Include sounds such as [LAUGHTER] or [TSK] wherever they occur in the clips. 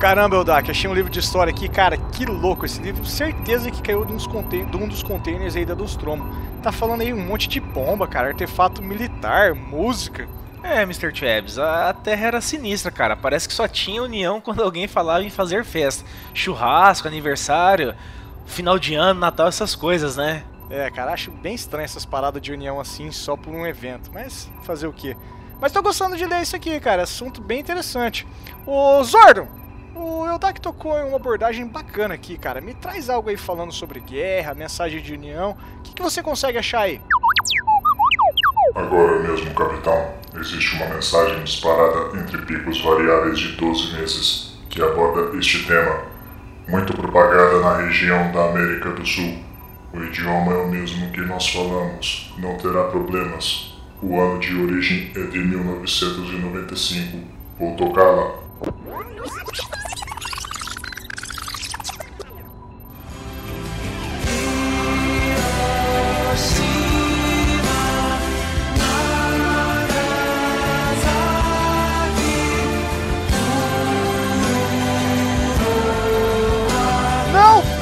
Caramba, Eldak, achei um livro de história aqui, cara, que louco esse livro. Certeza que caiu de, de um dos containers aí da Dostromo. Tá falando aí um monte de bomba, cara, artefato militar, música. É, Mr. Travis, a Terra era sinistra, cara. Parece que só tinha união [LAUGHS] quando alguém falava em fazer festa. Churrasco, aniversário, final de ano, Natal, essas coisas, né? É, cara, acho bem estranho essas paradas de união assim só por um evento. Mas fazer o quê? Mas tô gostando de ler isso aqui, cara. Assunto bem interessante. Ô, Zordon! O Eldak tocou em uma abordagem bacana aqui, cara. Me traz algo aí falando sobre guerra, mensagem de união. O que, que você consegue achar aí? Agora mesmo, capitão, existe uma mensagem disparada entre picos variáveis de 12 meses que aborda este tema, muito propagada na região da América do Sul. O idioma é o mesmo que nós falamos, não terá problemas. O ano de origem é de 1995. Vou tocá-la.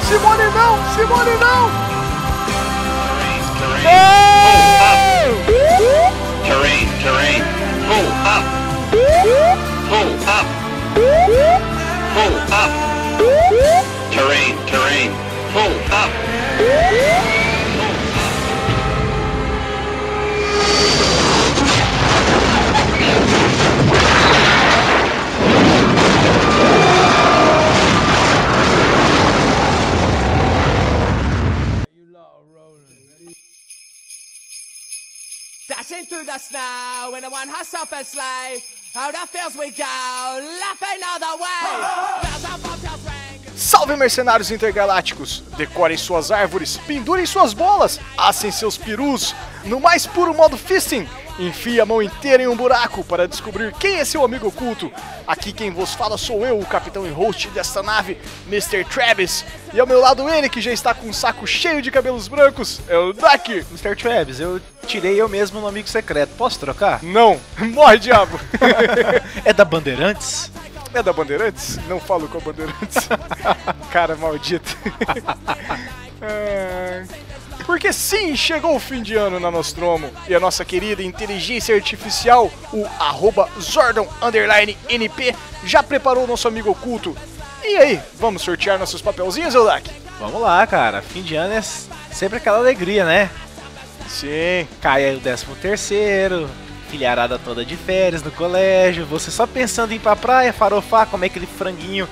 Simone não! Simone não! Terrain, terrain. Pull up. Pull up. Pull up. Terrain, terrain. Pull up. Lot are rolling. Ready? Dashing through the snow in a one horse open sleigh. Salve mercenários intergalácticos! Decorem suas árvores, pendurem suas bolas, assem seus perus, no mais puro modo fisting. Enfie a mão inteira em um buraco para descobrir quem é seu amigo oculto. Aqui quem vos fala sou eu, o capitão e host desta nave, Mr. Travis. E ao meu lado ele, que já está com um saco cheio de cabelos brancos, é o Dak. Mr. Travis, eu tirei eu mesmo no amigo secreto. Posso trocar? Não, [LAUGHS] morre diabo! [LAUGHS] É da Bandeirantes? É da Bandeirantes? Não falo com a Bandeirantes. [LAUGHS] Cara maldito. É, Porque sim, chegou o fim de ano na Nostromo e a nossa querida inteligência artificial, o arroba Zordon underline NP, já preparou o nosso amigo oculto. E aí, vamos sortear nossos papelzinhos, Eldak? Vamos lá, cara. Fim de ano é sempre aquela alegria, né? Sim. Cai aí o décimo terceiro, filharada toda de férias no colégio, você só pensando em ir pra praia, farofar, comer aquele franguinho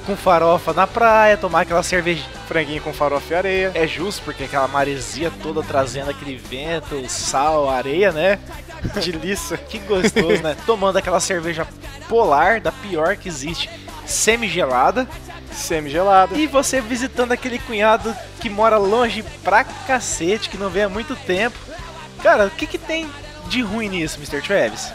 com farofa na praia, tomar aquela cerveja. Franguinho com farofa e areia. É justo, porque aquela maresia toda trazendo aquele vento, sal, areia, né? Delícia. Que gostoso, né? Tomando aquela cerveja polar, da pior que existe, semi-gelada. Semi-gelado. E você visitando aquele cunhado que mora longe pra cacete, que não vê há muito tempo. Cara, o que, que tem de ruim nisso, Mr. Travis?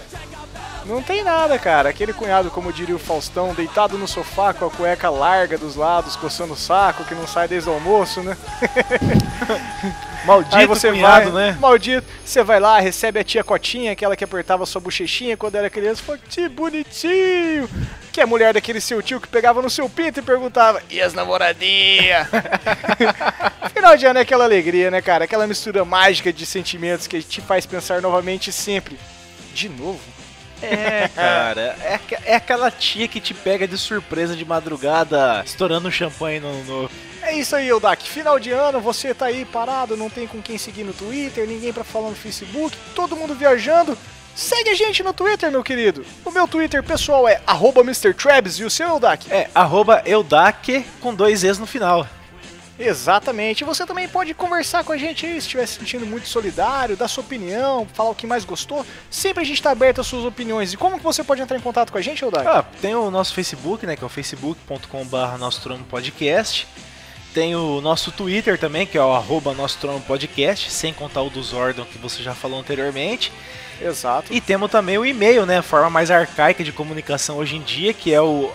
Não tem nada, cara. Aquele cunhado, como diria o Faustão, deitado no sofá com a cueca larga dos lados, coçando o saco, que não sai desde o almoço, né? [LAUGHS] Maldito Aí você cunhado, vai, né? maldito, você vai lá, recebe a tia Cotinha, aquela que apertava sua bochechinha quando era criança, fala, que bonitinho. Que é a mulher daquele seu tio que pegava no seu pinto e perguntava, e as namoradinhas? [LAUGHS] Final de ano é aquela alegria, né, cara? Aquela mistura mágica de sentimentos que te faz pensar novamente sempre. De novo? É, cara. É, é aquela tia que te pega de surpresa de madrugada, estourando um champanhe no. no- É isso aí, Eldak. Final de ano, você tá aí parado, não tem com quem seguir no Twitter, ninguém pra falar no Facebook, todo mundo viajando. Segue a gente no Twitter, meu querido. O meu Twitter pessoal é arroba MrTrabs e o seu, Eldak? É, arroba Eudake com dois Es no final. Exatamente. Você também pode conversar com a gente aí, se estiver se sentindo muito solidário, dar sua opinião, falar o que mais gostou. Sempre a gente tá aberto às suas opiniões. E como que você pode entrar em contato com a gente, Eldak? Ah, tem o nosso Facebook, né? Que é o facebook.com.br Nosso Trono Podcast. Tem o nosso Twitter também, que é o arroba Nosso Trono Podcast, sem contar o do Zordon que você já falou anteriormente. Exato. E temos também o e-mail, né? A forma mais arcaica de comunicação hoje em dia, que é o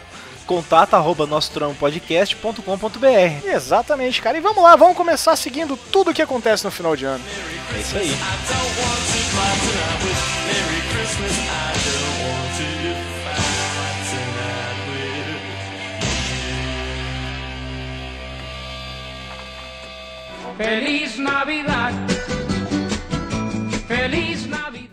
contato@nostrambopodcast.com.br. Exatamente, cara. E vamos lá, vamos começar seguindo tudo o que acontece no final de ano. É isso aí. Feliz Navidad. Feliz.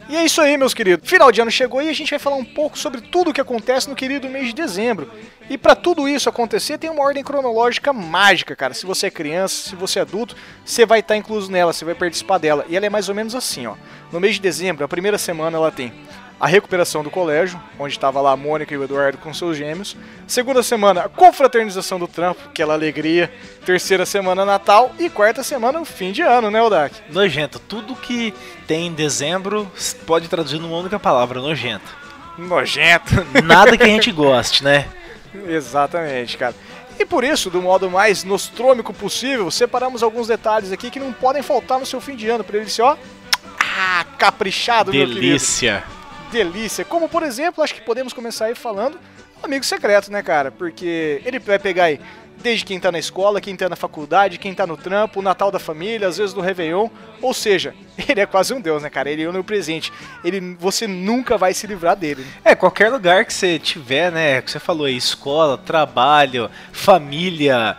E é isso aí, meus queridos. Final de ano chegou e a gente vai falar um pouco sobre tudo o que acontece no querido mês de dezembro. E para tudo isso acontecer, tem uma ordem cronológica mágica, cara. Se você é criança, se você é adulto, você vai estar incluso nela, você vai participar dela. E ela é mais ou menos assim, ó. No mês de dezembro, a primeira semana, ela tem a recuperação do colégio, onde estava lá a Mônica e o Eduardo com seus gêmeos. Segunda semana, a confraternização do trampo, aquela alegria. Terceira semana, Natal. E quarta semana, o fim de ano, né, Odak? Nojento. Tudo que tem em dezembro pode traduzir numa única palavra, nojento. Nojento. [LAUGHS] Nada que a gente goste, né? Exatamente, cara. E por isso, do modo mais nostrômico possível, separamos alguns detalhes aqui que não podem faltar no seu fim de ano, pra ele ser, ó, [TSK] ah, caprichado, meu querido. Delícia. Delícia. Como, por exemplo, acho que podemos começar aí falando amigo secreto, né, cara? Porque ele vai pegar aí desde quem tá na escola, quem tá na faculdade, quem tá no trampo, o Natal da família, às vezes no Réveillon. Ou seja, [LAUGHS] ele é quase um deus, né, cara? Ele é o presente. Ele, você nunca vai se livrar dele. É, qualquer lugar que você tiver, né? Que você falou aí, escola, trabalho, família,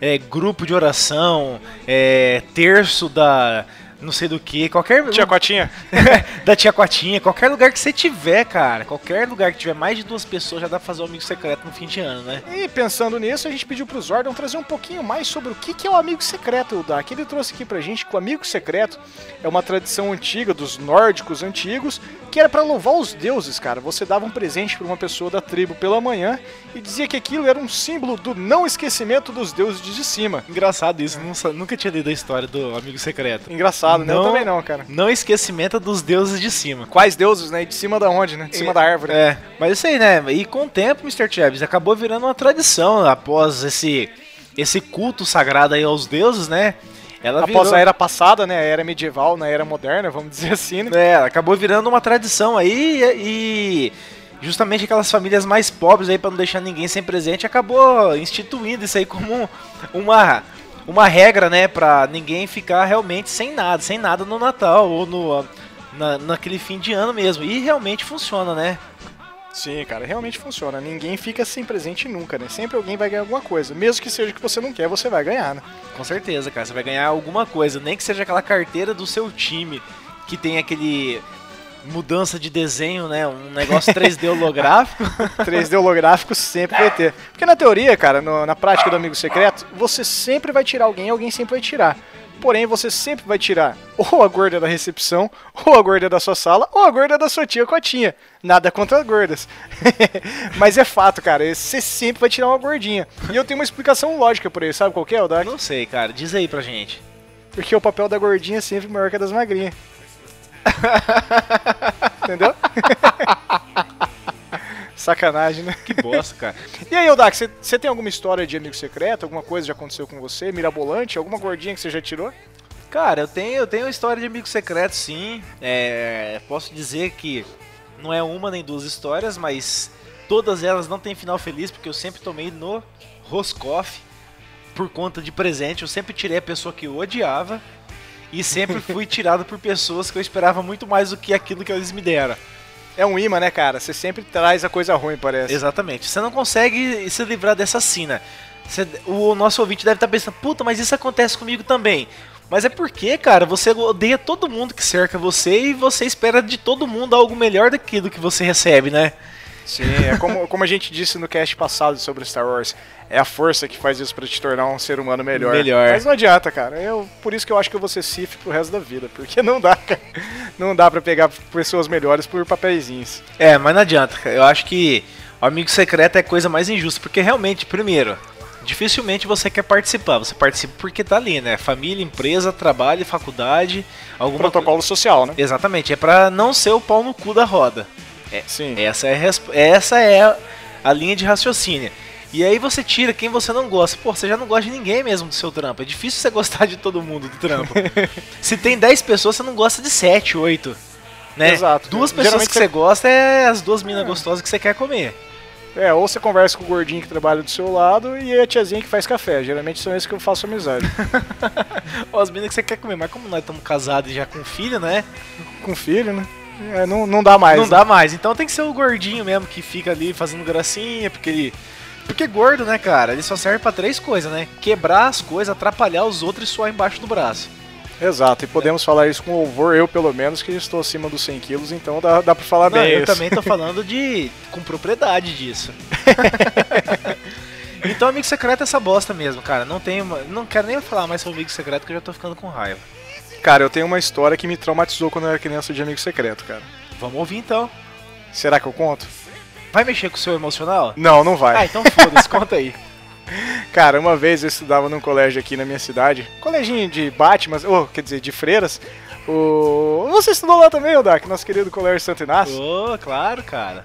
é, grupo de oração, é, terço da. Não sei do que, qualquer. Tia Cotinha? [LAUGHS] da tia Cotinha, qualquer lugar que você tiver, cara. Qualquer lugar que tiver mais de duas pessoas já dá pra fazer um amigo secreto no fim de ano, né? E pensando nisso, a gente pediu pro Zordon trazer um pouquinho mais sobre o que que é o amigo secreto, o Dak. Ele trouxe aqui pra gente que o amigo secreto é uma tradição antiga dos nórdicos antigos, que era pra louvar os deuses, cara. Você dava um presente pra uma pessoa da tribo pela manhã e dizia que aquilo era um símbolo do não esquecimento dos deuses de cima. Engraçado isso, não nunca tinha lido a história do amigo secreto. Engraçado, né? Eu também não, cara. Não esquecimento dos deuses de cima. Quais deuses, né? De cima da onde, né? De cima da árvore. É, mas isso aí, né? E com o tempo, Mr. Chaves, acabou virando uma tradição após esse, esse culto sagrado aí aos deuses, né? Ela Após virou- a era passada, né? A era medieval, na era moderna, vamos dizer [LAUGHS] assim, né? É, acabou virando uma tradição aí e justamente aquelas famílias mais pobres aí, pra não deixar ninguém sem presente, acabou instituindo isso aí como um- uma, uma regra, né? Pra ninguém ficar realmente sem nada, sem nada no Natal ou no, na, naquele fim de ano mesmo. E realmente funciona, né? Sim, cara, realmente funciona. Ninguém fica sem presente nunca, né? Sempre alguém vai ganhar alguma coisa. Mesmo que seja que você não quer, você vai ganhar, né? Com certeza, cara. Você vai ganhar alguma coisa, nem que seja aquela carteira do seu time que tem aquele mudança de desenho, né? Um negócio 3D [LAUGHS] holográfico. 3D holográfico sempre vai ter. Porque na teoria, cara, no- na prática do amigo secreto, você sempre vai tirar alguém, alguém sempre vai tirar. Porém, você sempre vai tirar ou a gorda da recepção, ou a gorda da sua sala, ou a gorda da sua tia Cotinha. Nada contra as gordas. [LAUGHS] Mas é fato, cara, você sempre vai tirar uma gordinha. E eu tenho uma explicação lógica por isso, sabe qual que é, Odak? Não sei, cara. Diz aí pra gente. Porque o papel da gordinha é sempre maior que a das magrinhas. [LAUGHS] Entendeu? [LAUGHS] Sacanagem, né? Que bosta, cara. [LAUGHS] E aí, Odak, você tem alguma história de amigo secreto? Alguma coisa já aconteceu com você? Mirabolante? Alguma gordinha que você já tirou? Cara, eu tenho, eu tenho uma história de amigo secreto, sim. É, posso dizer que não é uma nem duas histórias, mas todas elas não têm final feliz, porque eu sempre tomei no Roscoff por conta de presente. Eu sempre tirei a pessoa que eu odiava e sempre fui [LAUGHS] tirado por pessoas que eu esperava muito mais do que aquilo que eles me deram. É um imã, né, cara? Você sempre traz a coisa ruim, parece. Exatamente. Você não consegue se livrar dessa sina. Você- o nosso ouvinte deve estar pensando, puta, mas isso acontece comigo também. Mas é porque, cara, você odeia todo mundo que cerca você e você espera de todo mundo algo melhor daquilo que você recebe, né? Sim, é como, como a gente disse no cast passado sobre Star Wars. É a força que faz isso pra te tornar um ser humano melhor. Melhor. Mas não adianta, cara. Eu, por isso que eu acho que eu vou ser Sif pro resto da vida. Porque não dá, cara. Não dá pra pegar pessoas melhores por papeizinhos. É, mas não adianta. cara. Eu acho que o amigo secreto é a coisa mais injusta, porque realmente, primeiro, dificilmente você quer participar. Você participa porque tá ali, né? Família, empresa, trabalho, faculdade, alguma Protocolo social, né? Exatamente, é pra não ser o pau no cu da roda. Sim. Essa é, essa é a linha de raciocínio. E aí você tira quem você não gosta. Pô, você já não gosta de ninguém mesmo do seu trampo. É difícil você [LAUGHS] gostar de todo mundo do trampo. [LAUGHS] Se tem 10 pessoas, você não gosta de 7, 8. Né? Exato. Duas pessoas Geralmente que você- gosta é as duas minas gostosas que você quer comer. É, ou você conversa com o gordinho que trabalha do seu lado e a tiazinha que faz café. Geralmente são esses que eu faço amizade. [LAUGHS] Ou as minas que você quer comer. Mas como nós estamos casados e já com filho, né? com filho, né? É, não, não dá mais. não né? dá mais. Então tem que ser o gordinho mesmo que fica ali fazendo gracinha, porque ele Porque gordo, né, cara? Ele só serve pra três coisas, né? Quebrar as coisas, atrapalhar os outros e suar embaixo do braço. Exato, e podemos falar isso com louvor, eu pelo menos, que estou acima dos 100 quilos, então dá, dá pra falar Não, bem eu isso. também tô [LAUGHS] falando de. com propriedade disso. [LAUGHS] então, amigo secreto é essa bosta mesmo, cara. Não tenho. Não quero nem falar mais sobre amigo secreto que eu já tô ficando com raiva. Cara, eu tenho uma história que me traumatizou quando eu era criança de amigo secreto, cara. Vamos ouvir então. Será que eu conto? Vai mexer com o seu emocional? Não, não vai. Ah, então foda-se, [LAUGHS] conta aí. Cara, uma vez eu estudava num colégio aqui na minha cidade, coleginho de Batman, ou quer dizer, de freiras. O... Você estudou lá também, Odak, nosso querido colégio Santo Inácio? Ô, claro, cara.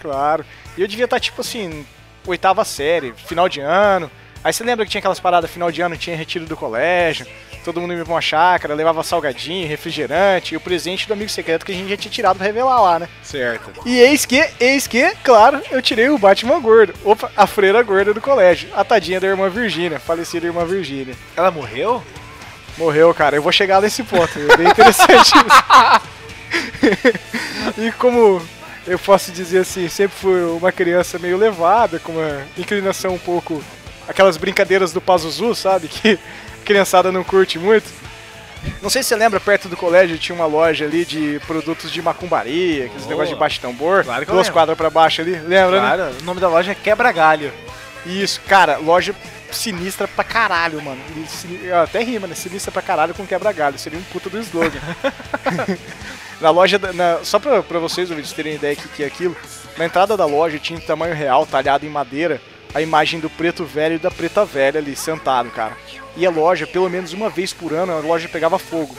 Claro. E eu devia estar, tipo assim, oitava série, final de ano. Aí você lembra que tinha aquelas paradas, final de ano tinha retiro do colégio, todo mundo ia pra uma chácara, levava salgadinho, refrigerante e o presente do amigo secreto que a gente já tinha tirado pra revelar lá, né? Certo. E eis que, eis que, claro, eu tirei o Batman gordo. Opa, a freira gorda do colégio. A tadinha da irmã Virgínia, falecida irmã Virgínia. Ela morreu? Morreu, cara. Eu vou chegar nesse ponto. É bem interessante isso. [LAUGHS] e como eu posso dizer assim, sempre fui uma criança meio levada, com uma inclinação um pouco. Aquelas brincadeiras do Pazuzu, sabe? Que criançada não curte muito. Não sei se você lembra, perto do colégio tinha uma loja ali de produtos de macumbaria, aqueles negócios de baixo tambor, Claro que duas lembro. quadras pra baixo ali, lembra, né? Claro, o nome da loja é Quebra Galho. Isso, cara, loja sinistra pra caralho, mano. Até rima, né? Sinistra pra caralho com quebra-galho. Seria um puta do slogan. [LAUGHS] [LAUGHS] na loja, na- só pra, pra vocês ouvintes terem ideia do que, que é aquilo, na entrada da loja tinha em tamanho real, talhado em madeira, a imagem do preto velho e da preta velha ali, sentado, cara. E a loja, pelo menos uma vez por ano, a loja pegava fogo.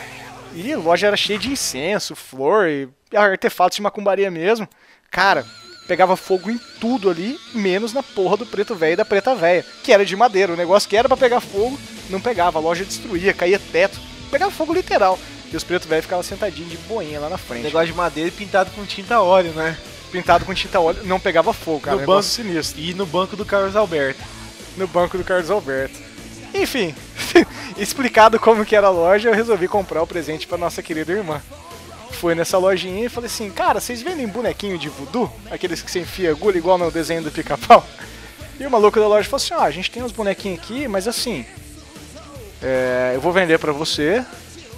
E a loja era cheia de incenso, flor e artefatos de macumbaria mesmo. Cara, pegava fogo em tudo ali, menos na porra do preto velho e da preta velha, que era de madeira. O negócio que era pra pegar fogo, não pegava. A loja destruía, caía teto, pegava fogo literal. E os preto velho ficavam sentadinhos de boinha lá na frente. Negócio de madeira pintado com tinta óleo, né? Pintado com tinta óleo, não pegava fogo, cara. No negócio sinistro. E no banco do Carlos Alberto. no banco do Carlos Alberto. Enfim, [LAUGHS] explicado como que era a loja, eu resolvi comprar o presente pra nossa querida irmã. Fui nessa lojinha e falei assim, cara, vocês vendem bonequinho de voodoo? Aqueles que você enfia agulha igual no desenho do pica-pau? E o maluco da loja falou assim, ó, a gente tem uns bonequinhos aqui, mas assim, é, eu vou vender pra você,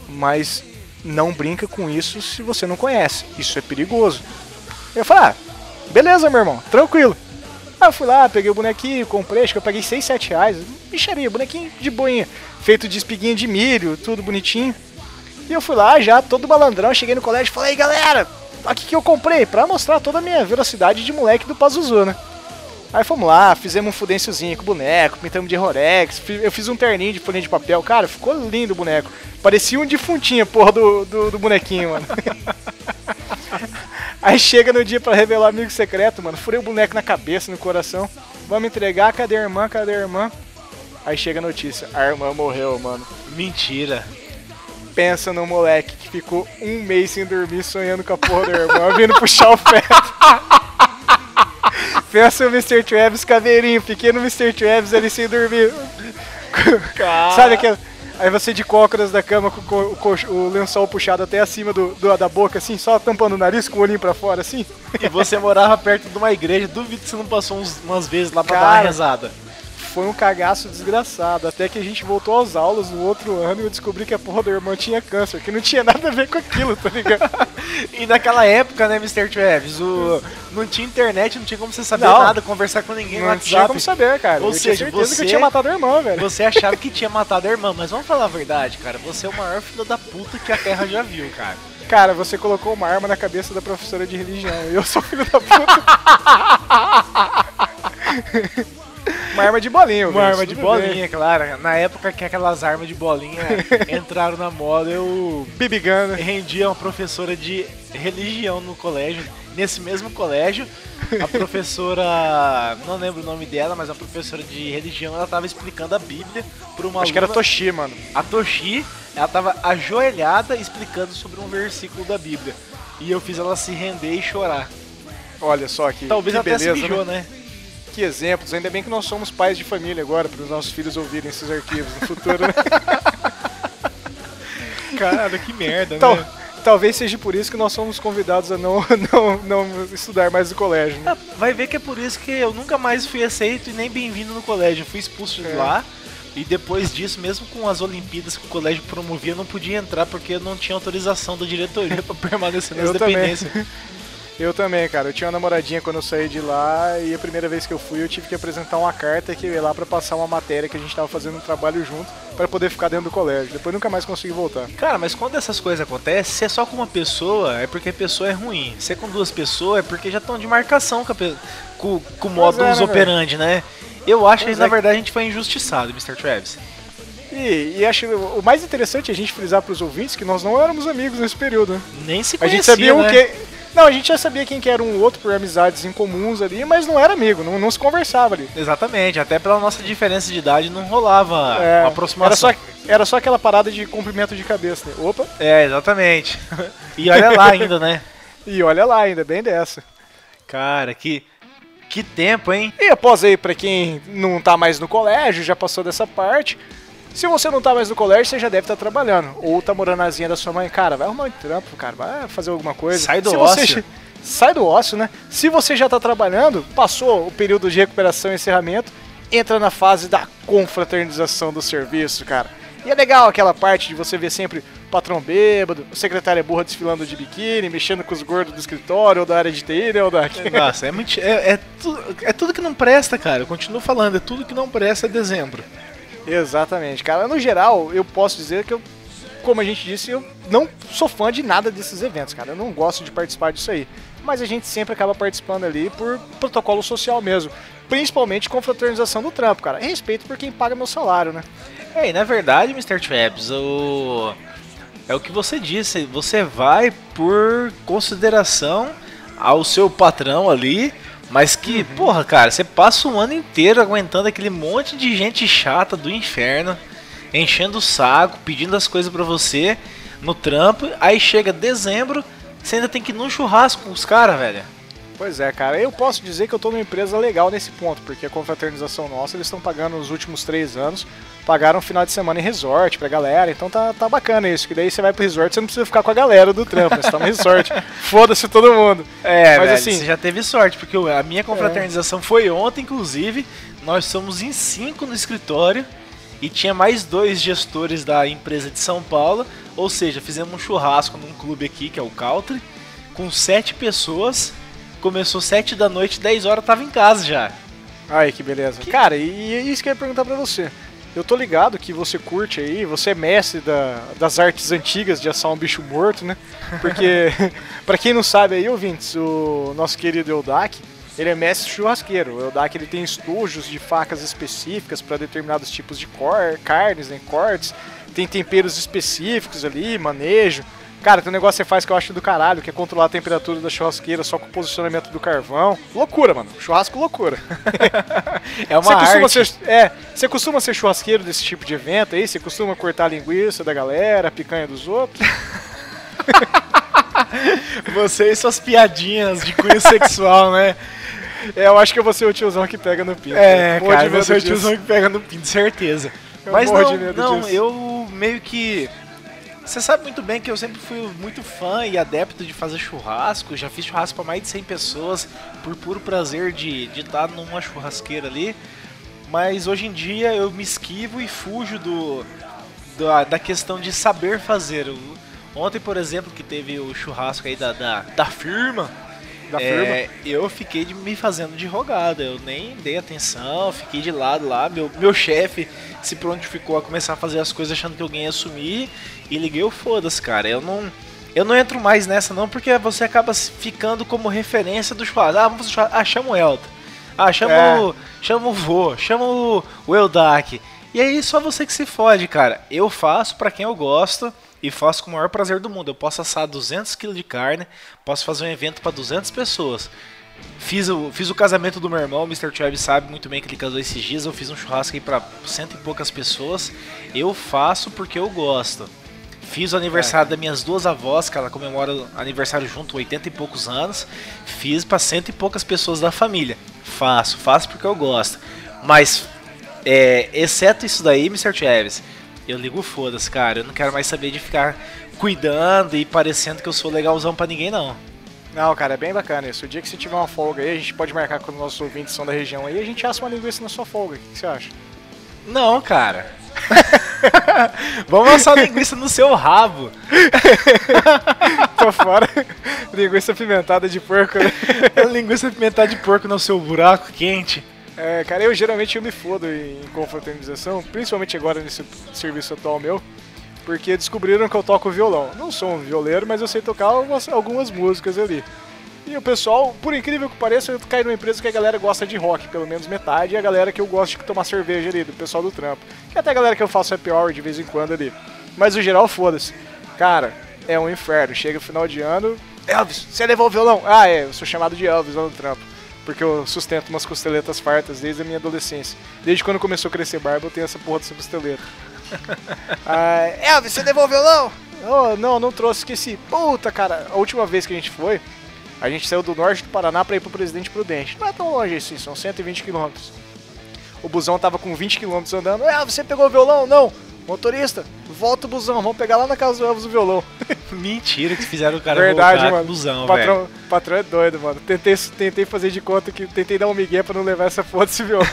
mas não brinca com isso se você não conhece. Isso é perigoso. Eu falei, ah, beleza, meu irmão, tranquilo. Aí eu fui lá, peguei o bonequinho, comprei, acho que eu paguei 6, 7 reais. Bicharia, bonequinho de boinha, feito de espiguinha de milho, tudo bonitinho. E eu fui lá já, todo malandrão, cheguei no colégio e falei, galera, o que eu comprei, pra mostrar toda a minha velocidade de moleque do Pazuzu, né? Aí fomos lá, fizemos um fudênciozinho com o boneco, pintamos de Rorex, eu fiz um terninho de folhinha de papel, cara, ficou lindo o boneco. Parecia um defuntinho, porra, do, do, do bonequinho, mano. [LAUGHS] Aí chega no dia pra revelar amigo secreto, mano. Furei o boneco na cabeça, no coração. Vamos entregar, cadê a irmã? Cadê a irmã? Aí chega a notícia, a irmã morreu, mano. Mentira. Pensa no moleque que ficou um mês sem dormir sonhando com a porra da irmã, [LAUGHS] vindo puxar o feto. [LAUGHS] Pensa o Mr. Travis caveirinho, pequeno Mr. Travis ali sem dormir. [LAUGHS] Sabe aquele. Aí você de cócoras da cama com o co- o, lençol puxado até acima do, do- da boca, assim, só tampando o nariz com o olhinho pra fora, assim. E você morava perto de uma igreja, duvido que você não passou uns- umas vezes lá pra dar Cara. uma rezada. Foi um cagaço desgraçado. Até que a gente voltou às aulas no outro ano e eu descobri que a porra da irmã tinha câncer, que não tinha nada a ver com aquilo, tá ligado? [LAUGHS] E naquela época, né, Mr. Travis, o... não tinha internet, não tinha como você saber Não. nada, conversar com ninguém no Não tinha WhatsApp. como saber, cara. Ou eu tinha seja, certeza que você- eu tinha matado a irmã, velho. Você achava que tinha matado a irmã, mas vamos falar a verdade, cara. Você é o maior filho da puta que a Terra já viu, cara. Cara, você colocou uma arma na cabeça da professora de religião. E eu sou filho da puta. [LAUGHS] uma arma de bolinha, Uma arma de bolinha, claro. Na época que aquelas armas de bolinha [LAUGHS] entraram na moda, eu BB gun, né? rendia uma professora de religião no colégio. Nesse mesmo colégio, a [LAUGHS] professora, não lembro o nome dela, mas a professora de religião, ela tava explicando a Bíblia para uma Acho que era aluna- Toshi, mano. A Toshi, ela tava ajoelhada explicando sobre um versículo da Bíblia. E eu fiz ela se render e chorar. Olha só que, Talvez que até beleza, se mijou, né? né? Que exemplos. Ainda bem que nós somos pais de família agora, para os nossos filhos ouvirem esses arquivos no futuro, né? [LAUGHS] Cara, que merda, Tal- né? talvez seja por isso que nós somos convidados a não, [LAUGHS] não, não estudar mais no colégio. Né? Ah, Vai ver que é por isso que eu nunca mais fui aceito e nem bem-vindo no colégio. Eu fui expulso de É. lá. E depois disso, mesmo com as Olimpíadas que o colégio promovia, eu não podia entrar porque eu não tinha autorização da diretoria [LAUGHS] pra permanecer nas Eu também. Eu também, cara. Eu tinha uma namoradinha quando eu saí de lá e a primeira vez que eu fui eu tive que apresentar uma carta que eu ia lá pra passar uma matéria que a gente tava fazendo um trabalho junto pra poder ficar dentro do colégio. Depois nunca mais consegui voltar. Cara, mas quando essas coisas acontecem, se é só com uma pessoa, é porque a pessoa é ruim. Se é com duas pessoas, é porque já estão de marcação com, a pe- com, com o modus é, né, operandi, né? Eu acho Pois que na é. verdade a gente foi injustiçado, Mr. Travis. E, e acho o mais interessante é a gente frisar pros ouvintes que nós não éramos amigos nesse período. né? Nem se A conhecia, gente sabia né? o que. Não, a gente já sabia quem que era um outro por amizades incomuns ali, mas não era amigo, não, não se conversava ali. Exatamente, até pela nossa diferença de idade não rolava É, uma aproximação. Era só, era só aquela parada de cumprimento de cabeça, né? Opa, É, exatamente. [LAUGHS] e olha lá ainda, né? [LAUGHS] e olha lá ainda, bem dessa. Cara, que, que tempo, hein? E após aí, pra quem não tá mais no colégio, já passou dessa parte. Se você não tá mais no colégio, você já deve estar trabalhando. Ou tá morando na asinha da sua mãe. Cara, vai arrumar um trampo, cara. Vai fazer alguma coisa. Sai do Se você ócio. já- Sai do ócio, né? Se você já tá trabalhando, passou o período de recuperação e encerramento, entra na fase da confraternização do serviço, cara. E é legal aquela parte de você ver sempre o patrão bêbado, o secretário burra desfilando de biquíni, mexendo com os gordos do escritório ou da área de TI, né, ou da... [LAUGHS] Nossa, é, muito, é, é, tu- é tudo que não presta, cara. Eu continuo falando, é tudo que não presta é dezembro. Exatamente, cara. No geral, eu posso dizer que eu, como a gente disse, eu não sou fã de nada desses eventos, cara. Eu não gosto de participar disso aí. Mas a gente sempre acaba participando ali por protocolo social mesmo. Principalmente com fraternização do trampo, cara. Respeito por quem paga meu salário, né? É, e na verdade, Mr. Traps, o... é o que você disse. Você vai por consideração ao seu patrão ali. Mas que, porra, cara, você passa um ano inteiro aguentando aquele monte de gente chata do inferno, enchendo o saco, pedindo as coisas pra você no trampo. Aí chega dezembro, você ainda tem que ir num churrasco com os caras, velho. Pois é, cara. Eu posso dizer que eu tô numa empresa legal nesse ponto, porque a confraternização nossa, eles estão pagando nos últimos três anos, pagaram um final de semana em resort pra galera, então tá, tá bacana isso, que daí você vai pro resort, você não precisa ficar com a galera do trampo, você tá no resort, [LAUGHS] foda-se todo mundo. É, Mas velho, assim- você já teve sorte, porque a minha confraternização foi ontem, inclusive. Nós somos em cinco no escritório e tinha mais dois gestores da empresa de São Paulo. Ou seja, fizemos um churrasco num clube aqui, que é o Country, com sete pessoas. Começou sete da noite, 10 horas tava em casa já. Ai, que beleza. Cara, e, e isso que eu ia perguntar pra você. Eu tô ligado que você curte aí, você é mestre da- das artes antigas de assar um bicho morto, né? Porque, [LAUGHS] [LAUGHS] pra quem não sabe aí, ouvintes, o nosso querido Eldak, ele é mestre churrasqueiro. O Eldak ele tem estojos de facas específicas para determinados tipos de cor, carnes, né, cortes. Tem temperos específicos ali, manejo. Cara, tem um negócio que você faz que eu acho do caralho, que é controlar a temperatura da churrasqueira só com o posicionamento do carvão. Loucura, mano. Churrasco loucura. [LAUGHS] É uma Você costuma, arte. ser, é, você costuma ser churrasqueiro desse tipo de evento aí? Você costuma cortar a linguiça da galera, a picanha dos outros? [LAUGHS] Você e suas piadinhas de cunho sexual, né? É, eu acho que eu vou ser o tiozão que pega no pinto. É, de cara, você é o tiozão que pega no pinto, certeza. Eu Mas não, não, disso. eu meio que... Você sabe muito bem que eu sempre fui muito fã e adepto de fazer churrasco. Já fiz churrasco para mais de 100 pessoas por puro prazer de de estar numa churrasqueira ali. Mas hoje em dia eu me esquivo e fujo do da, da questão de saber fazer. Ontem, por exemplo, que teve o churrasco aí da, da, da firma, Da é, eu fiquei de, me fazendo de rogada, eu nem dei atenção, fiquei de lado lá. Meu, meu chefe se prontificou a começar a fazer as coisas achando que alguém ia assumir e liguei o foda-se, cara. Eu não, eu não entro mais nessa não, porque você acaba ficando como referência do churrasco. Ah, vamos fazer churrasco. Ah, chama o Elton. Ah, chama, É. o, chama o vô, chama o, o Eldak. E aí só você que se fode, cara. Eu faço pra quem eu gosto e faço com o maior prazer do mundo. Eu posso assar 200 kg de carne, posso fazer um evento pra 200 pessoas. Fiz o, fiz o casamento do meu irmão, o Mr. Travis sabe muito bem que ele casou esses dias. Eu fiz um churrasco aí pra cento e poucas pessoas. Eu faço porque eu gosto. Fiz o aniversário das minhas duas avós, que ela comemora o aniversário junto, 80 e poucos anos. Fiz pra cento e poucas pessoas da família. Faço, faço porque eu gosto. Mas, é, exceto isso daí, Mr. Travis, Eu ligo foda-se, cara. Eu não quero mais saber de ficar cuidando e parecendo que eu sou legalzão pra ninguém, não. Não, cara, é bem bacana isso. O dia que você tiver uma folga aí, a gente pode marcar com os nossos ouvintes são da região aí, a gente assa uma linguiça na sua folga. O que que você acha? Não, cara. [LAUGHS] Vamos assar linguiça no seu rabo. [LAUGHS] Tô fora. linguiça pimentada de porco, né? [LAUGHS] linguiça pimentada de porco no seu buraco quente. É, cara, eu geralmente eu me fodo em confraternização, principalmente agora nesse serviço atual meu, porque descobriram que eu toco violão. Não sou um violeiro, mas eu sei tocar algumas, músicas ali. E o pessoal, por incrível que pareça, eu caí numa empresa que a galera gosta de rock, pelo menos metade, e a galera que eu gosto de tomar cerveja ali, do pessoal do trampo. Que até a galera que eu faço happy hour de vez em quando ali. Mas o geral, foda-se. Cara, é um inferno. Chega o final de ano. Elvis, você levou o violão? Ah, é, eu sou chamado de Elvis lá no trampo. Porque eu sustento umas costeletas fartas desde a minha adolescência. Desde quando começou a crescer barba, eu tenho essa porra dessa costeleta. [LAUGHS] ah, Elvis, você levou o violão? Oh, não, não trouxe, esqueci. Puta, cara, a última vez que a gente foi, a gente saiu do norte do Paraná pra ir pro Presidente Prudente. Não é tão longe assim, são 120 quilômetros. O busão tava com 20 quilômetros andando. Ah, você pegou o violão? Não. Motorista, volta o busão, vamos pegar lá na casa do Elvis o violão. [LAUGHS] Mentira que fizeram o cara Verdade, voltar mano. busão, o patrão, velho. patrão é doido, mano. Tentei, tentei fazer de conta que tentei dar um migué pra não levar essa foto desse violão.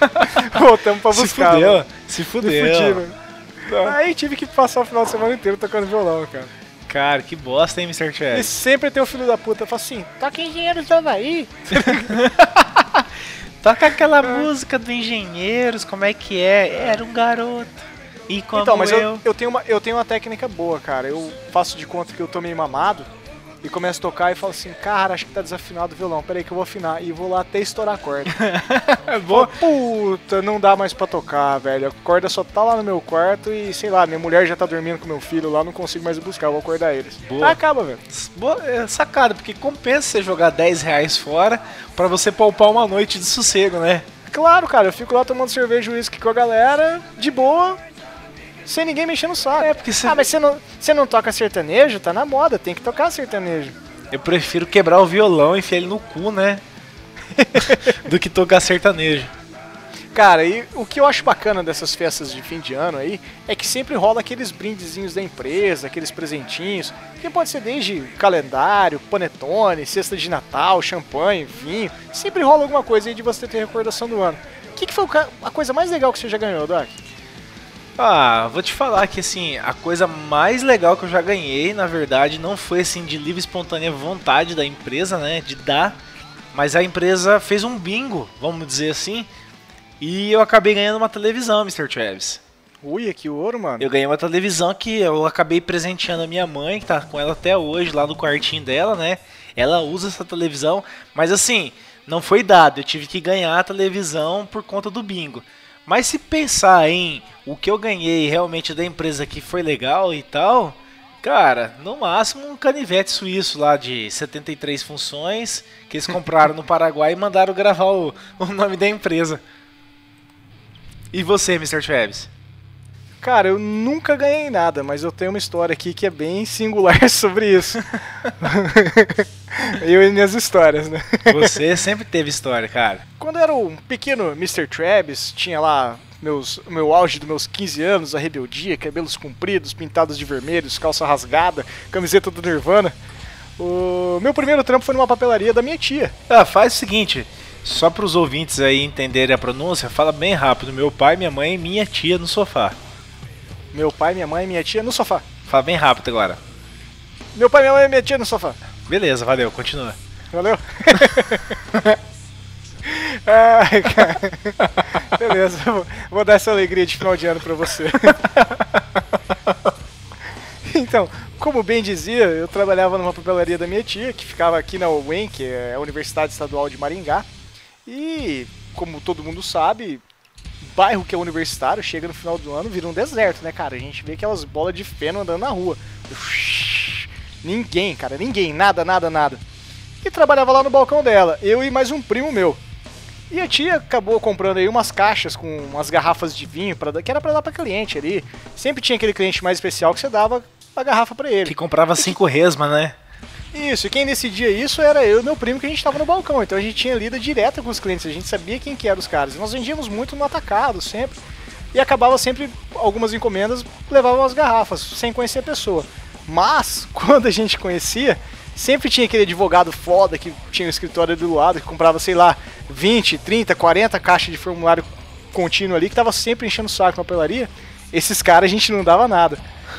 [LAUGHS] Voltamos pra Se buscar. fudeu, mano. se Me fudeu. fudi, mano. Aí tive que passar o final de semana inteiro tocando violão, cara. Cara, que bosta, hein, Mr. E Chess? sempre tem o filho da puta, fala assim, toca Engenheiros do Havaí. [LAUGHS] Toca aquela música do Engenheiros, como é que é? Era um garoto. E como Então, mas eu, eu... eu, tenho uma, eu tenho uma técnica boa, cara. Eu faço de conta que eu tô meio mamado e começo a tocar e falo assim, cara, acho que tá desafinado o violão, peraí que eu vou afinar. E vou lá até estourar a corda. [LAUGHS] É bom. Puta, não dá mais pra tocar, velho. A corda só tá lá no meu quarto e, sei lá, minha mulher já tá dormindo com meu filho lá, não consigo mais buscar, eu vou acordar eles. Boa. Aí acaba, velho. Boa, é sacada, porque compensa você jogar 10 reais fora pra você poupar uma noite de sossego, né? Claro, cara, eu fico lá tomando cerveja e uísque com a galera, de boa, sem ninguém mexer no saco. É, porque você- Ah, mas você não, você não toca sertanejo? Tá na moda, tem que tocar sertanejo. Eu prefiro quebrar o violão e enfiar ele no cu, né? [LAUGHS] Do que tocar sertanejo. Cara, e o que eu acho bacana dessas festas de fim de ano aí é que sempre rola aqueles brindezinhos da empresa, aqueles presentinhos, que pode ser desde calendário, panetone, cesta de Natal, champanhe, vinho. Sempre rola alguma coisa aí de você ter recordação do ano. O que, que foi o a coisa mais legal que você já ganhou, Doc? Ah, vou te falar que assim, a coisa mais legal que eu já ganhei, na verdade, não foi assim de livre e espontânea vontade da empresa, né, de dar, mas a empresa fez um bingo, vamos dizer assim, e eu acabei ganhando uma televisão, Mr. Travis. Ui, que ouro, mano. Eu ganhei uma televisão que eu acabei presenteando a minha mãe, que tá com ela até hoje, lá no quartinho dela, né? Ela usa essa televisão, mas assim, não foi dado, eu tive que ganhar a televisão por conta do bingo. Mas se pensar em o que eu ganhei realmente da empresa que foi legal e tal, cara, no máximo um canivete suíço lá de 73 funções que eles compraram no Paraguai e mandaram gravar o, o nome da empresa. E você, Mr. Travis? Cara, eu nunca ganhei nada, mas eu tenho uma história aqui que é bem singular [LAUGHS] sobre isso. [LAUGHS] eu e minhas histórias, né? Você sempre teve história, cara. Quando eu era um pequeno Mr. Travis, tinha lá meus, o meu auge dos meus 15 anos, a rebeldia, cabelos compridos, pintados de vermelhos, calça rasgada, camiseta do Nirvana. O meu primeiro trampo foi numa papelaria da minha tia. Ah, faz o seguinte, só para os ouvintes aí entenderem a pronúncia, fala bem rápido. Meu pai, minha mãe e minha tia no sofá. Meu pai, minha mãe e minha tia no sofá. Fala bem rápido agora. Meu pai, minha mãe e minha tia no sofá. Beleza, valeu, continua. Valeu? Ai, [LAUGHS] cara. Beleza, vou dar essa alegria de final de ano pra você. [LAUGHS] Então, como bem dizia, eu trabalhava numa papelaria da minha tia, que ficava aqui na UEM, que é a Universidade Estadual de Maringá. E, como todo mundo sabe, bairro que é universitário, chega no final do ano, vira um deserto, né, cara? A gente vê aquelas bolas de feno andando na rua. Ninguém, cara, ninguém, nada, nada, nada e trabalhava lá no balcão dela, eu e mais um primo meu. E a tia acabou comprando aí umas caixas com umas garrafas de vinho para que era para dar para cliente ali. Sempre tinha aquele cliente mais especial que você dava a garrafa para ele. Que comprava cinco resma, né? Isso, e quem decidia isso era eu e meu primo que a gente tava no balcão. Então a gente tinha lida direta com os clientes, a gente sabia quem que eram os caras. Nós vendíamos muito no atacado, sempre. e acabava sempre, algumas encomendas levavam as garrafas, sem conhecer a pessoa. Mas, [LAUGHS] quando a gente conhecia, sempre tinha aquele advogado foda que tinha um escritório do lado, que comprava, sei lá, 20, 30, 40 caixas de formulário contínuo ali, que tava sempre enchendo o saco na papelaria. Esses caras a gente não dava nada.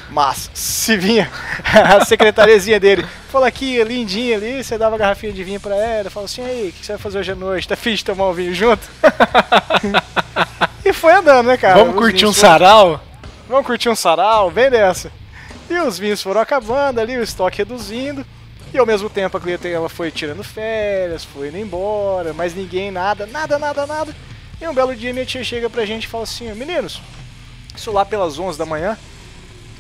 Mas, se vinha a secretariazinha dele, falou aqui, lindinha ali, você dava a garrafinha de vinho pra ela, falou assim, aí, o que você vai fazer hoje à noite? Tá afim de tomar um vinho junto? [LAUGHS] e foi andando, né, cara? Vamos Os curtir um foram- sarau? Vamos curtir um sarau, vem dessa. E os vinhos foram acabando ali, o estoque reduzindo. E ao mesmo tempo a cliente ela foi tirando férias, foi indo embora, mas ninguém, nada, nada, nada, nada. E um belo dia minha tia chega pra gente e fala assim, meninos, isso lá pelas 11 da manhã,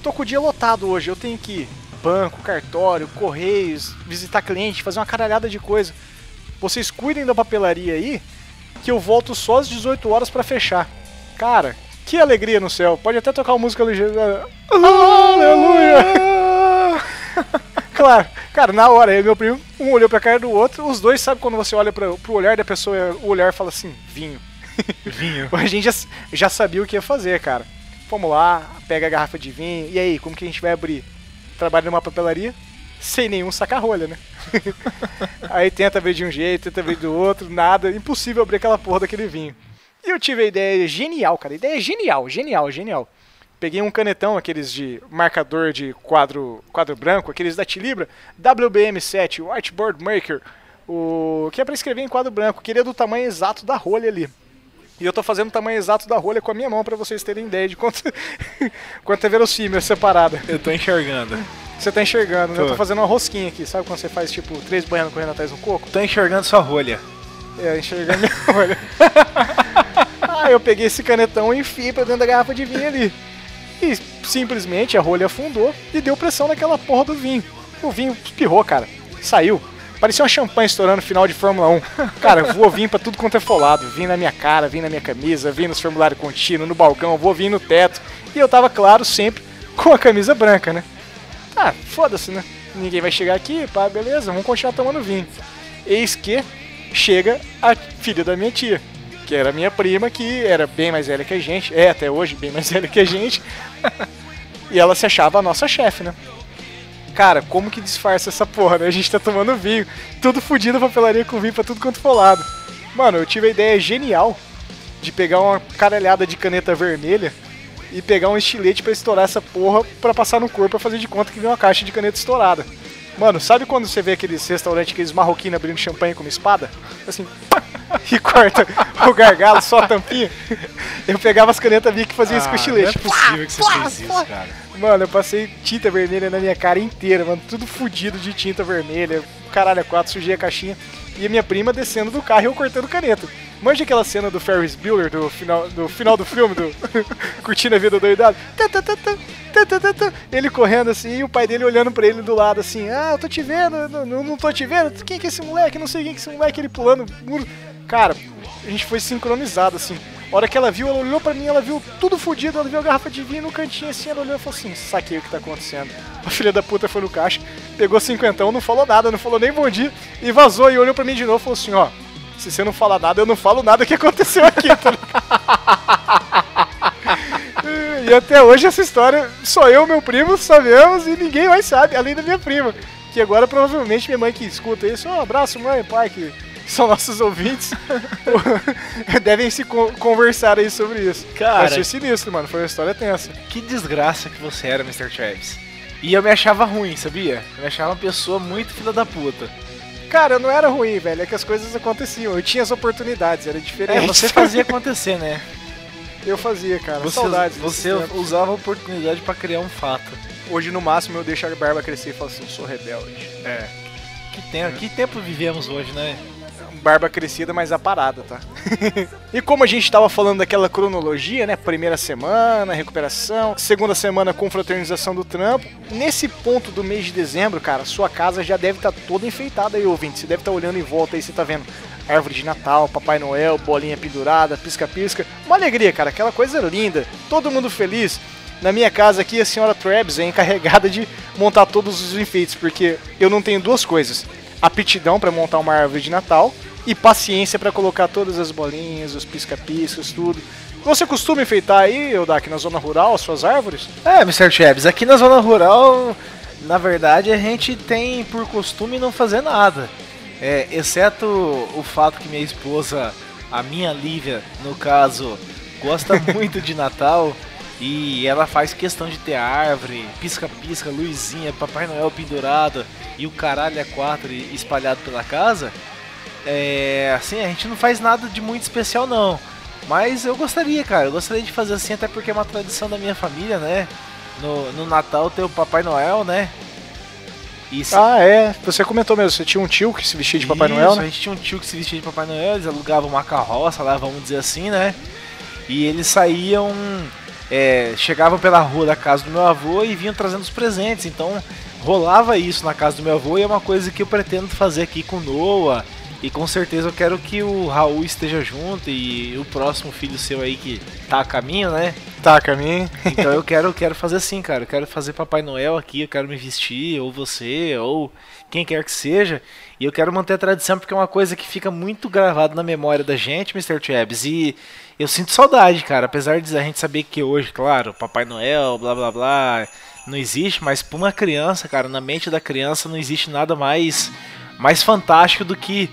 tô com o dia lotado hoje, eu tenho que ir banco, cartório, correios, visitar cliente, fazer uma caralhada de coisa. Vocês cuidem da papelaria aí, que eu volto só às 18 horas pra fechar. Cara, que alegria no céu. Pode até tocar uma música ligeira. Aleluia! [LAUGHS] claro, cara, na hora, eu meu primo, um olhou pra cara do outro, os dois sabem quando você olha pra, pro olhar da pessoa, o olhar fala assim, vinho. Vinho. [LAUGHS] A gente já, já sabia o que ia fazer, cara. Vamos lá, pega a garrafa de vinho, e aí, como que a gente vai abrir? Trabalha numa papelaria? Sem nenhum saca-rolha, né? [LAUGHS] aí tenta abrir de um jeito, tenta abrir do outro, nada, impossível abrir aquela porra daquele vinho. E eu tive a ideia genial, cara, ideia genial, genial, genial. Peguei um canetão, aqueles de marcador de quadro, quadro branco, aqueles da Tilibra, WBM7, Whiteboard Maker, o que é pra escrever em quadro branco, queria do tamanho exato da rolha ali. E eu tô fazendo o tamanho exato da rolha com a minha mão pra vocês terem ideia de quanto, [LAUGHS] quanto é verossímil essa parada. Eu tô enxergando. Você tá enxergando, né? Eu tô fazendo uma rosquinha aqui, sabe quando você faz tipo três baianos correndo atrás de um coco? Tô enxergando sua rolha. É, enxergando minha [LAUGHS] rolha. ah, eu peguei esse canetão e enfiei pra dentro da garrafa de vinho ali. E simplesmente a rolha afundou e deu pressão naquela porra do vinho. O vinho espirrou, cara. Saiu. Parecia uma champanhe estourando final de Fórmula 1. Cara, voou vinho pra tudo quanto é folado. Vim na minha cara, vim na minha camisa, vim nos formulários contínuos, no balcão, vou vir no teto. E eu tava, claro, sempre com a camisa branca, né? Ah, foda-se, né? Ninguém vai chegar aqui, pá, beleza, vamos continuar tomando vinho. Eis que chega a filha da minha tia, que era minha prima, que era bem mais velha que a gente, é até hoje bem mais [LAUGHS] velha que a gente, e ela se achava a nossa chefe, né? Cara, como que disfarça essa porra, né? A gente tá tomando vinho, tudo fudido a papelaria com vinho pra tudo quanto for lado. Mano, eu tive a ideia genial de pegar uma caralhada de caneta vermelha e pegar um estilete pra estourar essa porra pra passar no corpo pra fazer de conta que veio uma caixa de caneta estourada. Mano, sabe quando você vê aqueles restaurantes, aqueles marroquinos abrindo champanhe com uma espada? Assim, [LAUGHS] e corta o gargalo, só a tampinha. Eu pegava as canetas Vic e fazia isso com o estilete. Não é possível que você fez isso, cara. Mano, eu passei tinta vermelha na minha cara inteira, mano. Tudo fudido de tinta vermelha. Caralho, a quatro, sujei a caixinha. E a minha prima descendo do carro e eu cortando caneta. Manja aquela cena do Ferris Bueller do final do, final do filme, do [LAUGHS] Curtindo a Vida Doidado? Tá, tá, tá. Ele correndo assim e o pai dele olhando pra ele do lado assim: Ah, eu tô te vendo, não, não, tô te vendo. Quem que é esse moleque? Não sei quem que é esse moleque. Ele pulando muro. Cara, a gente foi sincronizado assim. A hora que ela viu, ela olhou pra mim, ela viu tudo fodido, ela viu a garrafa de vinho no cantinho assim, ela olhou e falou assim, saquei o que tá acontecendo. A filha da puta foi no caixa, pegou cinquentão, não falou nada, não falou nem bom dia, e vazou e olhou pra mim de novo e falou assim, ó, se você não falar nada, eu não falo nada que aconteceu aqui, tá? [LAUGHS] E até hoje essa história, só eu e meu primo sabemos e ninguém mais sabe, além da minha prima. Que agora provavelmente minha mãe que escuta isso, um abraço mãe pai, que [LAUGHS] são nossos ouvintes, [LAUGHS] devem se con- conversar aí sobre isso. Cara. Achei sinistro, mano, foi uma história tensa. Que desgraça que você era, Mr. Travis. E eu me achava ruim, sabia? Eu me achava uma pessoa muito filha da puta. Cara, não era ruim, velho, é que as coisas aconteciam, eu tinha as oportunidades, era diferente. É, você fazia acontecer, né? [LAUGHS] Eu fazia, cara, Você, saudades. você usava a oportunidade pra criar um fato. Hoje, no máximo, eu deixo a barba crescer e falo assim, sou rebelde. É. Que tempo, que tempo vivemos hoje, né? Barba crescida, mas a parada, tá? [LAUGHS] e como a gente tava falando daquela cronologia, né? Primeira semana, recuperação, segunda semana, confraternização do trampo. Nesse ponto do mês de dezembro, cara, sua casa já deve estar toda enfeitada aí, ouvinte. Você deve estar olhando em volta aí, você tá vendo árvore de Natal, Papai Noel, bolinha pendurada, pisca-pisca. Uma alegria, cara, aquela coisa linda. Todo mundo feliz. Na minha casa aqui, a senhora Trebs é encarregada de montar todos os enfeites, porque eu não tenho duas coisas: aptidão para montar uma árvore de Natal e paciência para colocar todas as bolinhas, os pisca-piscas, tudo. Você costuma enfeitar aí, Odak, na zona rural, as suas árvores? É, Mr. Chaves, aqui na zona rural, na verdade, a gente tem por costume não fazer nada. É, exceto o fato que minha esposa, a minha Lívia, no caso, gosta [LAUGHS] muito de Natal e ela faz questão de ter árvore, pisca-pisca, luzinha, Papai Noel pendurado e o caralho é quatro espalhado pela casa. É, assim, a gente não faz nada de muito especial não. Mas eu gostaria, cara, eu gostaria de fazer assim, até porque é uma tradição da minha família, né? No, no Natal ter o Papai Noel, né? Se- Ah, é. Você comentou mesmo, você tinha um tio que se vestia de Papai Isso, Noel, A né? gente tinha um tio que se vestia de Papai Noel, eles alugavam uma carroça lá, vamos dizer assim, né? E eles saíam, é, chegavam pela rua da casa do meu avô e vinham trazendo os presentes. Então rolava isso na casa do meu avô e é uma coisa que eu pretendo fazer aqui com Noah. E com certeza eu quero que o Raul esteja junto e o próximo filho seu aí que tá a caminho, né? Tá, caminho. Então eu [LAUGHS] quero, quero fazer assim, cara. Eu quero fazer Papai Noel aqui, eu quero me vestir, ou você, ou quem quer que seja. E eu quero manter a tradição porque é uma coisa que fica muito gravada na memória da gente, Mr. Chebs. E eu sinto saudade, cara. Apesar de a gente saber que hoje, claro, Papai Noel, blá blá blá, não existe, mas pra uma criança, cara, na mente da criança não existe nada mais, mais fantástico do que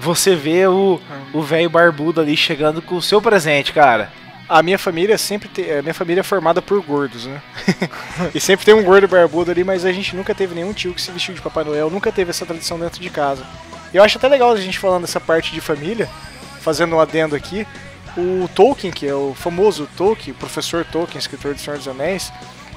você ver o velho barbudo ali chegando com o seu presente, cara. A minha família sempre tem. A minha família é formada por gordos, né? [LAUGHS] e sempre tem um gordo barbudo ali, mas a gente nunca teve nenhum tio que se vestiu de Papai Noel, nunca teve essa tradição dentro de casa. E eu acho até legal a gente falando dessa parte de família, fazendo um adendo aqui. O Tolkien, que é o famoso Tolkien, professor Tolkien, escritor de Senhor dos Anéis,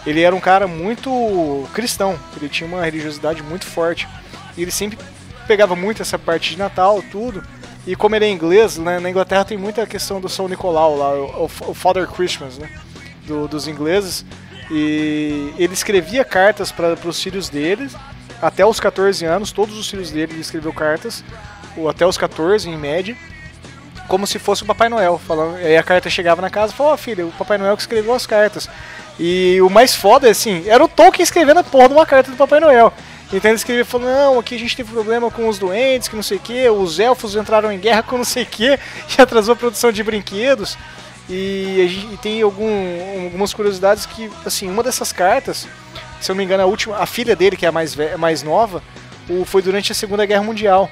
ele era um cara muito cristão, ele tinha uma religiosidade muito forte. E ele sempre pegava muito essa parte de Natal, tudo. E como ele é inglês, né, na Inglaterra tem muita questão do São Nicolau lá, o, o Father Christmas, né? do- dos ingleses. E ele escrevia cartas para os filhos dele, até os 14 anos, todos os filhos dele ele escreveu cartas, ou até os 14 em média, como se fosse o Papai Noel. Falando, aí a carta chegava na casa e falou, ó filho, o Papai Noel que escreveu as cartas. E o mais foda, assim, era o Tolkien escrevendo a porra de uma carta do Papai Noel. Então ele escrevia falando, não, aqui a gente teve problema com os doentes, que não sei o que, os elfos entraram em guerra com não sei o que, [LAUGHS] e atrasou a produção de brinquedos. E, a gente, e tem algum, algumas curiosidades que, assim, uma dessas cartas, se eu não me engano, a última, a filha dele, que é a mais, mais nova, o, foi durante a Segunda Guerra Mundial.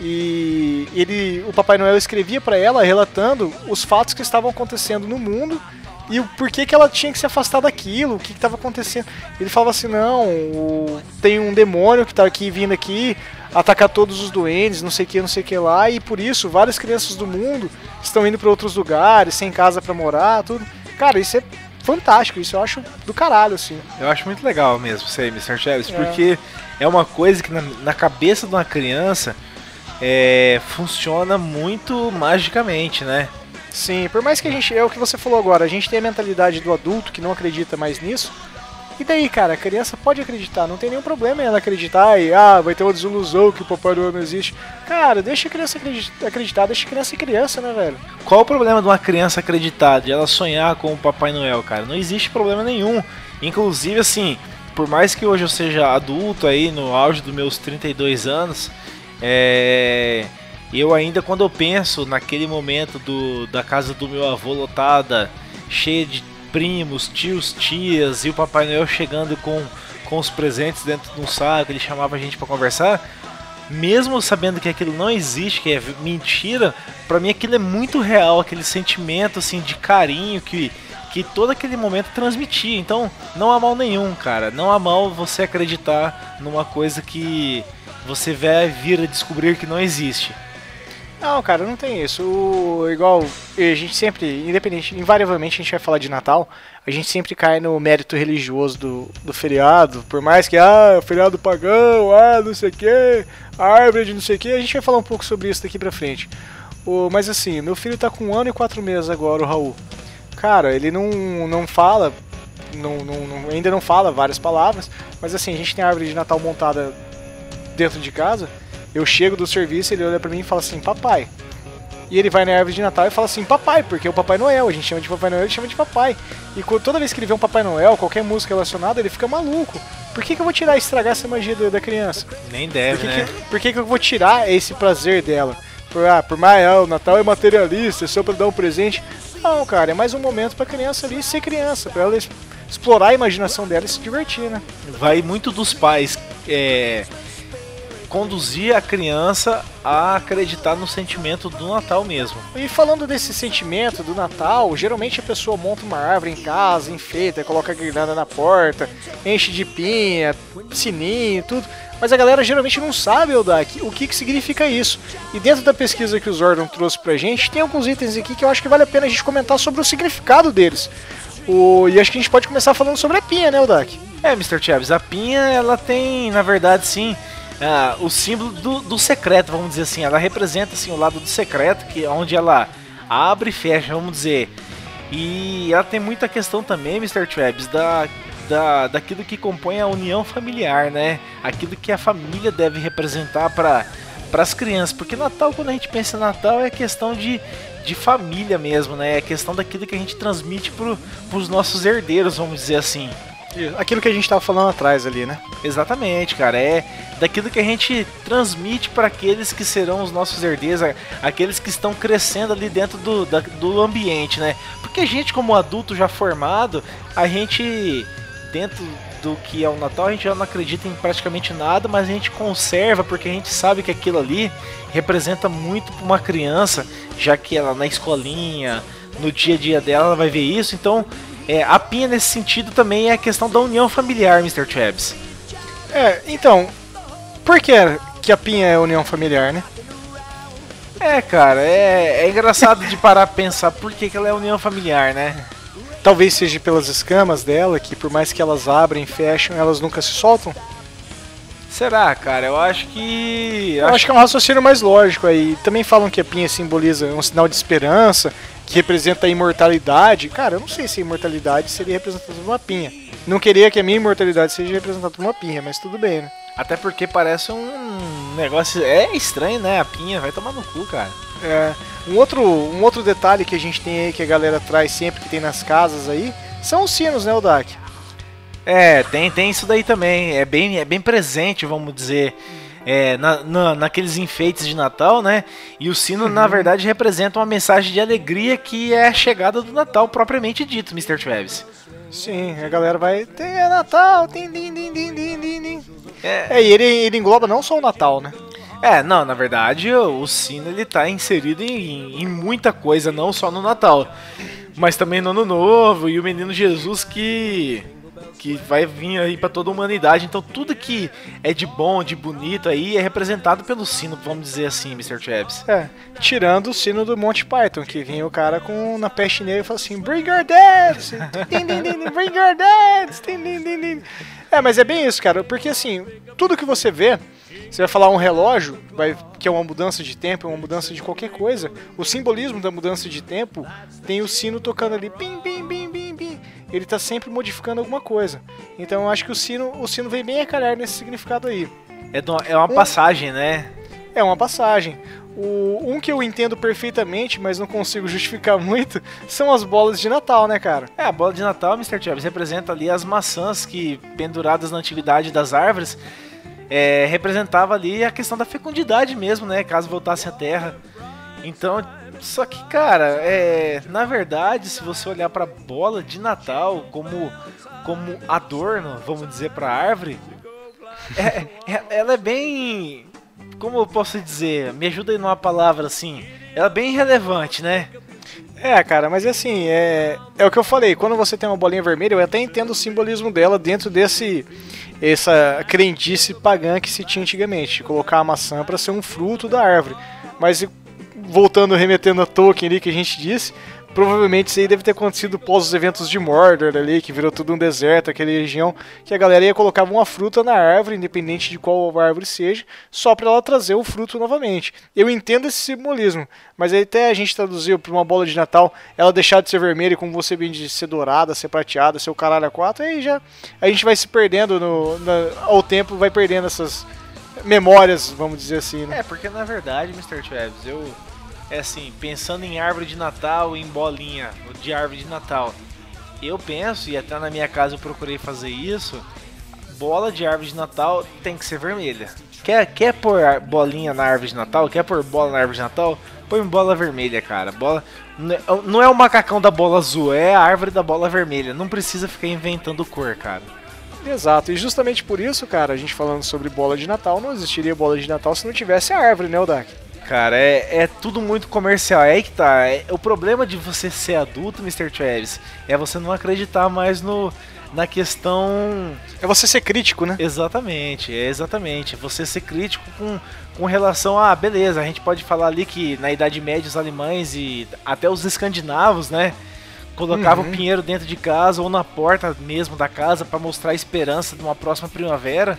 E ele, o Papai Noel escrevia para ela relatando os fatos que estavam acontecendo no mundo e o porquê que ela tinha que se afastar daquilo, o que estava acontecendo. Ele falava assim: não, o- tem um demônio que está aqui vindo aqui atacar todos os doentes, não sei o que, não sei o que lá, e por isso várias crianças do mundo estão indo para outros lugares, sem casa para morar, tudo. Cara, isso é fantástico, isso eu acho do caralho, assim. Eu acho muito legal mesmo isso aí, Mr. Chaves, É. porque é uma coisa que na, na cabeça de uma criança é, funciona muito magicamente, né? Sim, por mais que a gente. É o que você falou agora, a gente tem a mentalidade do adulto que não acredita mais nisso. E daí, cara, a criança pode acreditar, não tem nenhum problema em ela acreditar e, ah, vai ter uma desilusão que o Papai Noel não existe. Cara, deixa a criança acredi- acreditar, deixa a criança criança, né, velho? Qual o problema de uma criança acreditar, de ela sonhar com o Papai Noel, cara? Não existe problema nenhum. Inclusive, assim, por mais que hoje eu seja adulto aí, no auge dos meus 32 anos, é... eu ainda, quando eu penso naquele momento do, da casa do meu avô lotada, cheia de primos, tios, tias, e o Papai Noel chegando com, com os presentes dentro de um saco, ele chamava a gente pra conversar, mesmo sabendo que aquilo não existe, que é mentira, pra mim aquilo é muito real, aquele sentimento assim de carinho que que todo aquele momento transmitia. Então, não há mal nenhum, cara. Não há mal você acreditar numa coisa que você vai vir a descobrir que não existe. Não, cara, não tem isso. O, igual, a gente sempre, independente, invariavelmente a gente vai falar de Natal, a gente sempre cai no mérito religioso do, do feriado. Por mais que, ah, feriado pagão, ah, não sei o que, árvore de não sei o que, a gente vai falar um pouco sobre isso daqui pra frente. O, mas assim, meu filho tá com um ano e quatro meses agora, o Raul. Cara, ele não, não fala, não, não- não- ainda não fala várias palavras, mas assim, a gente tem a árvore de Natal montada dentro de casa. Eu chego do serviço, ele olha pra mim e fala assim, papai. E ele vai na árvore de Natal e fala assim, papai, porque é o Papai Noel, a gente chama de Papai Noel, ele chama de papai. E toda vez que ele vê um Papai Noel, qualquer música relacionada, ele fica maluco. Por que, que eu vou tirar e estragar essa magia da, criança? Nem Por deve, que, né? que, por que, que eu vou tirar esse prazer dela? Por, ah, por mais, ah, o Natal é materialista, é só pra dar um presente. Não, cara, é mais um momento pra criança ali ser criança, pra ela explorar a imaginação dela e se divertir, né? Vai muito dos pais é, conduzir a criança a acreditar no sentimento do Natal mesmo. E falando desse sentimento do Natal, geralmente a pessoa monta uma árvore em casa, enfeita, coloca guirlanda na porta, enche de pinha, sininho, tudo. Mas a galera geralmente não sabe, Eldak, o que, que significa isso. E dentro da pesquisa que o Zordon trouxe pra gente, tem alguns itens aqui que eu acho que vale a pena a gente comentar sobre o significado deles. O... E acho que a gente pode começar falando sobre a pinha, né, Eldak? É, Mr. Chaves, a pinha, ela tem, na verdade, sim, ah, o símbolo do, do secreto, vamos dizer assim. Ela representa, assim, o lado do secreto, que é onde ela abre e fecha, vamos dizer. E ela tem muita questão também, Mr. Travis, da, da, daquilo que compõe a união familiar, né? Aquilo que a família deve representar para para as crianças, porque Natal, quando a gente pensa em Natal, é questão de, de família mesmo, né? É questão daquilo que a gente transmite para os nossos herdeiros, vamos dizer assim. Aquilo que a gente tava falando atrás ali, né? Exatamente, cara. É daquilo que a gente transmite para aqueles que serão os nossos herdeiros, aqueles que estão crescendo ali dentro do, da- do ambiente, né? Porque a gente, como adulto já formado, a gente, dentro do que é o Natal, a gente já não acredita em praticamente nada, mas a gente conserva porque a gente sabe que aquilo ali representa muito para uma criança, já que ela na escolinha, no dia a dia dela, ela vai ver isso. Então, é, a pinha nesse sentido também é a questão da união familiar, Mr. Travis. É, então, por que que a pinha é união familiar, né? É, cara, é, é engraçado de parar pra pensar por que, que ela é união familiar, né? Talvez seja pelas escamas dela, que por mais que elas abrem e fecham, elas nunca se soltam. Será, cara? Eu acho que. Eu acho que é um raciocínio mais lógico aí. Também falam que a pinha simboliza um sinal de esperança, que representa a imortalidade. Cara, eu não sei se a imortalidade seria representada por uma pinha. Não queria que a minha imortalidade seja representada por uma pinha, mas tudo bem, né? Até porque parece um negócio. É estranho, né? A pinha vai tomar no cu, cara. É, um, outro, um outro detalhe que a gente tem aí, que a galera traz sempre, que tem nas casas aí, são os sinos, né, Odak? É, tem, tem isso daí também. É bem, é bem presente, vamos dizer. É, na, na- naqueles enfeites de Natal, né? E o sino, na verdade, representa uma mensagem de alegria que é a chegada do Natal propriamente dito, Mr. Travis. Sim, a galera vai. Tem é Natal, tem din, din, din, din, din, din. É, É, e ele, ele engloba não só o Natal, né? É, não, na verdade o, o sino ele tá inserido em, em muita coisa, não só no Natal, mas também no Ano Novo e o Menino Jesus que que vai vir aí pra toda a humanidade. Então tudo que é de bom, de bonito aí é representado pelo sino, vamos dizer assim, Mr. Travis. É, tirando o sino do Monty Python, que vinha o cara com na peste negra e falou assim: Bring your dads! Bring your dads! É, mas é bem isso, cara, porque assim, tudo que você vê, você vai falar um relógio, vai, que é uma mudança de tempo, é uma mudança de qualquer coisa, o simbolismo da mudança de tempo tem o sino tocando ali, bim, bim, bim, bim. Ele tá sempre modificando alguma coisa. Então eu acho que o sino, o sino vem bem a calhar nesse significado aí. É, do- é uma passagem, né? É uma passagem. O, um que eu entendo perfeitamente, mas não consigo justificar [LAUGHS] muito, são as bolas de Natal, né, cara? É, a bola de Natal, Mr. Travis, representa ali as maçãs que, penduradas na antiguidade das árvores, é, representava ali a questão da fecundidade mesmo, né? Caso voltasse à Terra. Então, só que, cara, é, na verdade, se você olhar pra bola de Natal como, como adorno, vamos dizer, pra árvore, é- é- ela é bem. Como eu posso dizer? Me ajuda aí numa palavra assim. Ela é bem relevante, né? É, cara, mas assim, é, é o que eu falei, quando você tem uma bolinha vermelha, eu até entendo o simbolismo dela dentro desse essa crendice pagã que se tinha antigamente, colocar a maçã para ser um fruto da árvore. Mas voltando, remetendo a Tolkien ali que a gente disse, provavelmente isso aí deve ter acontecido pós os eventos de Mordor ali, que virou tudo um deserto, aquela região, que a galera ia colocar uma fruta na árvore, independente de qual árvore seja, só para ela trazer o fruto novamente. Eu entendo esse simbolismo, mas aí até a gente traduziu para uma bola de Natal, ela deixar de ser vermelha, como você bem disse, ser dourada, ser prateada, ser o caralho a quatro, aí já a gente vai se perdendo no, ao tempo, vai perdendo essas memórias, vamos dizer assim, né? É, porque na verdade, Mr. Travis, eu. É assim, pensando em árvore de Natal, em bolinha de árvore de Natal, eu penso, e até na minha casa eu procurei fazer isso, bola de árvore de Natal tem que ser vermelha. Quer, quer pôr bolinha na árvore de Natal? Quer pôr bola na árvore de Natal? Põe bola vermelha, cara. Bola não é- não é o macacão da bola azul, é a árvore da bola vermelha. Não precisa ficar inventando cor, cara. Exato, e justamente por isso, cara, a gente falando sobre bola de Natal, não existiria bola de Natal se não tivesse a árvore, né, Odak? Cara, é, é tudo muito comercial. É aí que tá. É- o problema de você ser adulto, Mr. Travis, é você não acreditar mais no, na questão É você ser crítico, né? Exatamente, é exatamente. Você ser crítico com, com relação a, beleza, a gente pode falar ali que na Idade Média os alemães e até os escandinavos, né? Colocavam Uhum. o pinheiro dentro de casa ou na porta mesmo da casa para mostrar a esperança de uma próxima primavera.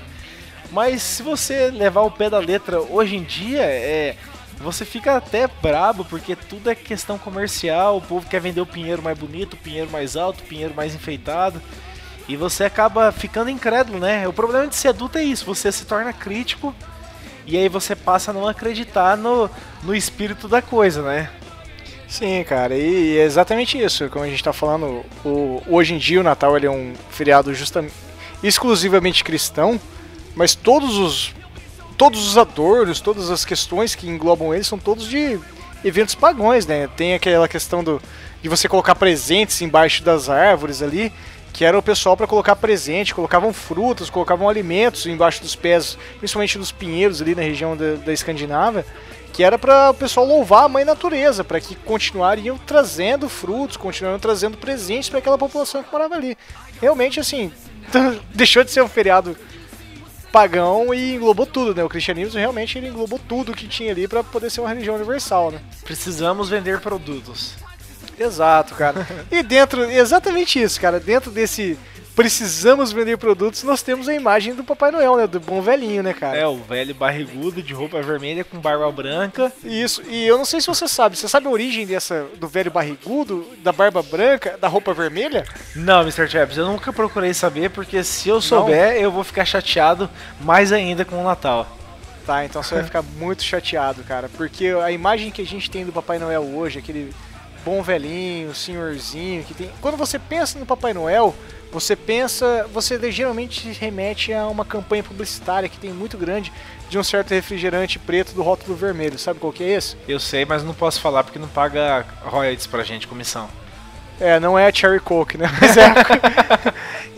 Mas se você levar o pé da letra hoje em dia, é. Você fica até brabo, porque tudo é questão comercial, o povo quer vender o pinheiro mais bonito, o pinheiro mais alto, o pinheiro mais enfeitado. E você acaba ficando incrédulo, né? O problema de ser adulto é isso, você se torna crítico e aí você passa a não acreditar no, no espírito da coisa, né? Sim, cara, e é exatamente isso. Como a gente tá falando, o- hoje em dia o Natal ele é um feriado justamente exclusivamente cristão, mas todos os todos os adornos, todas as questões que englobam ele são todos de eventos pagões, né? Tem aquela questão do de você colocar presentes embaixo das árvores ali, que era o pessoal para colocar presente, colocavam frutas, colocavam alimentos embaixo dos pés, principalmente nos pinheiros ali na região da, da Escandinávia, que era para o pessoal louvar a mãe natureza, para que continuariam trazendo frutos, continuariam trazendo presentes para aquela população que morava ali. Realmente, assim, [LAUGHS] deixou de ser um feriado pagão e englobou tudo, né? O cristianismo realmente ele englobou tudo que tinha ali para poder ser uma religião universal, né? Precisamos vender produtos. Exato, cara. [LAUGHS] E dentro, exatamente isso, cara. Dentro desse precisamos vender produtos, nós temos a imagem do Papai Noel, né? Do bom velhinho, né, cara? É, o velho barrigudo de roupa vermelha com barba branca. Isso. E eu não sei se você sabe, você sabe a origem dessa do velho barrigudo, da barba branca, da roupa vermelha? Não, Mr. Traps, eu nunca procurei saber, porque se eu souber, eu vou ficar chateado mais ainda com o Natal. Tá, então você vai ficar muito chateado, cara, porque a imagem que a gente tem do Papai Noel hoje, aquele bom velhinho, senhorzinho que tem. Quando você pensa no Papai Noel, você pensa, você geralmente se remete a uma campanha publicitária que tem muito grande de um certo refrigerante preto do rótulo vermelho. Sabe qual que é esse? Eu sei, mas não posso falar porque não paga royalties pra gente, comissão. É, não é a Cherry Coke, né? [LAUGHS] Mas é.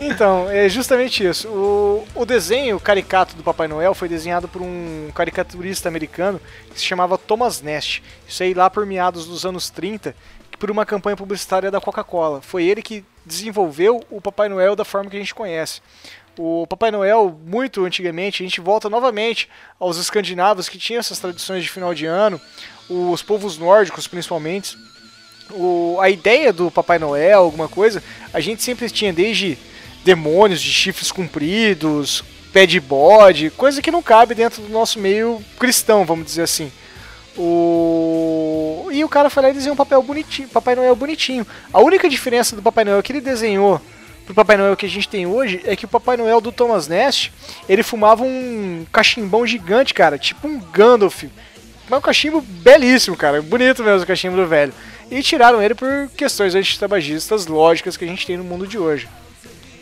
[LAUGHS] então, é justamente isso. O, o desenho caricato do Papai Noel foi desenhado por um caricaturista americano que se chamava Thomas Nast. Isso aí lá por meados dos anos 30, por uma campanha publicitária da Coca-Cola. Foi ele que desenvolveu o Papai Noel da forma que a gente conhece. O Papai Noel, muito antigamente, a gente volta novamente aos escandinavos que tinham essas tradições de final de ano, os povos nórdicos principalmente o, a ideia do Papai Noel, alguma coisa, a gente sempre tinha desde demônios de chifres compridos, pé de bode, coisa que não cabe dentro do nosso meio cristão, vamos dizer assim. O... E o cara foi lá e desenhou um papel bonitinho, Papai Noel bonitinho. A única diferença do Papai Noel que ele desenhou pro Papai Noel que a gente tem hoje é que o Papai Noel do Thomas Nest, ele fumava um cachimbão gigante, cara, tipo um Gandalf. Mas um cachimbo belíssimo, cara, bonito mesmo o cachimbo do velho. E tiraram ele por questões antitabagistas lógicas que a gente tem no mundo de hoje.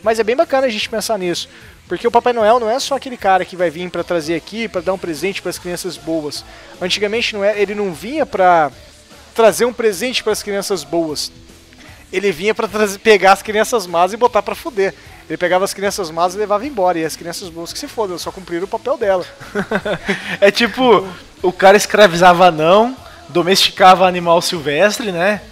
Mas é bem bacana a gente pensar nisso, porque o Papai Noel não é só aquele cara que vai vir para trazer aqui, para dar um presente para as crianças boas. Antigamente não é, ele não vinha para trazer um presente para as crianças boas. Ele vinha para pegar as crianças más e botar para fuder. Ele pegava as crianças más e levava embora, e as crianças boas que se fodam, só cumpriram o papel dela. [LAUGHS] É tipo, o cara escravizava não, domesticava animal silvestre, né?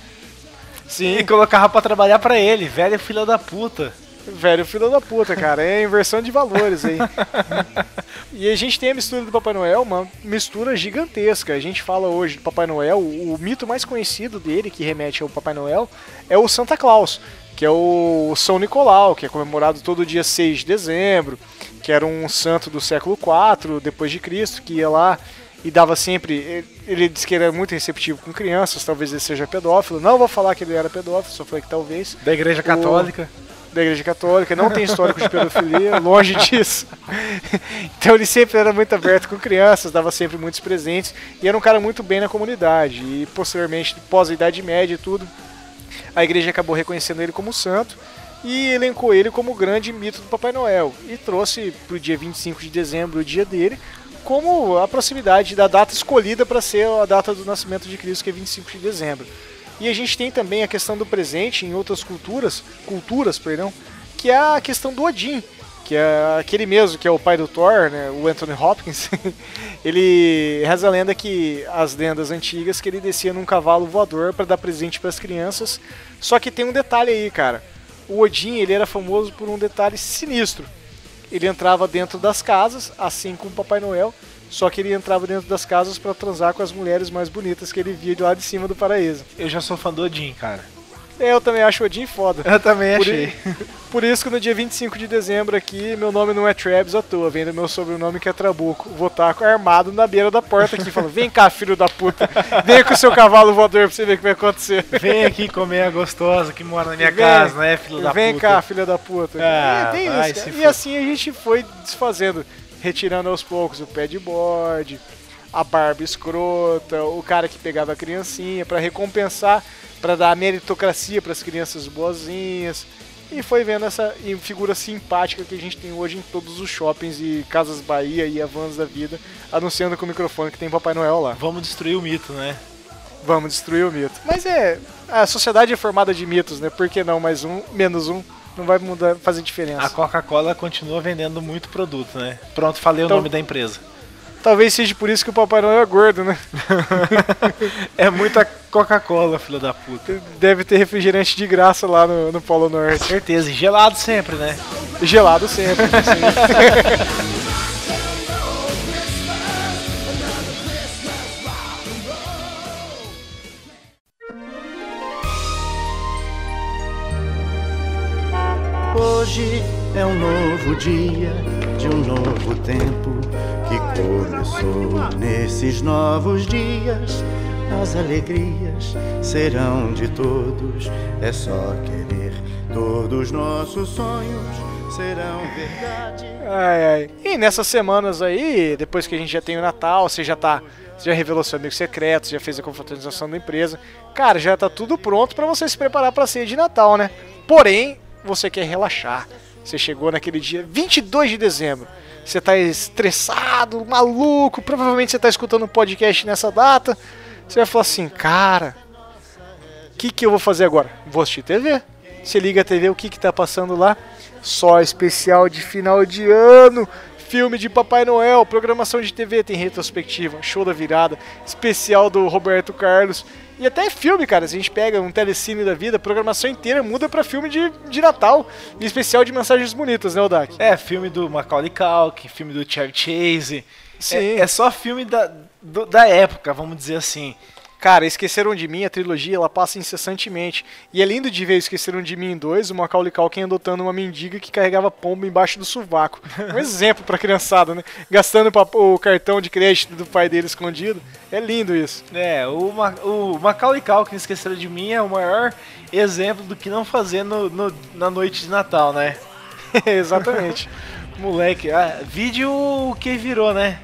Sim. E colocava pra trabalhar pra ele, velho filho da puta. Velho filho da puta, cara. É inversão de valores aí. [LAUGHS] e a gente tem a mistura do Papai Noel, uma mistura gigantesca. A gente fala hoje do Papai Noel, o, o mito mais conhecido dele, que remete ao Papai Noel, é o Santa Claus, que é o São Nicolau, que é comemorado todo dia 6 de dezembro, que era um santo do século IV depois de Cristo, que ia lá e dava sempre. Ele, ele disse que era muito receptivo com crianças, talvez ele seja pedófilo. Não vou falar que ele era pedófilo, só falei que talvez. Da igreja católica. Da igreja católica, não tem histórico de pedofilia, longe disso. Então ele sempre era muito aberto com crianças, dava sempre muitos presentes e era um cara muito bem na comunidade. E posteriormente, pós a Idade Média e tudo, a igreja acabou reconhecendo ele como santo e elencou ele como o grande mito do Papai Noel e trouxe para o dia 25 de dezembro, o dia dele, como a proximidade da data escolhida para ser a data do nascimento de Cristo, que é 25 de dezembro. E a gente tem também a questão do presente em outras culturas, culturas, perdão, que é a questão do Odin, que é aquele mesmo que é o pai do Thor, né, o Anthony Hopkins. [LAUGHS] ele reza a lenda que as lendas antigas que ele descia num cavalo voador para dar presente para as crianças. Só que tem um detalhe aí, cara. O Odin, ele era famoso por um detalhe sinistro. Ele entrava dentro das casas, assim como o Papai Noel, só que ele entrava dentro das casas para transar com as mulheres mais bonitas que ele via de lá de cima do paraíso. Eu já sou fã do Odin, cara. É, Eu também acho o Odin foda. Eu também Por, achei. i- [LAUGHS] por isso que no dia 25 de dezembro aqui, meu nome não é Travis à toa, vem do meu sobrenome que é Trabuco. Vou estar armado na beira da porta aqui, falando, vem cá, filho da puta, vem com o seu cavalo voador pra você ver o que vai acontecer. Vem aqui comer a gostosa que mora na minha Vem- casa, né, filho da Vem puta? cá, filha da puta. Ah, é, tem vai isso. E assim a gente foi desfazendo, retirando aos poucos o pé de bode, a barba escrota, o cara que pegava a criancinha pra recompensar, pra dar meritocracia pras crianças boazinhas. E foi vendo essa figura simpática que a gente tem hoje em todos os shoppings e Casas Bahia e Avans da vida, anunciando com o microfone que tem Papai Noel lá. Vamos destruir o mito, né? Vamos destruir o mito. Mas é. A sociedade é formada de mitos, né? Por que não mais um, menos um? Não vai mudar, fazer diferença. A Coca-Cola continua vendendo muito produto, né? Pronto, falei Então- o nome da empresa. Talvez seja por isso que o Papai Noel é gordo, né? [LAUGHS] É muita Coca-Cola, filho da puta. Deve ter refrigerante de graça lá no, no Polo Norte. Certeza, e gelado sempre, né? Gelado sempre. sim. [LAUGHS] Hoje é um novo dia de um novo tempo que começou nesses novos dias. As alegrias serão de todos, é só querer. Todos nossos sonhos serão verdade. Ai, ai. E nessas semanas aí, depois que a gente já tem o Natal, você já tá. Você já revelou seu amigo secreto, já fez a confraternização da empresa. Cara, já tá tudo pronto pra você se preparar pra ceia de Natal, né? Porém, você quer relaxar. Você chegou naquele dia 22 de dezembro. Você tá estressado, maluco, provavelmente você tá escutando um podcast nessa data. Você vai falar assim, cara, o que, que eu vou fazer agora? Vou assistir TV. Você liga a TV, o que, que tá passando lá? Só especial de final de ano, filme de Papai Noel, programação de TV, tem retrospectiva, show da virada, especial do Roberto Carlos. E até filme, cara. Se a gente pega um telecine da vida, a programação inteira muda pra filme de, de Natal. E especial de mensagens bonitas, né, Odak? É, filme do Macaulay Culkin, filme do Chevy Chase. Sim. É, é só filme da, do- da época, vamos dizer assim. Cara, Esqueceram de Mim, a trilogia, ela passa incessantemente. E é lindo de ver Esqueceram de Mim em 2, o Macaulay Culkin adotando uma mendiga que carregava pomba embaixo do sovaco. Um [LAUGHS] exemplo pra criançada, né? Gastando o cartão de crédito do pai dele escondido. É lindo isso. É, o, Ma o Macaulay Culkin, Esqueceram de Mim, é o maior exemplo do que não fazer no, no- na noite de Natal, né? [LAUGHS] Exatamente. [LAUGHS] Moleque, ah, vídeo o que virou, né?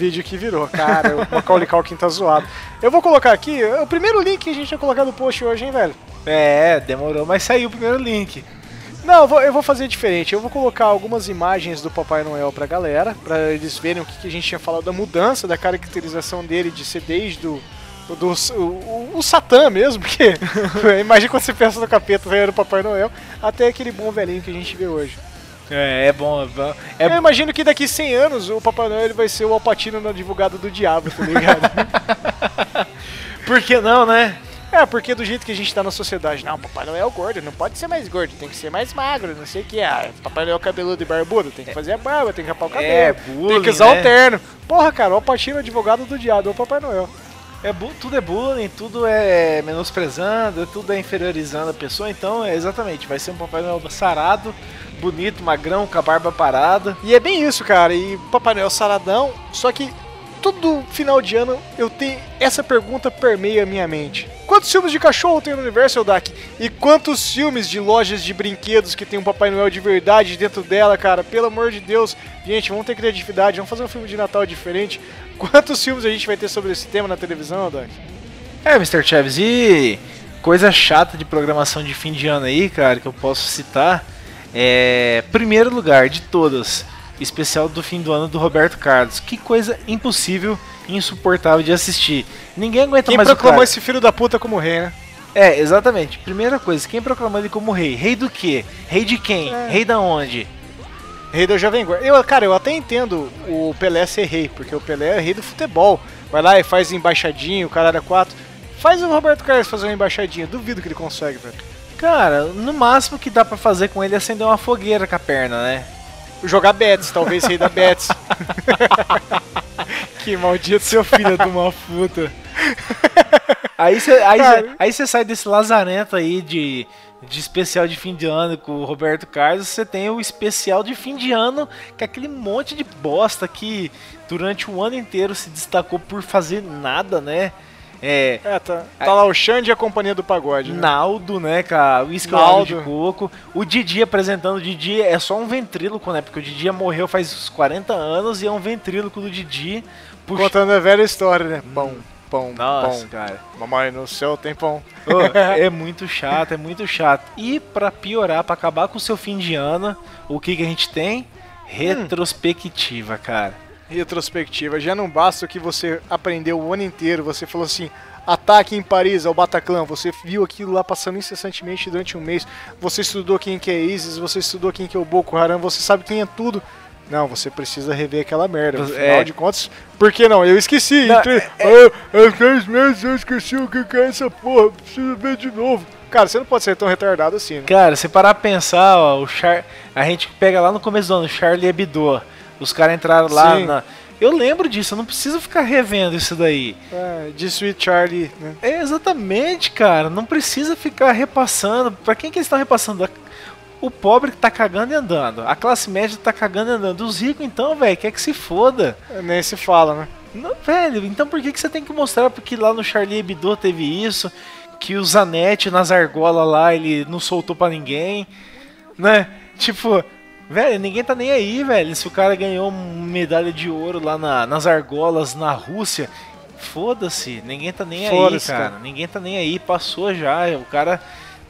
Vídeo que virou. Cara, o Macaulay Culkin tá zoado. Eu vou colocar aqui, o primeiro link que a gente vai colocar no post hoje, hein, velho? É, demorou, mas saiu o primeiro link. Não, eu vou, eu vou fazer diferente. Eu vou colocar algumas imagens do Papai Noel pra galera, pra eles verem o que, que a gente tinha falado da mudança, da caracterização dele de ser desde o. Do, o, o, o Satã mesmo, [LAUGHS] porque imagina quando você pensa no capeta velho do Papai Noel, até aquele bom velhinho que a gente vê hoje. É, é bom, é bom. É Eu imagino que daqui 100 anos o Papai Noel vai ser o Alpatino na advogado do diabo, tá ligado? [LAUGHS] Por que não, né? é, porque do jeito que a gente tá na sociedade, não, Papai Noel é gordo, não pode ser mais gordo, tem que ser mais magro, não sei o que. Ah, Papai Noel cabeludo e barbudo, tem que fazer a barba, tem que rapar o cabelo, É, tem bullying, que usar né? o terno. Porra, cara, o Alpatino advogado do diabo, é o Papai Noel. É tudo é bullying, tudo é menosprezando, tudo é inferiorizando a pessoa, então é exatamente, vai ser um Papai Noel sarado, bonito, magrão, com a barba parada. E é bem isso, cara. E Papai Noel saradão. Só que todo final de ano eu tenho. Essa pergunta permeia a minha mente. Quantos filmes de cachorro tem no universo, Eldak? E quantos filmes de lojas de brinquedos que tem um Papai Noel de verdade dentro dela, cara? Pelo amor de Deus. Gente, vamos ter criatividade, vamos fazer um filme de Natal diferente. Quantos filmes a gente vai ter sobre esse tema na televisão, Eldak? É, Mr. Chaves, e coisa chata de programação de fim de ano aí, cara, que eu posso citar, é primeiro lugar de todas, especial do fim do ano do Roberto Carlos. Que coisa impossível, insuportável de assistir. Ninguém aguenta Quem mais o proclamou cara. esse filho da puta como rei, né? É, exatamente. Primeira coisa, quem proclamou ele como rei? Rei do quê? Rei de quem? É. Rei da onde? Rei da Jovem Guarda. Eu, cara, eu até entendo o Pelé ser rei, porque o Pelé é rei do futebol. Vai lá e faz embaixadinho, o caralho é quatro. Faz o Roberto Carlos fazer uma embaixadinha. Duvido que ele consegue, velho. Cara, no máximo que dá pra fazer com ele é acender uma fogueira com a perna, né? Jogar Betis, talvez rei da Betis. [LAUGHS] que maldito seu filho de uma puta. Aí você aí cê- aí cê sai desse lazarento aí de, de especial de fim de ano com o Roberto Carlos, você tem o especial de fim de ano, que é aquele monte de bosta que durante o ano inteiro se destacou por fazer nada, né? É, É, tá, tá lá o Xande e a companhia do pagode. Né? Naldo, né, cara? Naldo. Naldo de coco. O Didi apresentando o Didi é só um ventríloco, né? Porque o Didi morreu faz uns 40 anos e é um ventríloco do Didi. Puxa- Contando a velha história, né? Pão, pão, Nossa, pão. cara. Mamãe no céu tem pão. É muito chato, é muito chato. E pra piorar, pra acabar com o seu fim de ano, o que, que a gente tem? Retrospectiva, cara. Retrospectiva. Já não basta o que você aprendeu o ano inteiro. Você falou assim: ataque em Paris ao Bataclan. Você viu aquilo lá passando incessantemente durante um mês. Você estudou quem que é ISIS, você estudou quem que é o Boko Haram, você sabe quem é tudo. Não, você precisa rever aquela merda. Afinal é. de contas, por que não? Eu esqueci. Não, Entre... é- Ah, há três meses eu esqueci o que é essa porra. Preciso ver de novo. Cara, você não pode ser tão retardado assim, né? Cara, se parar pra pensar, ó, o Char... a gente pega lá no começo do ano, Charlie Hebdo. Os caras entraram lá Sim. na. Eu lembro disso, eu não preciso ficar revendo isso daí. É, de Sweet Charlie, né? É exatamente, cara. Não precisa ficar repassando. Pra quem que eles estão repassando? O pobre que tá cagando e andando. A classe média tá cagando e andando. Os ricos, então, velho, quer que se foda. Nem se fala, né? Não, velho, então por que, que você tem que mostrar porque lá no Charlie Hebdo teve isso? Que o Zanetti nas argolas lá, ele não soltou pra ninguém, né? Tipo, velho, ninguém tá nem aí, velho. Se o cara ganhou medalha de ouro lá na- nas argolas na Rússia, foda-se, ninguém tá nem aí, cara. cara. Ninguém tá nem aí, passou já. O cara.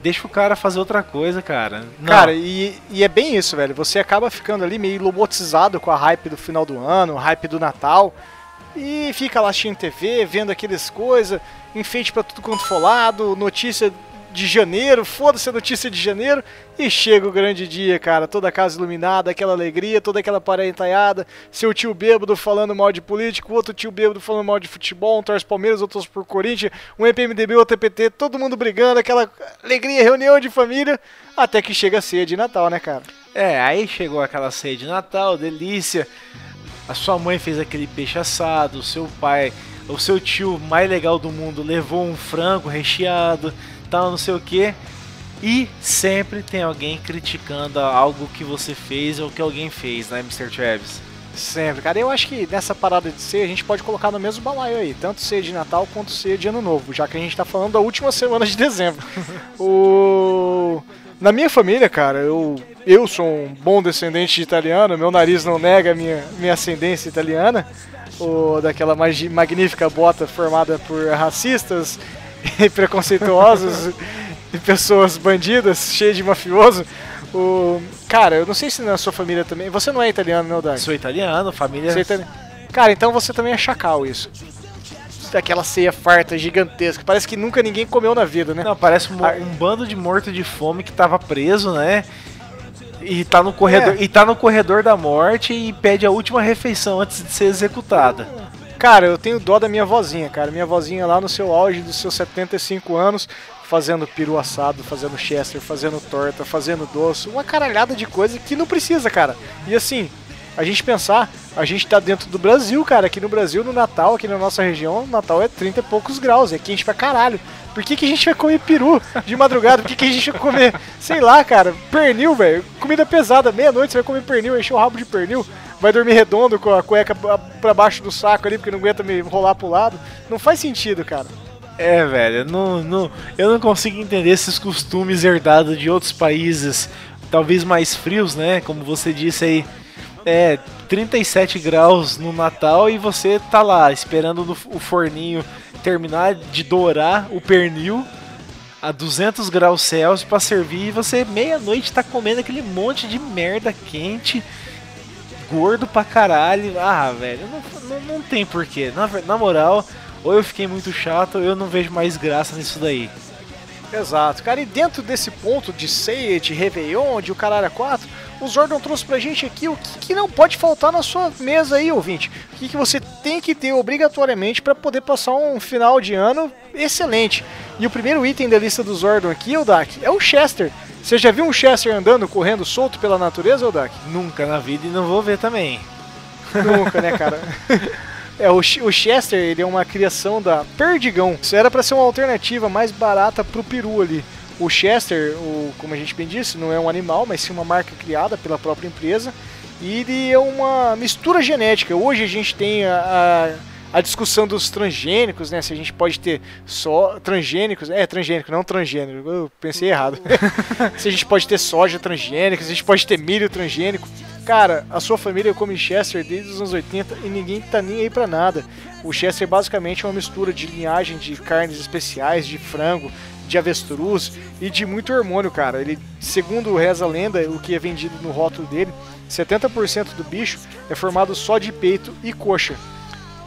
Deixa o cara fazer outra coisa, cara. Não. Cara, e, e é bem isso, velho. Você acaba ficando ali meio lobotizado com a hype do final do ano, hype do Natal. E fica lá assistindo TV, vendo aqueles coisas, enfeite pra tudo quanto for lado, notícia de janeiro, foda-se a notícia de janeiro. E chega o grande dia, cara. Toda a casa iluminada, aquela alegria, toda aquela parentaiada. Seu tio bêbado falando mal de político, outro tio bêbado falando mal de futebol, um torce Palmeiras, outro torce por Corinthians, um EPMDB, outro EPT, todo mundo brigando, aquela alegria, reunião de família. Até que chega a ceia de Natal, né, cara? É, aí chegou aquela ceia de Natal, delícia. A sua mãe fez aquele peixe assado, o seu pai, o seu tio mais legal do mundo levou um frango recheado, tal, não sei o que. E sempre tem alguém criticando algo que você fez ou que alguém fez, né, Mr. Travis? Sempre, cara. Eu acho que nessa parada de ceia a gente pode colocar no mesmo balaio aí, tanto ceia de Natal quanto ceia de Ano Novo, já que a gente tá falando da última [LAUGHS] semana de dezembro. o... Na minha família, cara, eu, eu sou um bom descendente de italiano, meu nariz não nega minha, minha ascendência italiana, o, daquela magnífica bota formada por racistas e [LAUGHS] preconceituosos e pessoas bandidas, cheias de mafioso. O... Cara, eu não sei se na sua família também. Você não é italiano, não, Dani? Sou italiano, família. É italiano. Cara, então você também é chacal isso. Aquela ceia farta gigantesca. Parece que nunca ninguém comeu na vida, né? Não, parece um, Ah. um bando de morto de fome que tava preso, né? E tá no corredor, É. e tá no corredor da morte e pede a última refeição antes de ser executada. Cara, eu tenho dó da minha vozinha, cara. Minha vozinha lá no seu auge dos seus 75 anos, fazendo peru assado, fazendo chester, fazendo torta, fazendo doce, uma caralhada de coisa que não precisa, cara. E assim, a gente pensar, a gente tá dentro do Brasil, cara. Aqui no Brasil, no Natal, aqui na nossa região, o Natal é 30 e poucos graus, é quente pra caralho. Por que, que a gente vai comer peru de madrugada? Por que, que a gente vai comer, sei lá, cara, pernil, velho? Comida pesada, meia-noite você vai comer pernil, encher o rabo de pernil, vai dormir redondo com a cueca pra- baixo do saco ali, porque não aguenta me rolar pro lado. Não faz sentido, cara. É, velho, não, não, eu não consigo entender esses costumes herdados de outros países, talvez mais frios, né? Como você disse aí, é 37 graus no Natal e você tá lá esperando o forninho terminar de dourar o pernil a 200 graus Celsius pra servir e você meia-noite tá comendo aquele monte de merda quente, gordo pra caralho. Ah, velho, não, não, não tem porquê. Na, na moral, ou eu fiquei muito chato ou eu não vejo mais graça nisso daí. Exato, cara, e dentro desse ponto de ceia, de Réveillon, de o caralho a 4, o Zordon trouxe pra gente aqui o que, que não pode faltar na sua mesa aí, ouvinte. O que, que você tem que ter obrigatoriamente pra poder passar um final de ano excelente. E o primeiro item da lista do Zordon aqui, Odak, é o Chester. Você já viu um Chester andando, correndo solto pela natureza, Odak? Nunca na vida e não vou ver também. Nunca, né, cara? [LAUGHS] É, o, Ch- o Chester, ele é uma criação da Perdigão. Isso era pra ser uma alternativa mais barata pro peru ali. O Chester, o, como a gente bem disse, não é um animal, mas sim uma marca criada pela própria empresa. E ele é uma mistura genética. Hoje a gente tem a, a, a discussão dos transgênicos, né? Se a gente pode ter só transgênicos. É, transgênico, não transgênico. Eu pensei errado. [LAUGHS] se a gente pode ter soja transgênica, se a gente pode ter milho transgênico. Cara, a sua família come Chester desde os anos 80 e ninguém tá nem aí pra nada. O Chester basicamente é uma mistura de linhagem de carnes especiais, de frango, de avestruz e de muito hormônio, cara. Ele, segundo reza a lenda, o que é vendido no rótulo dele, 70% do bicho é formado só de peito e coxa.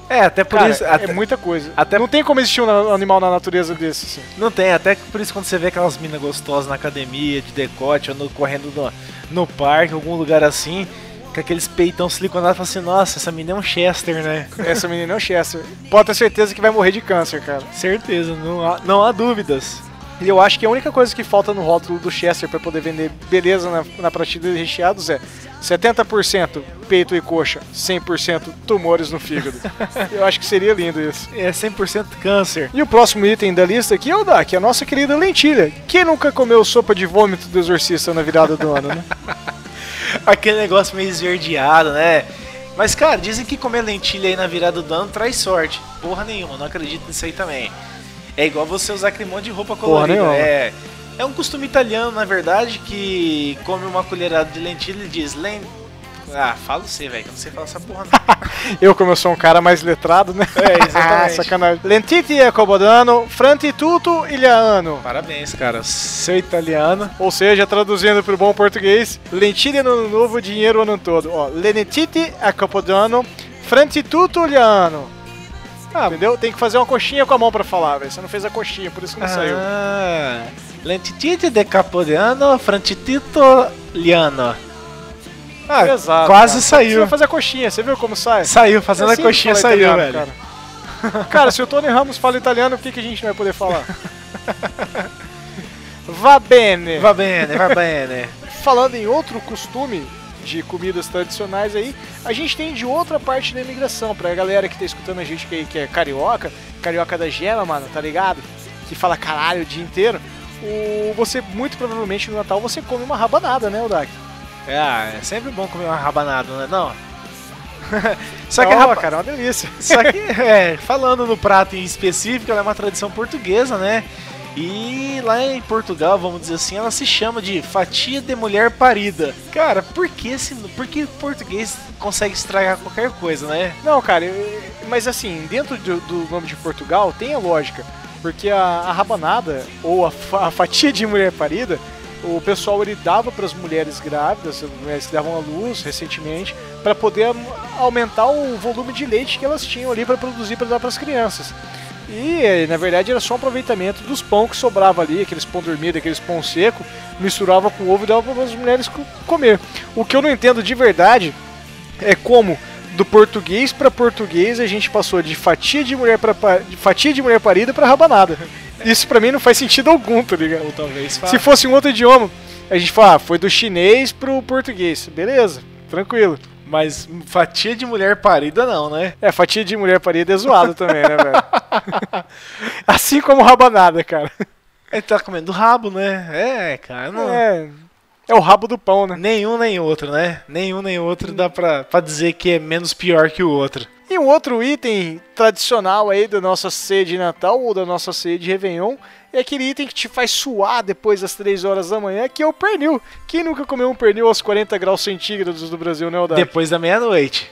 É, até por Cara, isso. é Até, muita coisa. até- Não tem como existir um animal na natureza desse, assim. Não tem, até por isso quando você vê aquelas minas gostosas na academia, de decote, ou no, correndo no, no parque, algum lugar assim, com aqueles peitão siliconados, fala assim, nossa, essa mina é um Chester, né? [LAUGHS] Essa menina é o Chester. Pode ter certeza que vai morrer de câncer, cara. Certeza, não há, não há dúvidas. E eu acho que a única coisa que falta no rótulo do Chester para poder vender beleza na, na prateleira de recheados é 70% peito e coxa, 100% tumores no fígado. [LAUGHS] eu acho que seria lindo isso. É 100% câncer. E o próximo item da lista aqui é o Dak, a nossa querida lentilha. Quem nunca comeu sopa de vômito do exorcista na virada do ano, né? [LAUGHS] Aquele negócio meio esverdeado, né? Mas, cara, dizem que comer lentilha aí na virada do ano traz sorte. Porra nenhuma, não acredito nisso aí também. É igual você usar aquele monte de roupa Porra colorida. nenhuma. É, é um costume italiano, na verdade, que come uma colherada de lentilha e diz... Len... Ah, fala você, velho, que eu não sei falar essa porra não. [LAUGHS] Eu, como eu sou um cara mais letrado, né? É, [LAUGHS] exatamente. Sacanagem. Lentiti e cobodano, frantituto ilhano. Parabéns, cara. Seu italiano. Ou seja, traduzindo para o bom português, lentilha no ano novo, dinheiro o ano todo. Ó, lenetite a capodano, frantituto liano. Ah, entendeu? Tem que fazer uma coxinha com a mão para falar, velho. Você não fez a coxinha, por isso que não saiu. Ah, lentitite de capodiano, frantitito liano. Ah, Exato. quase cara. saiu. Você vai fazer a coxinha, você viu como sai? Saiu, fazendo É assim a coxinha saiu, italiano, velho. Cara. [LAUGHS] Cara, se o Tony Ramos fala italiano, por que, que a gente não vai poder falar? [LAUGHS] Va bene. Vai bene, vai bene. Falando em outro costume de comidas tradicionais aí, a gente tem de outra parte da imigração, pra galera que tá escutando a gente que, que é carioca, carioca da gema, mano, tá ligado? Que fala caralho o dia inteiro. O, você, muito provavelmente no Natal, você come uma rabanada, né, Odak? É, é sempre bom comer uma rabanada, né? Não. [LAUGHS] Só que, Ó, a raba- cara, é uma delícia. Só que, [LAUGHS] é, falando no prato em específico, ela é uma tradição portuguesa, né? E lá em Portugal, vamos dizer assim, ela se chama de fatia de mulher parida. Cara, por que, esse, por que português consegue estragar qualquer coisa, né? Não, cara, mas assim, dentro do, do nome de Portugal tem a lógica, porque a, a rabanada, ou a, a fatia de mulher parida, o pessoal ele dava para as mulheres grávidas, as mulheres que davam à luz recentemente, para poder aumentar o volume de leite que elas tinham ali para produzir para dar para as crianças. E na verdade era só um aproveitamento dos pão que sobrava ali, aqueles pão dormido, aqueles pão seco, misturava com ovo e dava para as mulheres co- comer. O que eu não entendo de verdade é como do português para português a gente passou de fatia de mulher para fatia de mulher parida para rabanada. Isso pra mim não faz sentido algum, tá ligado? Ou talvez Se fosse um outro idioma, a gente fala, ah, foi do chinês pro português. Beleza, tranquilo. Mas fatia de mulher parida não, né? É, fatia de mulher parida é zoado também, né, velho? [LAUGHS] assim como rabanada, cara. Ele tá comendo rabo, né? É, cara, não... É, é o rabo do pão, né? Nenhum nem outro, né? Nenhum nem outro dá pra, pra dizer que é menos pior que o outro. E um outro item tradicional aí da nossa ceia de Natal ou da nossa ceia de Réveillon é aquele item que te faz suar depois das 3 horas da manhã, que é o pernil. Quem nunca comeu um pernil aos 40 graus centígrados do Brasil, né, Odak? Depois da meia-noite.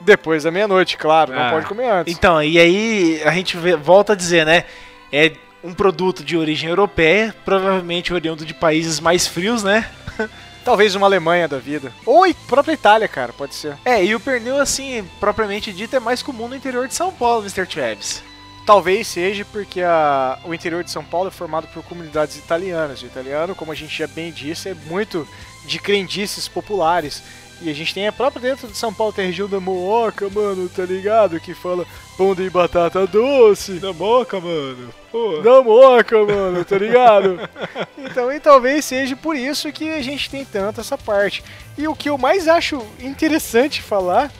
Depois da meia-noite, claro, não Ah. pode comer antes. Então, e aí a gente vê- volta a dizer, né? É um produto de origem europeia, provavelmente oriundo de países mais frios, né? [LAUGHS] Talvez uma Alemanha da vida. Ou a própria Itália, cara, pode ser. É, e o pernil, assim, propriamente dito, é mais comum no interior de São Paulo, Mr. Travis. Talvez seja porque a- o interior de São Paulo é formado por comunidades italianas. O italiano, como a gente já bem disse, é muito de crendices populares. E a gente tem a própria dentro de São Paulo, tem a região da Mooca, mano, tá ligado? Que fala pão de batata doce. Na boca, mano. Pô. Da Mooca, mano, tá ligado? [LAUGHS] Então, e talvez seja por isso que a gente tem tanto essa parte. E o que eu mais acho interessante falar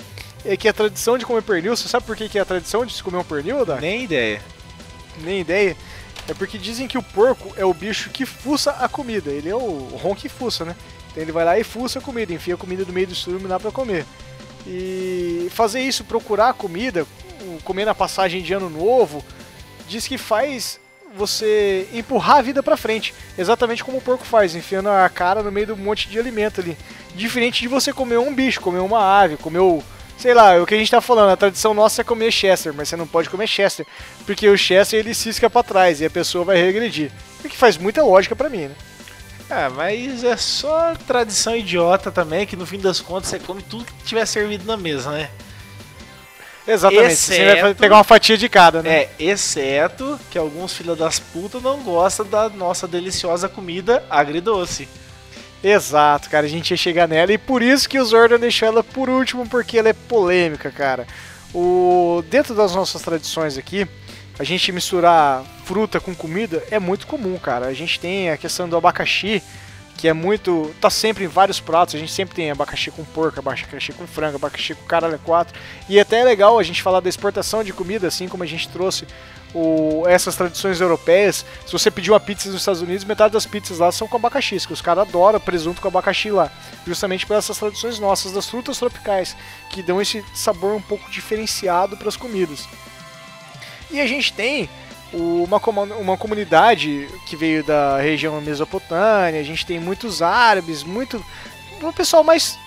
é que a tradição de comer pernil, você sabe por que, que é a tradição de se comer um pernil, Dai? Nem ideia. nem ideia. É porque dizem que o porco é o bicho que fuça a comida. Ele é o ron que fuça, né? Então ele vai lá e fuça a comida, enfia a comida no meio do estrume e dá pra comer. E fazer isso, procurar a comida, comer na passagem de ano novo, diz que faz você empurrar a vida pra frente. Exatamente como o porco faz, enfiando a cara no meio de um monte de alimento ali. Diferente de você comer um bicho, comer uma ave, comer o. Sei lá, o que a gente tá falando, a tradição nossa é comer Chester, mas você não pode comer Chester, porque o Chester ele cisca pra trás e a pessoa vai regredir. O que faz muita lógica pra mim, né? Ah, mas é só tradição idiota também, que no fim das contas você come tudo que tiver servido na mesa, né? Exatamente, você vai Exceto- pegar uma fatia de cada, né? É, exceto que alguns filhos das putas não gostam da nossa deliciosa comida agridoce. Exato, cara, a gente ia chegar nela e por isso que o Zordon deixou ela por último, porque ela é polêmica, cara. O dentro das nossas tradições aqui, a gente misturar fruta com comida é muito comum, cara. A gente tem a questão do abacaxi, que é muito, tá sempre em vários pratos. A gente sempre tem abacaxi com porco, abacaxi com frango, abacaxi com caralho 4. E até é legal a gente falar da exportação de comida, assim como a gente trouxe o- essas tradições europeias. Se você pedir uma pizza nos Estados Unidos, metade das pizzas lá são com abacaxi, que os caras adoram presunto com abacaxi lá. Justamente por essas tradições nossas das frutas tropicais, que dão esse sabor um pouco diferenciado para as comidas. E a gente tem uma, uma comunidade que veio da região mesopotâmia, a gente tem muitos árabes, muito. o pessoal mais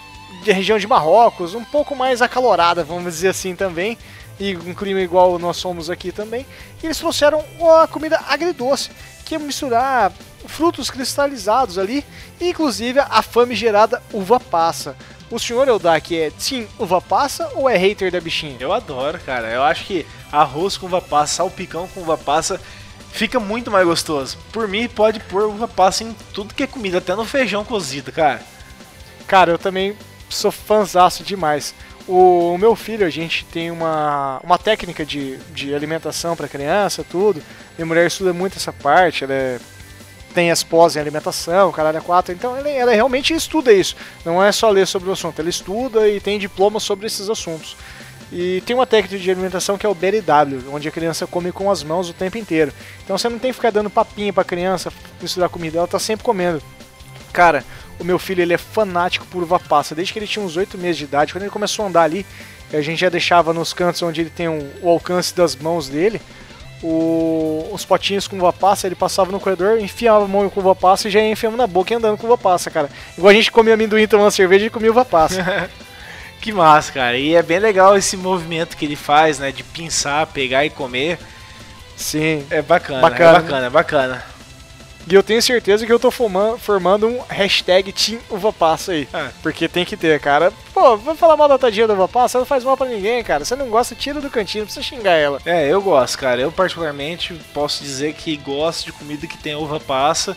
da região de Marrocos, um pouco mais acalorada, vamos dizer assim também, e um clima igual nós somos aqui também. E eles trouxeram a comida agridoce, que é misturar frutos cristalizados ali, inclusive a famigerada uva passa. O senhor Eldak é Team uva passa ou é hater da bichinha? Eu adoro, cara. Eu acho que arroz com uva passa, salpicão com uva passa fica muito mais gostoso. Por mim, pode pôr uva passa em tudo que é comida, até no feijão cozido, cara. Cara, eu também sou fãzaço demais. O, meu filho, a gente tem uma, uma técnica de, de alimentação para criança, tudo. Minha mulher estuda muito essa parte, ela é- tem as pós em alimentação, caralho, é quatro. Então ela, ela realmente estuda isso. Não é só ler sobre o assunto, ela estuda e tem diploma sobre esses assuntos. E tem uma técnica de alimentação que é o BLW, onde a criança come com as mãos o tempo inteiro. Então você não tem que ficar dando papinha pra criança misturar comida, ela tá sempre comendo. Cara, o meu filho ele é fanático por uva passa. Desde que ele tinha uns 8 meses de idade, quando ele começou a andar ali, a gente já deixava nos cantos onde ele tem um- o alcance das mãos dele. o- os potinhos com uva passa, ele passava no corredor, enfiava a mão com uva passa e já ia enfiando na boca e andando com uva passa, cara. Igual a gente comia amendoim tomando cerveja e comia uva passa. [LAUGHS] Que massa, cara. E é bem legal esse movimento que ele faz, né? De pinçar, pegar e comer. Sim. É bacana, Bacana, é bacana, é bacana. E eu tenho certeza que eu tô formando, formando um hashtag Team Uva Passa aí. É. Porque tem que ter, cara. Pô, vai falar mal da tadinha da uva passa, não faz mal pra ninguém, cara. Você não gosta, tira do cantinho, não precisa xingar ela. É, eu gosto, cara. Eu particularmente posso dizer que gosto de comida que tem uva passa.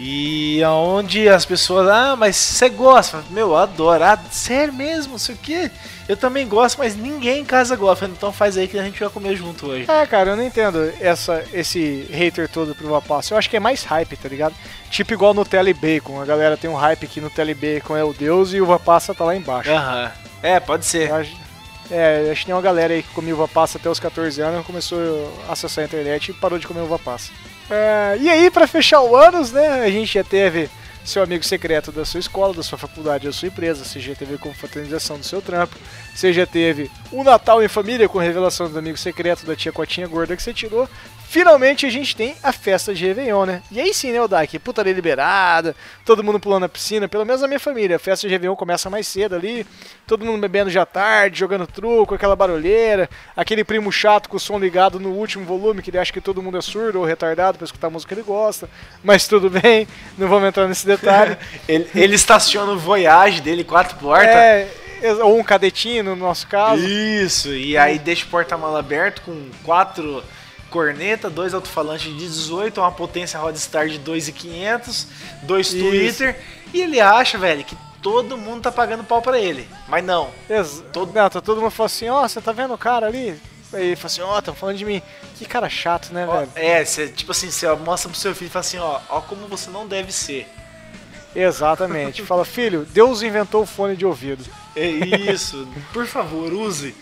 E aonde as pessoas, ah, mas você gosta? Meu, eu adoro. Ah, sério mesmo? Isso aqui? Eu também gosto, mas ninguém em casa gosta. Então faz aí que a gente vai comer junto hoje. É, cara, eu não entendo essa, esse hater todo pro uva passa. Eu acho que é mais hype, tá ligado? Tipo igual Nutella e Bacon. A galera tem um hype que Nutella e Bacon é o deus e uva passa tá lá embaixo. Aham. É, pode ser. Eu acho- É, acho que tem uma galera aí que comia uva passa até os 14 anos, começou a acessar a internet e parou de comer uva passa. É, e aí, pra fechar o anos, né, a gente já teve seu amigo secreto da sua escola, da sua faculdade, da sua empresa, você já teve confraternização do seu trampo, você já teve o Natal em família com revelação do amigo secreto da tia Cotinha Gorda que você tirou, finalmente a gente tem a festa de Réveillon, né? E aí sim, né, Odak? Putaria liberada, todo mundo pulando na piscina, pelo menos a minha família. A festa de Réveillon começa mais cedo ali, todo mundo bebendo já tarde, jogando truco, aquela barulheira, aquele primo chato com o som ligado no último volume, que ele acha que todo mundo é surdo ou retardado pra escutar a música que ele gosta. Mas tudo bem, não vamos entrar nesse detalhe. [LAUGHS] Ele, ele estaciona o Voyage dele, quatro portas. é, ou um cadetinho no nosso caso. Isso, e aí deixa o porta-mala aberto com quatro corneta, dois alto-falantes de 18, uma potência Rodstar de 2.500, dois Isso. Twitter, e ele acha, velho, que todo mundo tá pagando pau pra ele. Mas não. Ex- Todo- Não, tá todo mundo falando assim, ó, você tá vendo o cara ali? Aí ele fala assim, ó, tão falando de mim. Que cara chato, né, Ó, velho? é, cê, tipo assim, você mostra pro seu filho e fala assim, ó, ó como você não deve ser. Exatamente. [LAUGHS] Fala, filho, Deus inventou o fone de ouvido. É isso, [LAUGHS] por favor, use.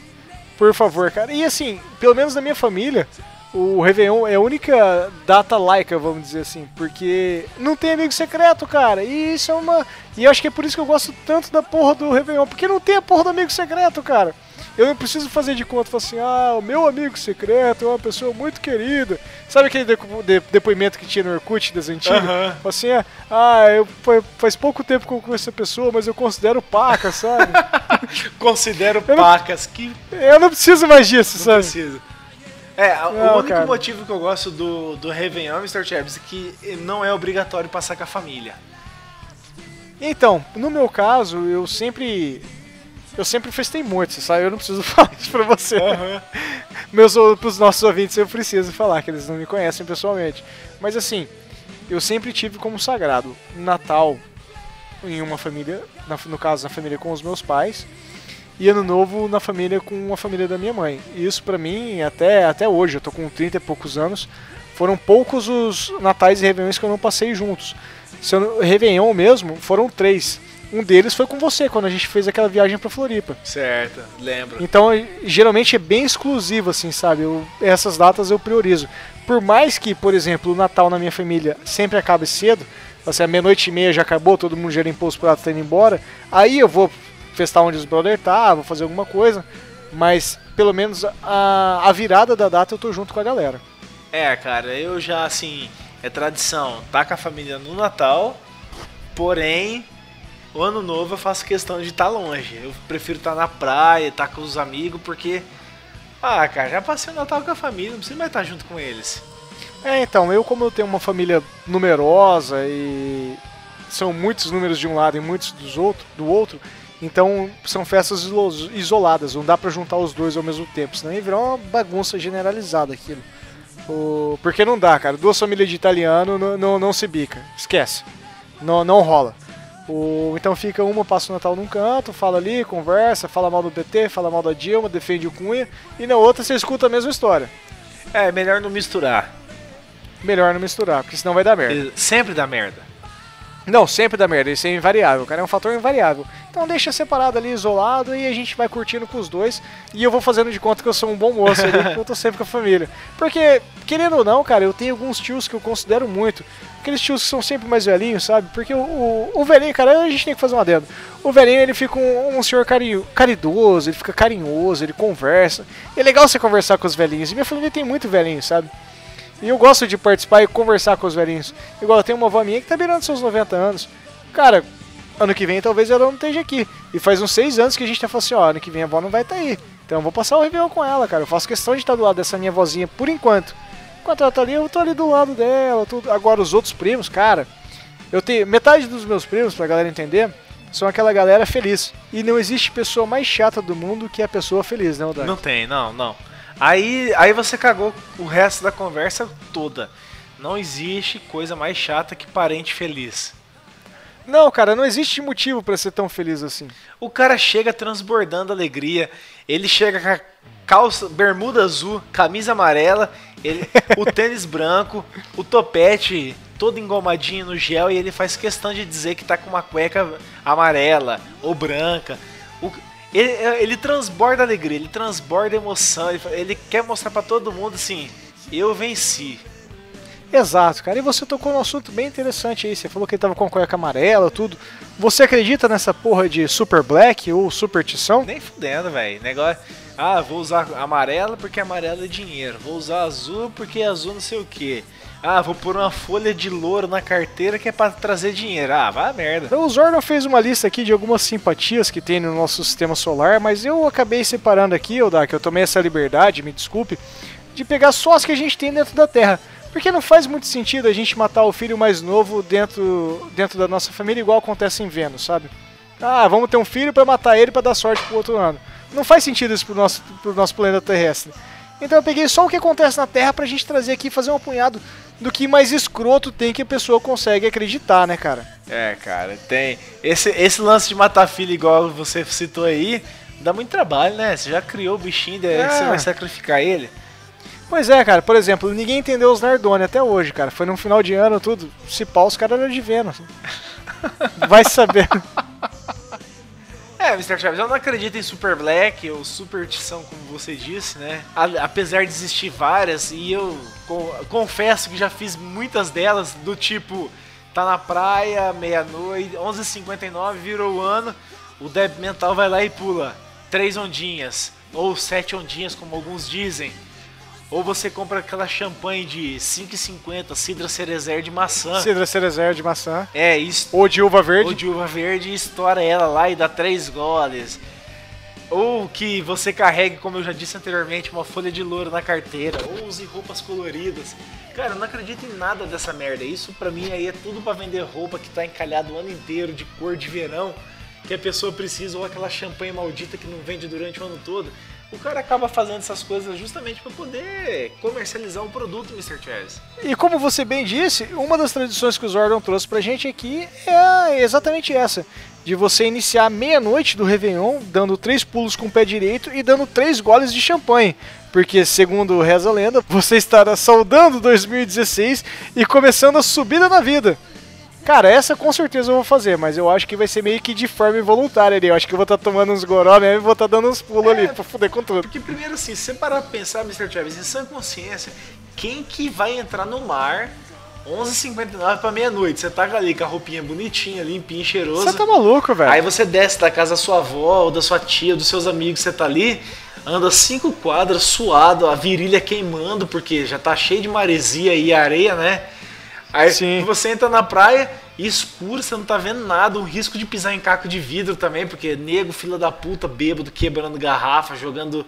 Por favor, cara. E assim, pelo menos na minha família, o Réveillon é a única data laica, vamos dizer assim. Porque não tem amigo secreto, cara. E isso é uma. E eu acho que é por isso que eu gosto tanto da porra do Réveillon. Porque não tem a porra do amigo secreto, cara. Eu não preciso fazer de conta, falar assim, ah, o meu amigo secreto é uma pessoa muito querida. Sabe aquele depo- de- depoimento que tinha no Orkut das antigas? Fala assim, ah, ah, eu, fa- faz pouco tempo que eu conheço essa pessoa, mas eu considero paca, sabe? [LAUGHS] Considero Eu não- pacas que eu não preciso mais disso, não sabe? precisa. É, Não, o único cara. motivo que eu gosto do, do Réveillon, Mr. Chaps, é que não é obrigatório passar com a família. Então, no meu caso, eu sempre. Eu sempre festei muito, você sabe? Eu não preciso [LAUGHS] falar isso pra você. Meus, pros nossos ouvintes eu preciso falar, que eles não me conhecem pessoalmente. Mas assim, eu sempre tive como sagrado Natal em uma família, no caso, na família com os meus pais, e Ano Novo na família com a família da minha mãe. E isso pra mim, até, até hoje, eu tô com 30 e poucos anos, foram poucos os natais e réveillões que eu não passei juntos. Se eu, Réveillon mesmo, foram três. Um deles foi com você, quando a gente fez aquela viagem pra Floripa. Certo, lembro. Então, geralmente é bem exclusivo, assim, sabe? Eu- essas datas eu priorizo. Por mais que, por exemplo, o Natal na minha família sempre acabe cedo, assim, a meia-noite e meia já acabou, todo mundo já limpou os pratos tá indo embora, aí eu vou festar onde os brother tá, vou fazer alguma coisa, mas pelo menos a, a virada da data eu tô junto com a galera. É, cara, eu já, assim, é tradição, tá com a família no Natal, porém, o ano novo eu faço questão de estar longe. Eu prefiro estar na praia, estar com os amigos, porque, ah, cara, já passei o Natal com a família, não preciso mais estar junto com eles. É, então, eu como eu tenho uma família numerosa e são muitos números de um lado e muitos dos outro, do outro, então são festas isoladas, não dá pra juntar os dois ao mesmo tempo, senão ia virar uma bagunça generalizada aquilo. O- Porque não dá, cara, duas famílias de italiano não, não, não se bica, esquece, não, não rola. O- Então fica uma, passa o Natal num canto, fala ali, conversa, fala mal do PT, fala mal da Dilma, defende o Cunha, e na outra você escuta a mesma história. É, melhor não misturar. Melhor não misturar, porque senão vai dar merda. Sempre dá merda. Não, sempre dá merda, isso é invariável, cara, é um fator invariável. Então deixa separado ali, isolado, e a gente vai curtindo com os dois. E eu vou fazendo de conta que eu sou um bom moço ali, porque eu tô sempre com a família. Porque, querendo ou não, cara, eu tenho alguns tios que eu considero muito. Aqueles tios que são sempre mais velhinhos, sabe? Porque o, o, o velhinho, cara, a gente tem que fazer um adendo. O velhinho, ele fica um, um senhor carinho, caridoso, ele fica carinhoso, ele conversa. E é legal você conversar com os velhinhos. E minha família tem muito velhinho, sabe? E eu gosto de participar e conversar com os velhinhos. Igual tenho uma avó minha que tá beirando seus 90 anos. Cara, ano que vem talvez ela não esteja aqui. E faz uns 6 anos que a gente tá falando assim, ó, ano que vem a avó não vai estar aí. Então eu vou passar o Réveillon com ela, cara. Eu faço questão de estar do lado dessa minha vozinha por enquanto. Enquanto ela tá ali, eu tô ali do lado dela. Agora os outros primos, cara, eu tenho. Metade dos meus primos, pra galera entender, são aquela galera feliz. E não existe pessoa mais chata do mundo que a pessoa feliz, né, Odair? Não tem, não, não. Aí, aí você cagou o resto da conversa toda. Não existe coisa mais chata que parente feliz. Não, cara, não existe motivo pra ser tão feliz assim. O cara chega transbordando alegria. Ele chega com a calça, bermuda azul, camisa amarela, ele- o [LAUGHS] tênis branco, o topete todo engomadinho no gel e ele faz questão de dizer que tá com uma cueca amarela ou branca. O- ele, ele transborda alegria, ele transborda emoção, ele, ele quer mostrar pra todo mundo assim: eu venci. Exato, cara. E você tocou num assunto bem interessante aí. Você falou que ele tava com a cueca amarela, tudo. Você acredita nessa porra de Super Black ou Super Tição? Nem fudendo, velho. Negócio. Ah, vou usar amarela porque amarela é dinheiro. Vou usar azul porque azul não sei o que. Ah, vou pôr uma folha de louro na carteira que é pra trazer dinheiro. Ah, a merda. Então, o Zordon fez uma lista aqui de algumas simpatias que tem no nosso sistema solar, mas eu acabei separando aqui, Odak, eu tomei essa liberdade, me desculpe, de pegar só as que a gente tem dentro da Terra. Porque não faz muito sentido a gente matar o filho mais novo dentro, dentro da nossa família, igual acontece em Vênus, sabe? Ah, vamos ter um filho pra matar ele pra dar sorte pro outro ano. Não faz sentido isso pro nosso, pro nosso planeta terrestre. Então eu peguei só o que acontece na Terra pra gente trazer aqui e fazer um apunhado do que mais escroto tem que a pessoa consegue acreditar, né, cara? É, cara, tem. Esse, esse lance de matar filho, igual você citou aí, dá muito trabalho, né? Você já criou o bichinho, daí É. você vai sacrificar ele. Pois é, cara, por exemplo, ninguém entendeu os Nardoni até hoje, cara. Foi no final de ano, tudo. Se pau, os caras eram de Vênus. [LAUGHS] Vai saber. É, Mr. Chaves, eu não acredito em Super Black ou Superstição, como você disse, né? A- apesar de existir várias, e eu co- confesso que já fiz muitas delas, do tipo, tá na praia, meia-noite, 11h59, virou o ano, o débil mental vai lá e pula três ondinhas, ou sete ondinhas, como alguns dizem. Ou você compra aquela champanhe de 5,50, Cidra Cerezer de maçã. Cidra Cerezer de maçã. É, isso Ou de uva verde. ou de uva verde e estoura ela lá e dá três goles. Ou que você carregue, como eu já disse anteriormente, uma folha de louro na carteira. Ou use roupas coloridas. Cara, eu não acredito em nada dessa merda. Isso pra mim aí é tudo pra vender roupa que tá encalhado o ano inteiro de cor de verão. Que a pessoa precisa, ou aquela champanhe maldita que não vende durante o ano todo. O cara acaba fazendo essas coisas justamente pra poder comercializar o produto, Mr. Chaz. E como você bem disse, uma das tradições que o Zordon trouxe pra gente aqui é exatamente essa. De você iniciar meia-noite do Réveillon, dando três pulos com o pé direito e dando três goles de champanhe. Porque, segundo reza a lenda, você estará saudando 2016 e começando a subida na vida. Cara, essa com certeza eu vou fazer, mas eu acho que vai ser meio que de forma involuntária ali. Eu acho que eu vou estar tomando uns goró mesmo e vou estar dando uns pulos ali pra fuder com tudo. Porque primeiro assim, se você parar pra pensar, Mr. Travis, em sã consciência, quem que vai entrar no mar 11h59 pra meia-noite? Você tá ali com a roupinha bonitinha, limpinha, cheirosa. Você tá maluco, velho? Aí você desce da casa da sua avó, ou da sua tia, ou dos seus amigos, você tá ali, anda cinco quadras, suado, a virilha queimando, porque já tá cheio de maresia e areia, né? Aí Sim. você entra na praia, escuro, você não tá vendo nada, um risco de pisar em caco de vidro também, porque nego, fila da puta, bêbado, quebrando garrafa, jogando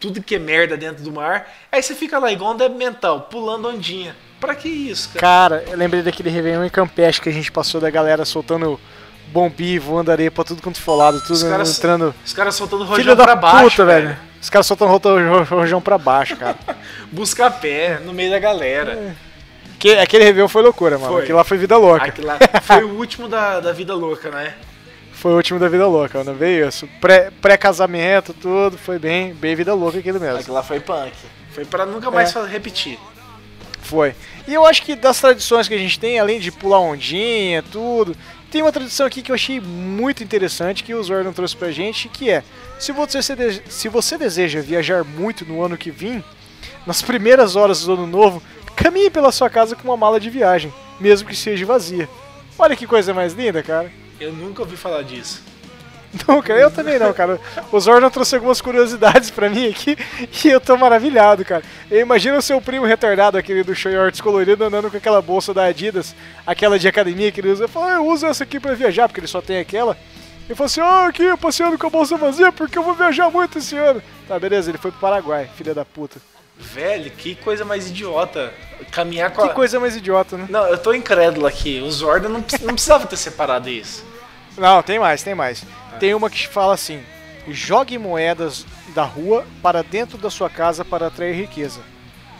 tudo que é merda dentro do mar. Aí você fica lá igual um débil mental, pulando ondinha. Pra que isso, cara? Cara, eu lembrei daquele Réveillon em Campeche que a gente passou da galera soltando bombi, voando areia pra tudo quanto for lado, tudo Os entrando. os caras soltando Filho rojão da pra baixo, puta, velho. Os caras soltando ro- ro- rojão pra baixo, cara. [LAUGHS] Busca pé no meio da galera. que, aquele Réveillon foi loucura, mano. Foi. Aquilo lá foi vida louca. Aquilo lá [LAUGHS] foi o último da, da vida louca, né? Foi o último da vida louca, mano. Veio isso. Pré- Pré-casamento, tudo. Foi bem, bem vida louca aquilo mesmo. Aquilo lá foi punk. Foi pra nunca mais É. repetir. Foi. E eu acho que das tradições que a gente tem, além de pular ondinha, tudo, tem uma tradição aqui que eu achei muito interessante que o Zordon trouxe pra gente, que é, se você, se você deseja viajar muito no ano que vem, nas primeiras horas do ano novo, caminhe pela sua casa com uma mala de viagem, mesmo que seja vazia. Olha que coisa mais linda, cara. Eu nunca ouvi falar disso. Cara, eu também não, cara. O Zordon trouxe algumas curiosidades pra mim aqui [LAUGHS] e eu tô maravilhado, cara. Eu imagino o seu primo retardado, aquele do Shorts colorido, andando com aquela bolsa da Adidas, aquela de academia que ele usa. Eu falo, "Ah, eu uso essa aqui pra viajar, porque ele só tem aquela. Ele falou assim, ó, aqui, eu passeando com a bolsa vazia porque eu vou viajar muito esse ano. Tá, beleza, ele foi pro Paraguai, filha da puta. Velho, que coisa mais idiota. Caminhar com a... Que coisa mais idiota, né? Não, eu tô incrédulo aqui. O Zorda não, não precisava ter separado isso. Não, tem mais, tem mais. Tem uma que fala assim: jogue moedas da rua para dentro da sua casa para atrair riqueza.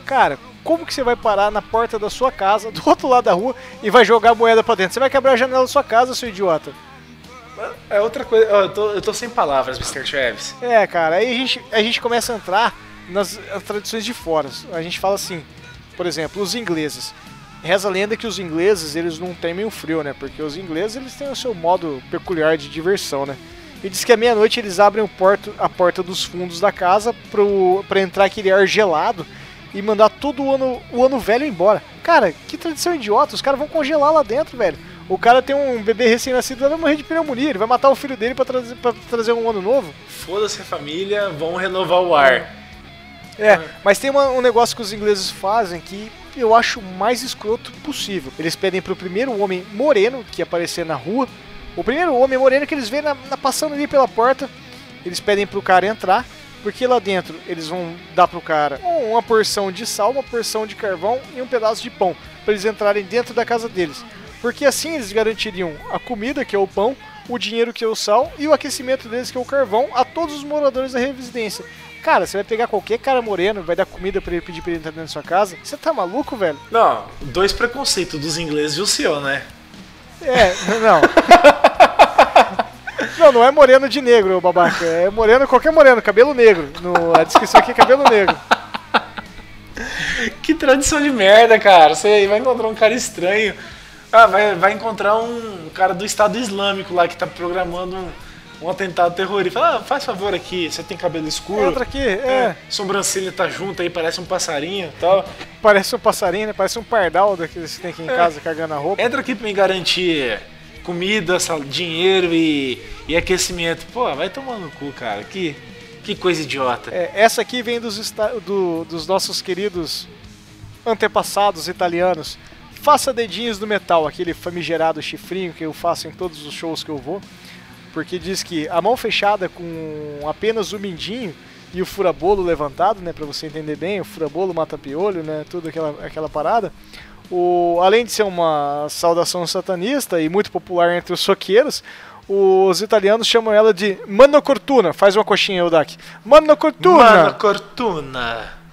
Cara, como que você vai parar na porta da sua casa, [LAUGHS] do outro lado da rua, e vai jogar moeda pra dentro? Você vai quebrar a janela da sua casa, seu idiota. É outra coisa. eu, tô, eu tô sem palavras, Mr. Travis. É, cara, aí a gente, a gente começa a entrar nas as tradições de fora. A gente fala assim, por exemplo, os ingleses. Reza a lenda que os ingleses, eles não temem o frio, né? Porque os ingleses, eles têm o seu modo peculiar de diversão, né? E diz que à meia-noite eles abrem porto, a porta dos fundos da casa pro, pra entrar aquele ar gelado e mandar todo o ano, o ano velho embora. Cara, que tradição idiota, os caras vão congelar lá dentro, velho. O cara tem um bebê recém-nascido, ele vai morrer de pneumonia, ele vai matar o filho dele pra trazer, pra trazer um ano novo. Foda-se a família, vão renovar o ar. É, mas tem uma- um negócio que os ingleses fazem que eu acho mais escroto possível. Eles pedem pro primeiro homem moreno que aparecer na rua, o primeiro homem moreno que eles veem na, na- passando ali pela porta, eles pedem pro cara entrar, porque lá dentro eles vão dar pro cara uma porção de sal, uma porção de carvão e um pedaço de pão, para eles entrarem dentro da casa deles. Porque assim eles garantiriam a comida, que é o pão, o dinheiro, que é o sal, e o aquecimento deles, que é o carvão, a todos os moradores da residência. Cara, você vai pegar qualquer cara moreno, vai dar comida pra ele pedir pra ele entrar dentro da sua casa? Você tá maluco, velho? Não, dois preconceitos dos ingleses e o seu, né? É, não. [LAUGHS] Não, não é moreno de negro, babaca. É moreno, qualquer moreno, cabelo negro. No, a descrição aqui é cabelo negro. Que tradição de merda, cara. Você vai encontrar um cara estranho. Ah, vai, vai encontrar um cara do Estado Islâmico lá que tá programando um, um atentado terrorista. Fala, ah, faz favor aqui, você tem cabelo escuro. Entra aqui, é. Sobrancelha tá junto aí, parece um passarinho e tal. Parece um passarinho, né? Parece um pardal daqueles que tem aqui em casa carregando a roupa. Entra aqui pra me garantir comida, dinheiro e, e aquecimento. Pô, vai tomar no cu, cara. Que, que coisa idiota. É, essa aqui vem dos, do- dos nossos queridos antepassados italianos. Faça dedinhos do metal, aquele famigerado chifrinho que eu faço em todos os shows que eu vou. Porque diz que a mão fechada com apenas o mindinho e o furabolo levantado, né, para você entender bem, o furabolo mata piolho, né, tudo aquela, aquela parada. O, além de ser uma saudação satanista e muito popular entre os soqueiros, os italianos chamam ela de Mano Cortuna. Faz uma coxinha, Eudak. Mano Cortuna! Mano, Cortuna.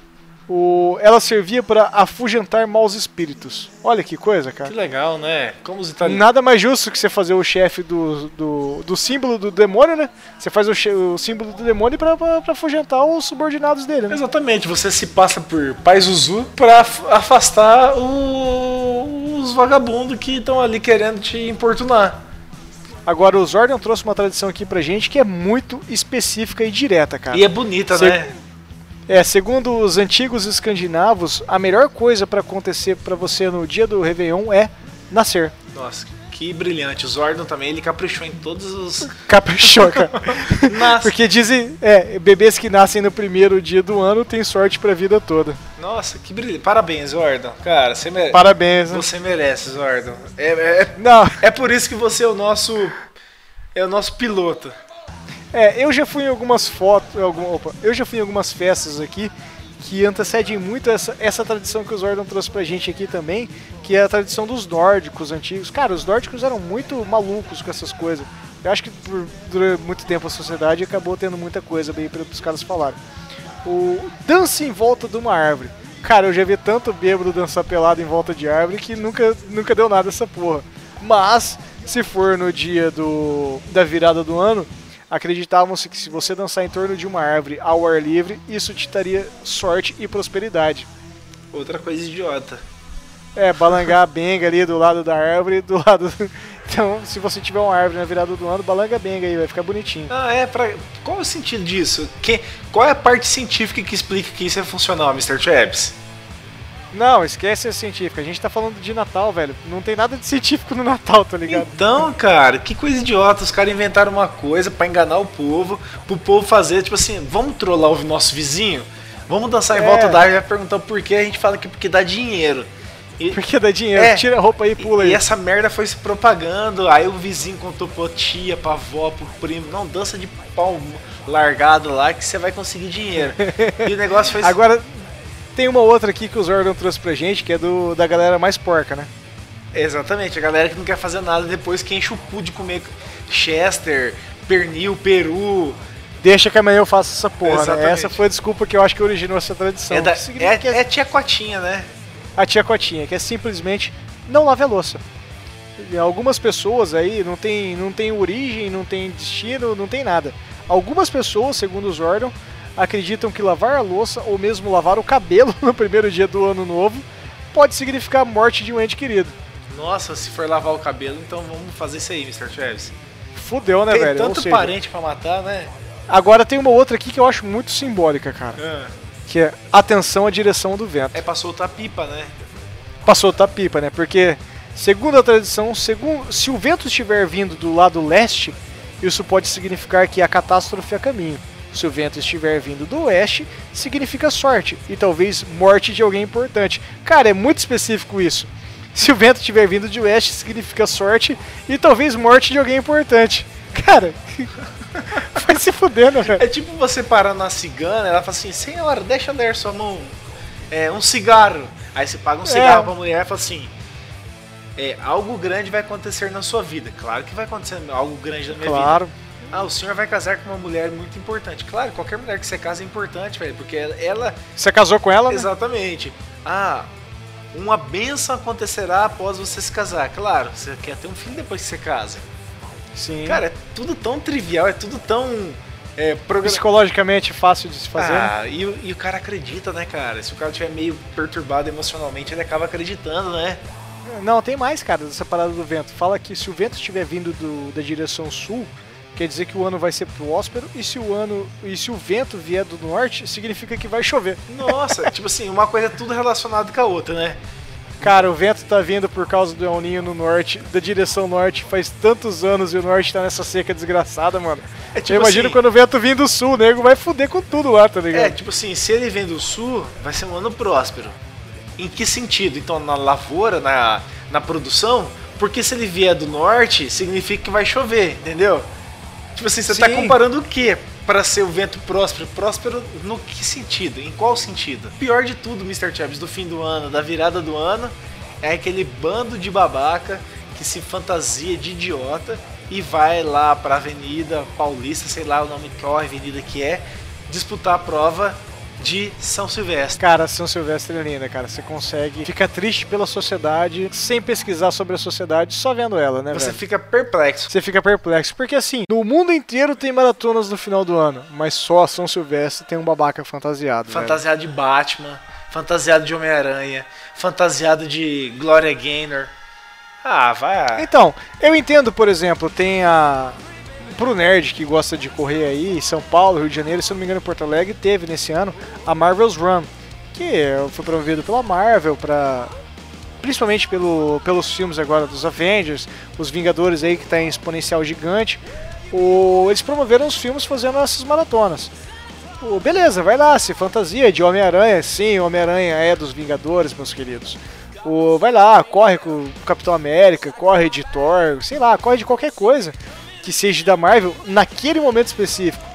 O, ela servia para afugentar maus espíritos. Olha que coisa, Que cara. legal, né? Como os italianos. Nada mais justo que você fazer o chefe do, do, do símbolo do demônio, né? Você faz o, o símbolo do demônio pra afugentar os subordinados dele, né? Exatamente, você se passa por Pai Zuzu pra af- afastar o- os vagabundos que estão ali querendo te importunar. Agora, o Zordon trouxe uma tradição aqui pra gente que é muito específica e direta, cara. E é bonita, né? É, segundo os antigos escandinavos, a melhor coisa pra acontecer pra você no dia do Réveillon é nascer. Nossa, que brilhante. O Zordon também, ele caprichou em todos os. [LAUGHS] Caprichou, cara. [LAUGHS] Nossa, Porque dizem, é, bebês que nascem no primeiro dia do ano têm sorte pra vida toda. Nossa, que brilhante. Parabéns, Zordon. Cara, você merece. Parabéns, né? Você merece, Zordon. É, é, Não, é por isso que você é o nosso. É o nosso piloto. É, eu já fui em algumas fotos, opa, eu já fui em algumas festas aqui que antecedem muito essa, essa tradição que o Zordon trouxe pra gente aqui também, que é a tradição dos nórdicos antigos. Cara, os nórdicos eram muito malucos com essas coisas. Eu acho que por, durante muito tempo a sociedade acabou tendo muita coisa bem para os caras falarem. O dança em volta de uma árvore. Cara, eu já vi tanto bêbado dançar pelado em volta de árvore que nunca, nunca deu nada essa porra. Mas, se for no dia do, da virada do ano, acreditavam-se que se você dançar em torno de uma árvore ao ar livre, isso te daria sorte e prosperidade. Outra coisa idiota. É, balangar a benga ali do lado da árvore, do lado. [LAUGHS] Então, se você tiver uma árvore na virada do ano, balanga a benga aí, vai ficar bonitinho. Ah, é pra. Qual é o sentido disso? Que... Qual é a parte científica que explica que isso é funcional, Mr. Traps? Não, esquece a científica. A gente tá falando de Natal, velho. Não tem nada de científico no Natal, tá ligado? Então, cara, que coisa idiota. Os caras inventaram uma coisa pra enganar o povo, pro povo fazer, tipo assim, vamos trollar o nosso vizinho? Vamos dançar em É. volta da árvore e vai perguntar por que a gente fala que porque dá dinheiro. E, Porque dá dinheiro. É. Tira a roupa aí e pula e aí. essa merda foi se propagando. Aí o vizinho contou pra tia, pra avó, pro primo. Não, dança de pau largado lá que você vai conseguir dinheiro. [LAUGHS] e o negócio foi. Agora, tem uma outra aqui que o Zordon trouxe pra gente, que é do da galera mais porca, né? Exatamente, a galera que não quer fazer nada depois que enche o cu de comer Chester, pernil, peru. Deixa que amanhã eu faça essa porra, né? Exatamente. Essa foi a desculpa que eu acho que originou essa tradição. É, da, que é, é tia Cotinha, né? a tia Cotinha, que é simplesmente não lave a louça. Algumas pessoas aí não tem, não tem origem, não tem destino, não tem nada. Algumas pessoas, segundo os Zordon, acreditam que lavar a louça ou mesmo lavar o cabelo [LAUGHS] no primeiro dia do ano novo pode significar a morte de um ente querido. Nossa, se for lavar o cabelo, então vamos fazer isso aí, Mr. Travis. Fudeu, né, Tem velho? Tanto seja, parente pra matar, né? Agora tem uma outra aqui que eu acho muito simbólica, cara. Que é atenção à direção do vento. É pra soltar pipa, né? Pra soltar pipa, né? Porque Segundo a tradição, segundo, se o vento estiver vindo do lado leste, isso pode significar que a catástrofe é a caminho. Se o vento estiver vindo do oeste, significa sorte e talvez morte de alguém importante. Cara, é muito específico isso. Se o vento estiver vindo de oeste, significa sorte e talvez morte de alguém importante. Cara, [LAUGHS] vai se fudendo, velho. É tipo você parar na cigana, ela fala assim, senhora, deixa eu ler sua mão. É, um cigarro. Aí você paga um cigarro pra mulher e fala assim. É, algo grande vai acontecer na sua vida. Claro que vai acontecer algo grande na minha vida. Claro. Ah, o senhor vai casar com uma mulher muito importante. Claro, qualquer mulher que você casa é importante, velho, porque ela-. Você casou com ela? né? Exatamente. Ah, uma benção acontecerá após você se casar. Claro, você quer ter um filho depois que você casa. Sim. Cara, é tudo tão trivial, é tudo tão. É, psicologicamente fácil de se fazer. né? Ah, e, o- e o cara acredita, né, cara? Se o cara estiver meio perturbado emocionalmente, ele acaba acreditando, né? Não, tem mais, cara, dessa parada do vento. Fala que se o vento estiver vindo do- da direção sul, quer dizer que o ano vai ser próspero, e se o ano e se o vento vier do norte, significa que vai chover. Nossa, [LAUGHS] tipo assim, uma coisa é tudo relacionado com a outra, né? Cara, o vento tá vindo por causa do El Ninho no norte, da direção norte, faz tantos anos e o norte tá nessa seca desgraçada, mano. É tipo Eu imagino assim- quando o vento vir do sul, o nego vai fuder com tudo lá, tá ligado? É, tipo assim, se ele vem do sul, vai ser um ano próspero. Em que sentido? Então, na lavoura, na, na produção? Porque se ele vier do norte, significa que vai chover, entendeu? Tipo assim, você tá Sim. comparando o quê para ser o vento próspero? Próspero no que sentido? Em qual sentido? Pior de tudo, Mr. Chaves, do fim do ano, da virada do ano, é aquele bando de babaca que se fantasia de idiota e vai lá pra Avenida Paulista, sei lá o nome qual avenida que é, disputar a prova de São Silvestre. Cara, São Silvestre é linda, cara. Você consegue ficar triste pela sociedade sem pesquisar sobre a sociedade, só vendo ela, né, Você velho? fica perplexo. Você fica perplexo. Porque assim, no mundo inteiro tem maratonas no final do ano, mas só São Silvestre tem um babaca fantasiado. velho. Fantasiado de Batman, fantasiado de Homem-Aranha, fantasiado de Gloria Gaynor. Ah, vai. Então, eu entendo, por exemplo, tem a. Pro nerd que gosta de correr aí, São Paulo, Rio de Janeiro, se não me engano, Porto Alegre, teve nesse ano a Marvel's Run, que foi promovido pela Marvel para principalmente pelo, pelos filmes agora dos Avengers, os Vingadores aí que tá em exponencial gigante. O, eles promoveram os filmes fazendo essas maratonas. O, beleza, vai lá, se fantasia de Homem-Aranha, sim, Homem-Aranha é dos Vingadores, meus queridos. O, vai lá, corre com o Capitão América, corre de Thor, sei lá, corre de qualquer coisa que seja da Marvel naquele momento específico.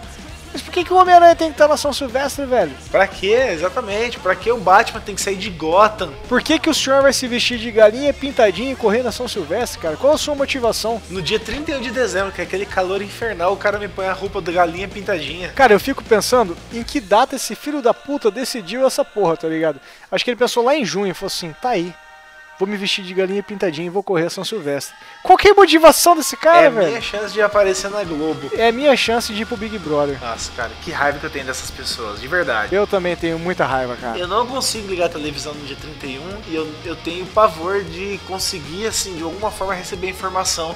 Mas por que, que o Homem-Aranha tem que estar na São Silvestre, velho? Pra quê? Exatamente. Pra que o Batman tem que sair de Gotham? Por que, que o senhor vai se vestir de galinha pintadinha e correr na São Silvestre, cara? Qual a sua motivação? No dia 31 de dezembro, que é aquele calor infernal, o cara me põe a roupa da galinha pintadinha. Cara, eu fico pensando em que data esse filho da puta decidiu essa porra, tá ligado? Acho que ele pensou lá em junho e falou assim: tá aí, vou me vestir de galinha pintadinha e vou correr a São Silvestre. Qual que é a motivação desse cara, é velho? minha chance de aparecer na Globo. É a minha chance de ir pro Big Brother. Nossa, cara, que raiva que eu tenho dessas pessoas, de verdade. Eu também tenho muita raiva, cara. Eu não consigo ligar a televisão no dia 31 e eu, eu tenho pavor de conseguir, assim, de alguma forma receber informação.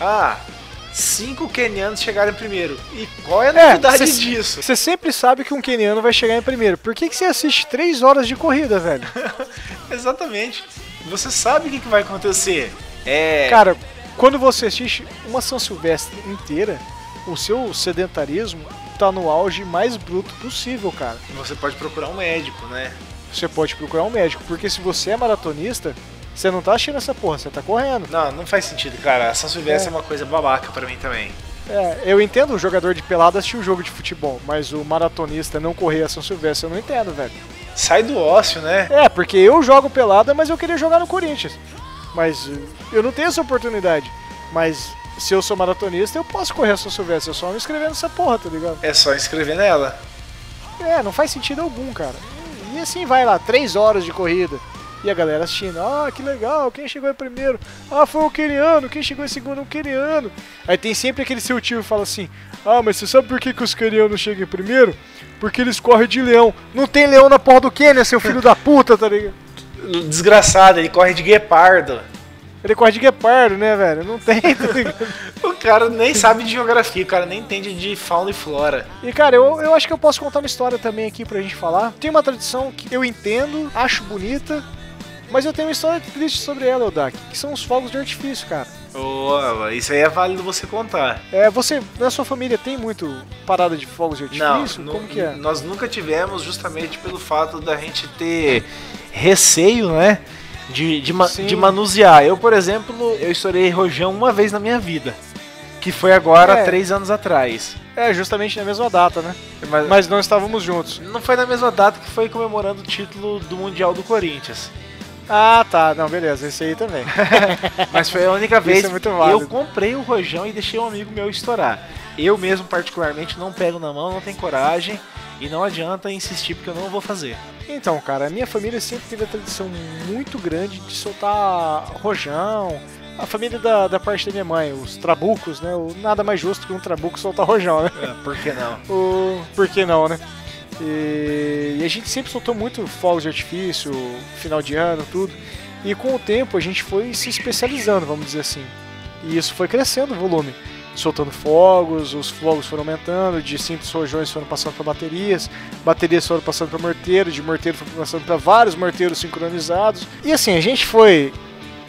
Ah, cinco kenianos chegaram em primeiro. E qual é a novidade cê- disso? Você sempre sabe que um keniano vai chegar em primeiro. Por que, que você assiste três horas de corrida, velho? [LAUGHS] Exatamente. Você sabe o que, que vai acontecer. É. Cara, quando você assiste uma São Silvestre inteira, o seu sedentarismo tá no auge mais bruto possível, cara. Você pode procurar um médico, né? Você pode procurar um médico, porque se você é maratonista, você não tá assistindo essa porra, você tá correndo. Não, não faz sentido, cara. A São Silvestre é, uma coisa babaca pra mim também. É, eu entendo o jogador de pelada assistir o jogo de futebol, mas o maratonista não correr a São Silvestre, eu não entendo, velho. Sai do ócio, né? É, porque eu jogo pelada, mas eu queria jogar no Corinthians. Mas uh, eu não tenho essa oportunidade. Mas se eu sou maratonista, eu posso correr a São Silvestre, eu só não escrever nessa porra, tá ligado? É só inscrever nela. É, não faz sentido algum, cara. E assim vai lá, três horas de corrida. E a galera assistindo, ah, que legal, quem chegou em primeiro? Ah, foi o queniano, quem chegou em segundo? O queniano. Aí tem sempre aquele seu tio que fala assim, ah, mas você sabe por que, que os quenianos chegam em primeiro? Porque eles correm de leão. Não tem leão na porra do Quênia, seu filho da puta, tá ligado? Desgraçado, ele corre de guepardo. Ele corre de guepardo, né, velho? Não tem, tá? [LAUGHS] O cara nem sabe de geografia, o cara nem entende de fauna e flora. E cara, eu, eu acho que eu posso contar uma história também aqui pra gente falar. Tem uma tradição que eu entendo, acho bonita, Mas eu tenho uma história triste sobre ela, Odak, que são os fogos de artifício, cara. Ô, isso aí é válido você contar. É, você, na sua família, tem muito parada de fogos de artifício? nu- Como que é? nós nunca tivemos justamente pelo fato da gente ter receio, né? De, de, ma- Sim. de manusear. Eu, por exemplo, eu estourei rojão uma vez na minha vida. Que foi agora, É. três anos atrás. É, justamente na mesma data, né? Mas, Mas não estávamos juntos. não foi na mesma data que foi comemorando o título do Mundial do Corinthians. Ah, tá. Não, beleza. Esse aí também. [LAUGHS] Mas foi a única vez é que eu comprei o rojão e deixei um amigo meu estourar. Eu mesmo, particularmente, não pego na mão, não tenho coragem. E não adianta insistir porque eu não vou fazer. Então, cara, a minha família sempre teve a tradição muito grande de soltar rojão. A família da, da parte da minha mãe, os trabucos, né? O, nada mais justo que um trabuco soltar rojão, né? É, por que não? [LAUGHS] O, por que não, né? E, e a gente sempre soltou muito fogos de artifício, final de ano, tudo. E com o tempo a gente foi se especializando, vamos dizer assim. E isso foi crescendo o volume. Soltando fogos, os fogos foram aumentando, de simples rojões foram passando para baterias, baterias foram passando para morteiro, de morteiro foram passando para vários morteiros sincronizados. E assim, a gente foi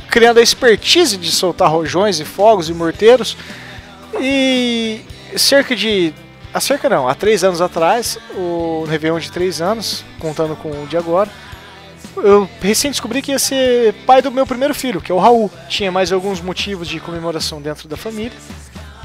criando a expertise de soltar rojões e fogos e morteiros. E cerca de. Há cerca não, há três anos atrás, o Réveillon de três anos, contando com o de agora, eu recém descobri que ia ser pai do meu primeiro filho, que é o Raul. Tinha mais alguns motivos de comemoração dentro da família.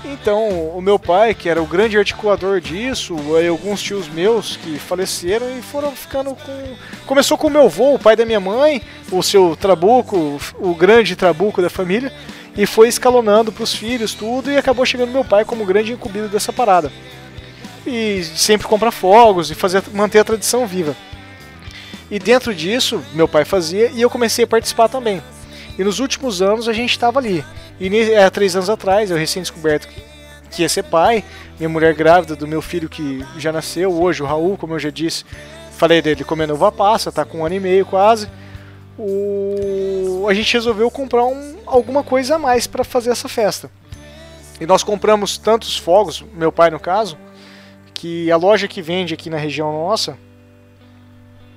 Então, o meu pai, que era o grande articulador disso, e alguns tios meus que faleceram e foram ficando com. Começou com o meu avô, o pai da minha mãe, o seu trabuco, o grande trabuco da família, e foi escalonando pros filhos tudo, e acabou chegando meu pai como grande incumbido dessa parada. E sempre comprar fogos e fazer, manter a tradição viva. E dentro disso, meu pai fazia e eu comecei a participar também. E nos últimos anos a gente estava ali. E há três anos atrás, eu recém descoberto que ia ser pai, minha mulher grávida do meu filho que já nasceu hoje, o Raul, como eu já disse, falei dele comendo uva passa, tá com um ano e meio quase. O... A gente resolveu comprar um- alguma coisa a mais para fazer essa festa. E nós compramos tantos fogos, meu pai no caso, que a loja que vende aqui na região nossa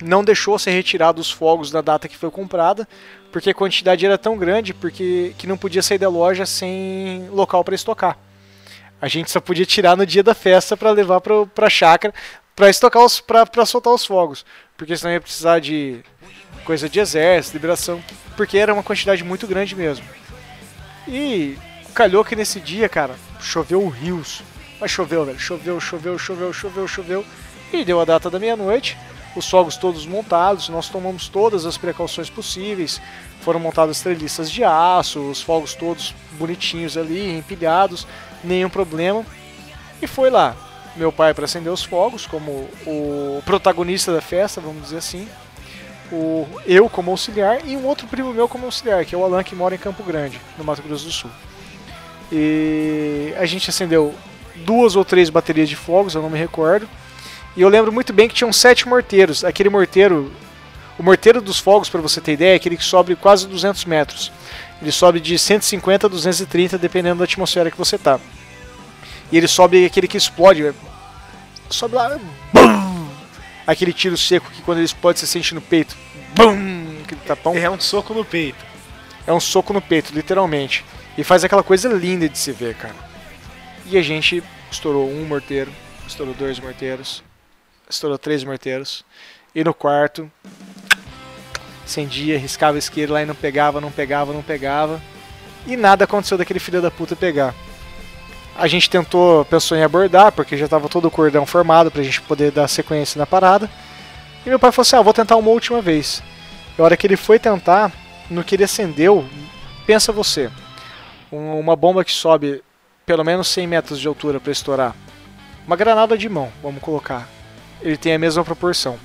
não deixou ser retirado os fogos da data que foi comprada, porque a quantidade era tão grande porque que não podia sair da loja sem local para estocar. A gente só podia tirar no dia da festa para levar para a chácara para estocar os para soltar os fogos, porque senão ia precisar de coisa de exército, liberação, porque era uma quantidade muito grande mesmo. E calhou que nesse dia, cara, choveu rios. Mas choveu, velho. Choveu, choveu, choveu, choveu, choveu. E deu a data da meia-noite. Os fogos todos montados. Nós tomamos todas as precauções possíveis. Foram montadas treliças de aço. Os fogos todos bonitinhos ali, empilhados. Nenhum problema. E foi lá. Meu pai para acender os fogos, como o protagonista da festa, vamos dizer assim. O, eu como auxiliar e um outro primo meu como auxiliar, que é o Alan, que mora em Campo Grande, no Mato Grosso do Sul. E a gente acendeu duas ou três baterias de fogos, eu não me recordo. E eu lembro muito bem que tinham sete morteiros. Aquele morteiro, o morteiro dos fogos, para você ter ideia, é aquele que sobe quase 200 metros. Ele sobe de 150 a 230, dependendo da atmosfera que você tá. E ele sobe aquele que explode. Sobe lá. BUM! Aquele tiro seco que quando ele explode você sente no peito. BUM! Aquele tapão. É um soco no peito. É um soco no peito, literalmente. E faz aquela coisa linda de se ver, cara. E a gente estourou um morteiro, estourou dois morteiros, estourou três morteiros. E no quarto, acendia, riscava isqueiro lá e não pegava, não pegava, não pegava. E nada aconteceu daquele filho da puta pegar. A gente tentou, pensou em abordar, porque já estava todo o cordão formado pra gente poder dar sequência na parada. E meu pai falou assim: ah, vou tentar uma última vez. E a hora que ele foi tentar, no que ele acendeu, pensa você, um- uma bomba que sobe pelo menos 100 metros de altura para estourar. Uma granada de mão, vamos colocar. Ele tem a mesma proporção.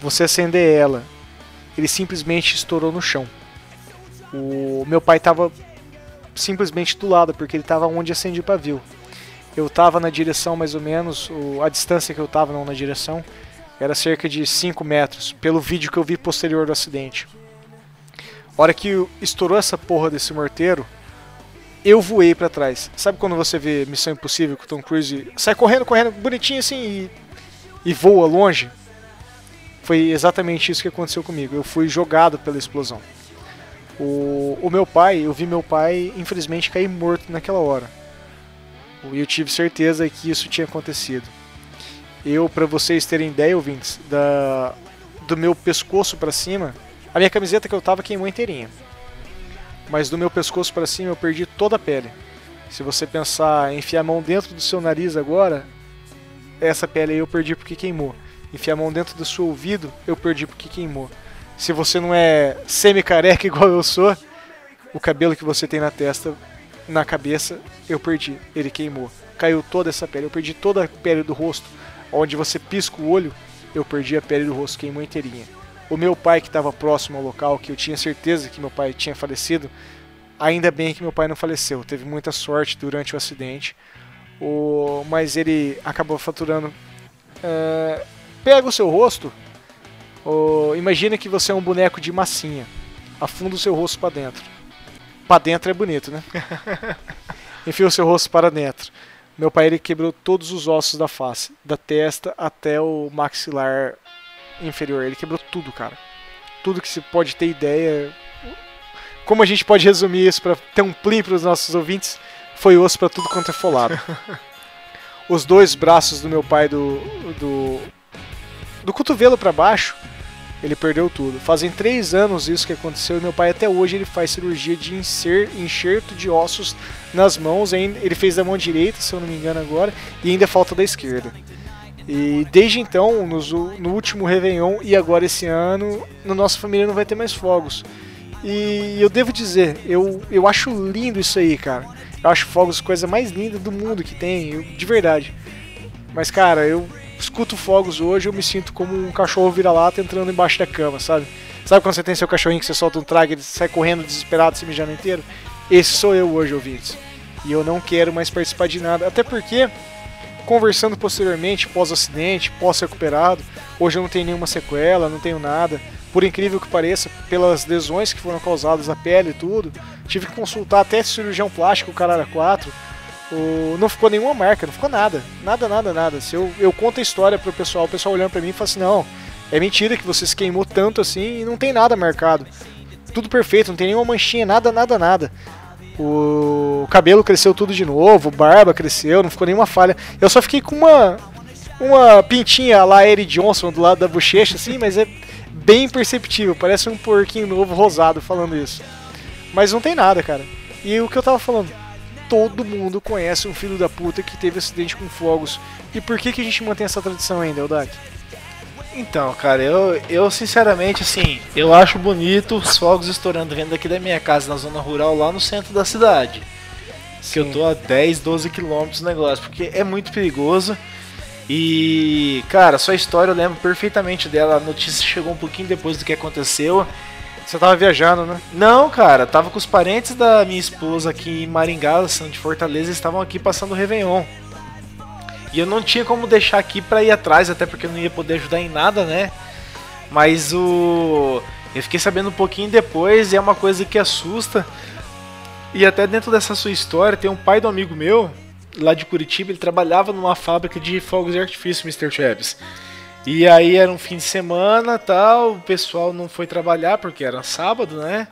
Você acender ela, ele simplesmente estourou no chão. O meu pai estava simplesmente do lado, porque ele estava onde acende o pavio. Eu estava na direção mais ou menos, a distância que eu estava não na direção, era cerca de 5 metros, pelo vídeo que eu vi posterior do acidente. A hora que estourou essa porra desse morteiro, eu voei pra trás. Sabe quando você vê Missão Impossível com o Tom Cruise sai correndo, correndo, bonitinho assim e, e voa longe? Foi exatamente isso que aconteceu comigo. Eu fui jogado pela explosão. O, o meu pai, eu vi meu pai, infelizmente, cair morto naquela hora. E eu tive certeza que isso tinha acontecido. Eu, para vocês terem ideia, ouvintes, da, do meu pescoço para cima, a minha camiseta que eu tava queimou inteirinha. Mas do meu pescoço para cima eu perdi toda a pele. Se você pensar em enfiar a mão dentro do seu nariz agora, essa pele aí eu perdi porque queimou. Enfiar a mão dentro do seu ouvido, eu perdi porque queimou. Se você não é semi-careca [LAUGHS] igual eu sou, o cabelo que você tem na testa, na cabeça, eu perdi. Ele queimou. Caiu toda essa pele. Eu perdi toda a pele do rosto. Onde você pisca o olho, eu perdi a pele do rosto, queimou inteirinha. O meu pai, que estava próximo ao local, que eu tinha certeza que meu pai tinha falecido, ainda bem que meu pai não faleceu. Teve muita sorte durante o acidente. O... Mas ele acabou faturando. É... Pega o seu rosto. O... Imagina que você é um boneco de massinha. Afunda o seu rosto para dentro. Para dentro é bonito, né? [LAUGHS] Enfia o seu rosto para dentro. Meu pai ele quebrou todos os ossos da face, da testa até o maxilar inferior. Ele quebrou tudo, cara. Tudo que se pode ter ideia. Como a gente pode resumir isso para ter um plim para os nossos ouvintes? Foi osso para tudo quanto é folado. [LAUGHS] Os dois braços do meu pai do do, do cotovelo para baixo, ele perdeu tudo. Fazem três anos isso que aconteceu e meu pai até hoje ele faz cirurgia de inser, enxerto de ossos nas mãos. Ele fez da mão direita, se eu não me engano agora, e ainda falta da esquerda. E desde então, nos, no último Réveillon e agora esse ano, na nossa família não vai ter mais fogos. E eu devo dizer, eu, eu acho lindo isso aí, cara. Eu acho fogos a coisa mais linda do mundo que tem, eu, de verdade. Mas, cara, eu escuto fogos hoje, eu me sinto como um cachorro vira-lata entrando embaixo da cama, sabe? Sabe quando você tem seu cachorrinho que você solta um trago ele sai correndo desesperado, se mijando inteiro? Esse sou eu hoje, ouvintes. E eu não quero mais participar de nada. Até porque conversando posteriormente, pós-acidente, pós-recuperado. Hoje eu não tenho nenhuma sequela, não tenho nada. Por incrível que pareça, pelas lesões que foram causadas à pele e tudo, tive que consultar até cirurgião plástico, o Carara 4. O... Não ficou nenhuma marca, não ficou nada. Nada, nada, nada. Se eu, eu conto a história pro pessoal, o pessoal olhando pra mim e fala assim: não, é mentira que você se queimou tanto assim e não tem nada marcado. Tudo perfeito, não tem nenhuma manchinha, nada, nada, nada. O cabelo cresceu tudo de novo, barba cresceu, não ficou nenhuma falha. Eu só fiquei com uma uma pintinha lá Eric Johnson do lado da bochecha, assim, mas é bem perceptível. Parece um porquinho novo rosado falando isso. Mas não tem nada, cara. E o que eu tava falando? Todo mundo conhece um filho da puta que teve acidente com fogos. E por que, que a gente mantém essa tradição ainda, Eldak? Então, cara, eu, eu sinceramente, assim, eu acho bonito os fogos estourando vendo aqui da minha casa na zona rural, lá no centro da cidade. Sim. Que eu tô a 10, 12 quilômetros do negócio, porque é muito perigoso. E, cara, sua história eu lembro perfeitamente dela. A notícia chegou um pouquinho depois do que aconteceu. Você tava viajando, né? Não, cara, tava com os parentes da minha esposa aqui em Maringá, são de Fortaleza, estavam aqui passando o Réveillon. E eu não tinha como deixar aqui para ir atrás, até porque eu não ia poder ajudar em nada, né? Mas o. Eu fiquei sabendo um pouquinho depois e é uma coisa que assusta. E até dentro dessa sua história, tem um pai do amigo meu, lá de Curitiba, ele trabalhava numa fábrica de fogos de artifício, Mr. Chaves. E aí era um fim de semana tal, o pessoal não foi trabalhar porque era sábado, né?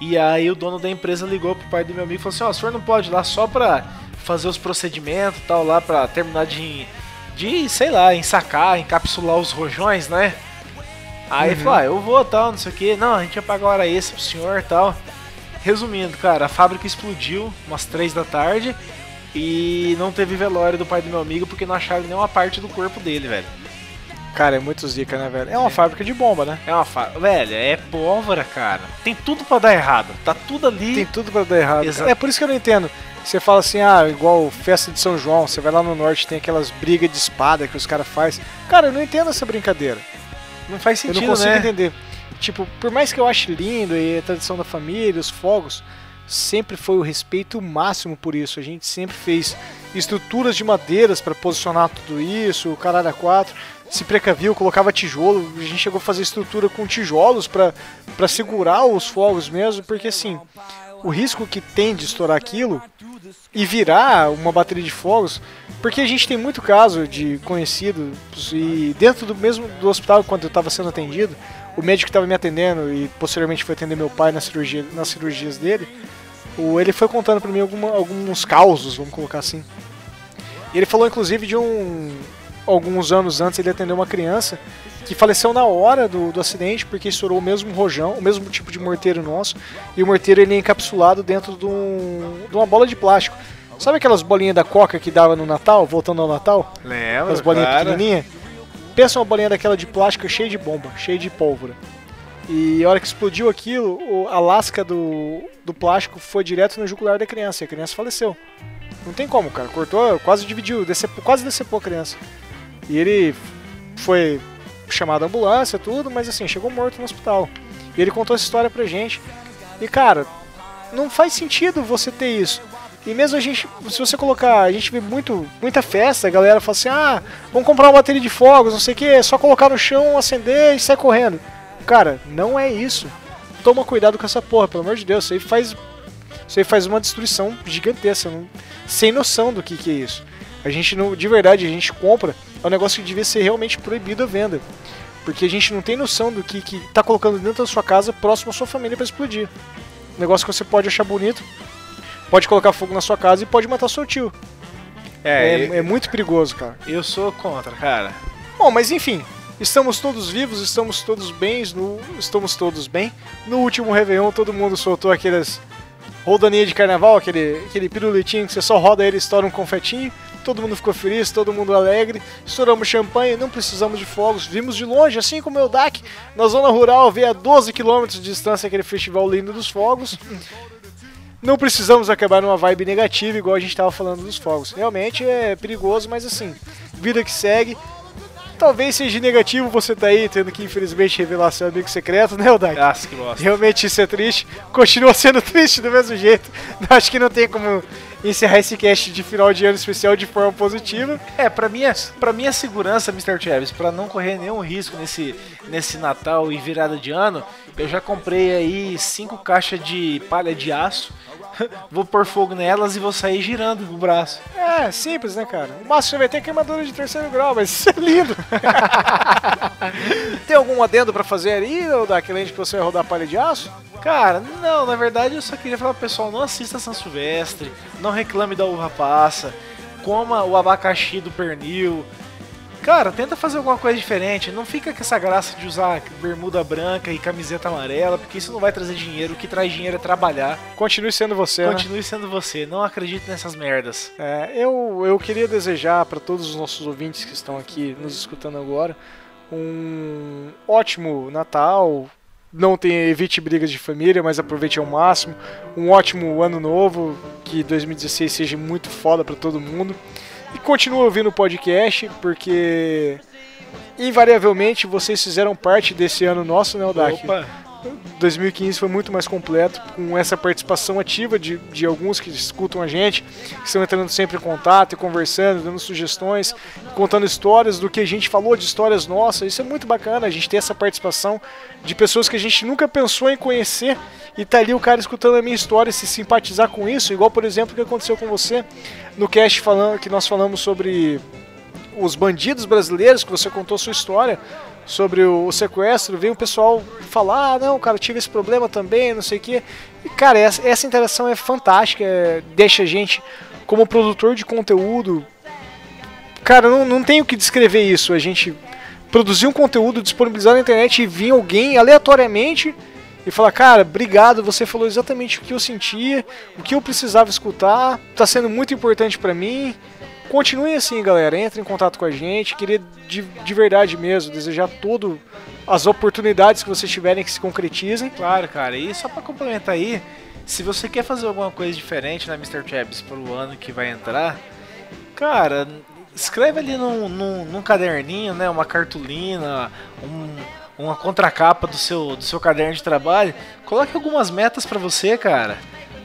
E aí o dono da empresa ligou pro pai do meu amigo e falou assim: Ó, oh, o senhor não pode ir lá só pra fazer os procedimentos tal lá para terminar de, de, sei lá, ensacar, encapsular os rojões, né? Aí uhum. falou, ah, eu vou tal, não sei o que. Não, a gente vai pagar hora extra pro senhor tal. Resumindo, cara, a fábrica explodiu umas três da tarde e não teve velório do pai do meu amigo porque não acharam nenhuma parte do corpo dele, velho. Cara, é muito zica, né, velho? É uma é. fábrica de bomba, né? É uma fábrica. Velho, é pólvora, cara. Tem tudo para dar errado. Tá tudo ali. Tem tudo para dar errado. É por isso que eu não entendo. Você fala assim, ah, igual festa de São João, você vai lá no norte tem aquelas brigas de espada que os caras fazem. Cara, eu não entendo essa brincadeira. Não faz sentido, Eu não consigo né? entender. Tipo, por mais que eu ache lindo e a tradição da família, os fogos, sempre foi o respeito máximo por isso. A gente sempre fez estruturas de madeiras para posicionar tudo isso, o caralho a quatro. Se precaviu, colocava tijolo. A gente chegou a fazer estrutura com tijolos para segurar os fogos mesmo, porque assim, o risco que tem de estourar aquilo e virar uma bateria de fogos, porque a gente tem muito caso de conhecidos e dentro do mesmo do hospital quando eu estava sendo atendido, o médico que estava me atendendo e posteriormente foi atender meu pai na cirurgia, nas cirurgias dele, o, ele foi contando para mim alguma, alguns causos, vamos colocar assim. Ele falou inclusive de um alguns anos antes ele atendeu uma criança que faleceu na hora do, do acidente porque estourou o mesmo rojão, o mesmo tipo de morteiro nosso, e o morteiro ele é encapsulado dentro de, um, de uma bola de plástico. Sabe aquelas bolinhas da coca que dava no Natal, voltando ao Natal? Lembra, As bolinhas cara. pequenininhas? Pensa uma bolinha daquela de plástico cheia de bomba, cheia de pólvora. E a hora que explodiu aquilo, a lasca do, do plástico foi direto no jugular da criança e a criança faleceu. Não tem como, cara. Cortou, quase dividiu, decepou, quase decepou a criança. E ele foi chamado a ambulância, tudo, mas assim, chegou morto no hospital. E ele contou essa história pra gente. E cara, não faz sentido você ter isso. E mesmo a gente, se você colocar, a gente vê muito, muita festa, a galera fala assim: ah, vamos comprar uma bateria de fogos, não sei o que, é só colocar no chão, acender e sair correndo. Cara, não é isso. Toma cuidado com essa porra, pelo amor de Deus. Isso aí faz, isso aí faz uma destruição gigantesca, não- sem noção do que, que é isso. A gente não, de verdade, a gente compra, é um negócio que devia ser realmente proibido a venda. Porque a gente não tem noção do que, que tá colocando dentro da sua casa, próximo à sua família, para explodir. Um negócio que você pode achar bonito, pode colocar fogo na sua casa e pode matar seu tio. É, É, é muito perigoso, cara. eu sou contra, cara. Bom, mas enfim, estamos todos vivos, estamos todos bens, no, estamos todos bem. No último Réveillon, todo mundo soltou aquelas rodaninha de carnaval, aquele, aquele pirulitinho que você só roda ele e estoura um confetinho. Todo mundo ficou feliz, todo mundo alegre. Estouramos champanhe, não precisamos de fogos. Vimos de longe, assim como o Eudac, na zona rural, ver a 12 km de distância aquele festival lindo dos fogos. Não precisamos acabar numa vibe negativa, igual a gente estava falando dos fogos. Realmente é perigoso, mas assim, vida que segue. Talvez seja negativo você tá aí tendo que infelizmente revelar seu amigo secreto, né, Odak? Nossa, que bosta. Realmente isso é triste. Continua sendo [LAUGHS] triste do mesmo jeito. Acho que não tem como encerrar esse cast de final de ano especial de forma positiva. É, pra minha, pra minha segurança, Mr. Travis, pra não correr nenhum risco nesse, nesse Natal e virada de ano, eu já comprei aí cinco caixas de palha de aço. [LAUGHS] vou pôr fogo nelas e vou sair girando o braço. É, simples, né, cara? O máximo você vai ter queimadura de terceiro grau, mas isso é lindo. [LAUGHS] tem algum adendo pra fazer aí, de que você vai rodar palha de aço? Cara, não, na verdade eu só queria falar pro pessoal, não assista São Silvestre, não reclame da uva passa, coma o abacaxi do pernil. Cara, tenta fazer alguma coisa diferente, não fica com essa graça de usar bermuda branca e camiseta amarela, porque isso não vai trazer dinheiro, o que traz dinheiro é trabalhar. Continue sendo você, né? Continue sendo você, não acredite nessas merdas. É, eu, eu queria desejar para todos os nossos ouvintes que estão aqui nos escutando agora um ótimo Natal. Não tenha, evite brigas de família, mas aproveite ao máximo. Um ótimo ano novo, que 2016 seja muito foda para todo mundo. E continue ouvindo o podcast, porque invariavelmente vocês fizeram parte desse ano nosso, né, Odak? Opa, 2015 foi muito mais completo, com essa participação ativa de, de alguns que escutam a gente, que estão entrando sempre em contato e conversando, dando sugestões, contando histórias do que a gente falou, de histórias nossas. Isso é muito bacana, a gente ter essa participação de pessoas que a gente nunca pensou em conhecer e tá ali o cara escutando a minha história e se simpatizar com isso, igual por exemplo o que aconteceu com você no cast falando, que nós falamos sobre os bandidos brasileiros, que você contou sua história sobre o, sequestro, veio o pessoal falar, ah, não, cara, tive esse problema também, não sei o quê. E, cara, essa, essa interação é fantástica, é- deixa a gente, como produtor de conteúdo, cara, não, não tenho que descrever isso, a gente produzir um conteúdo, disponibilizar na internet e vir alguém aleatoriamente e falar, cara, obrigado, você falou exatamente o que eu sentia, o que eu precisava escutar, tá sendo muito importante pra mim. Continue assim, galera. Entre em contato com a gente. Queria de, de verdade mesmo desejar tudo as oportunidades que vocês tiverem que se concretizem. claro, cara. E só pra complementar aí, se você quer fazer alguma coisa diferente na Mr. Travis pro ano que vai entrar, cara, escreve ali num, num, num caderninho, né? Uma cartolina, um- uma contracapa do seu, do seu caderno de trabalho. Coloque algumas metas pra você, cara.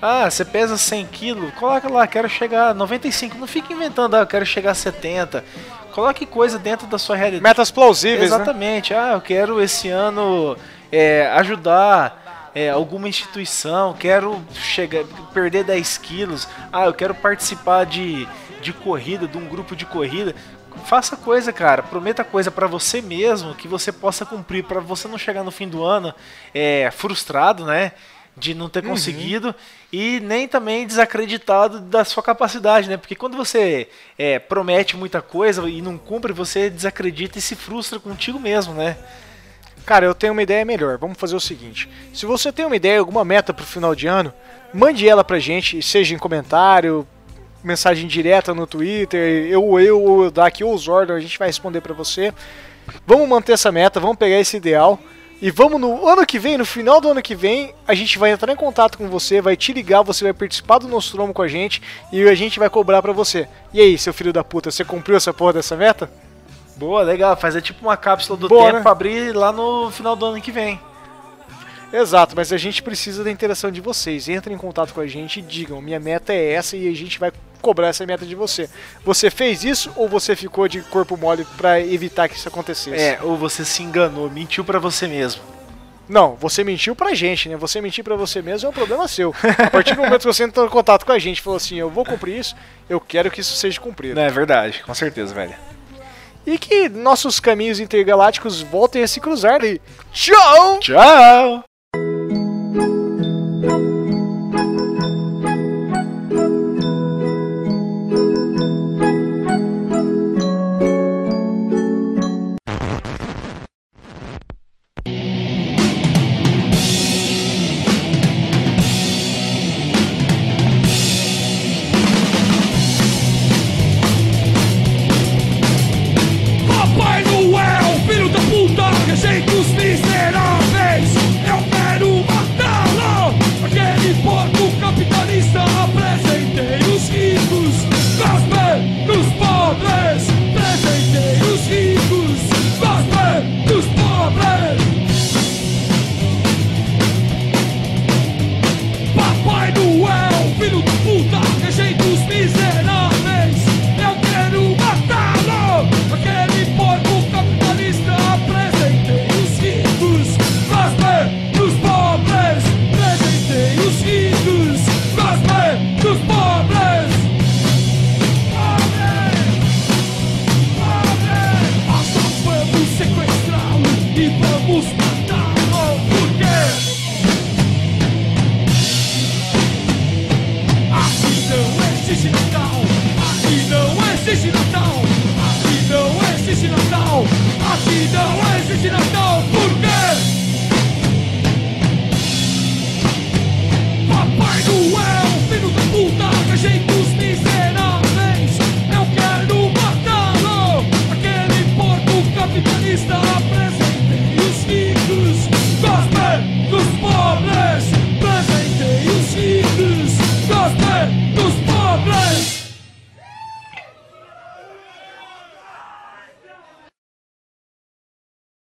Ah, você pesa 100 quilos, coloca lá, quero chegar a 95. Não fique inventando, ah, eu quero chegar a 70. Coloque coisa dentro da sua realidade. Metas plausíveis, né? Exatamente. Ah, eu quero esse ano é, ajudar é, alguma instituição, quero chegar, perder 10 quilos, ah, eu quero participar de, de corrida, de um grupo de corrida. Faça coisa, cara. Prometa coisa pra você mesmo que você possa cumprir, pra você não chegar no fim do ano é, frustrado, né? De não ter conseguido e nem também desacreditado da sua capacidade, né? Porque quando você é, promete muita coisa e não cumpre, você desacredita e se frustra contigo mesmo, né? Cara, eu tenho uma ideia melhor. Vamos fazer o seguinte: se você tem uma ideia, alguma meta pro final de ano, mande ela pra gente, seja em comentário, mensagem direta no Twitter, eu, eu, ou o Dak ou o Zordon, a gente vai responder pra você. Vamos manter essa meta, vamos pegar esse ideal. E vamos no ano que vem, no final do ano que vem, a gente vai entrar em contato com você, vai te ligar, você vai participar do Nostromo com a gente e a gente vai cobrar pra você. E aí, seu filho da puta, você cumpriu essa porra dessa meta? Boa, legal. Fazer tipo uma cápsula do Boa, tempo né? pra abrir lá no final do ano que vem. Exato, mas a gente precisa da interação de vocês. Entrem em contato com a gente e digam: minha meta é essa e a gente vai cobrar essa meta de você. Você fez isso ou você ficou de corpo mole pra evitar que isso acontecesse? É, ou você se enganou, mentiu pra você mesmo. Não, você mentiu pra gente, né? Você mentir pra você mesmo é um problema seu. A partir do momento que você entrou em contato com a gente e falou assim: eu vou cumprir isso, eu quero que isso seja cumprido. Não, é verdade, com certeza, velho. E que nossos caminhos intergalácticos voltem a se cruzar e tchau! Tchau!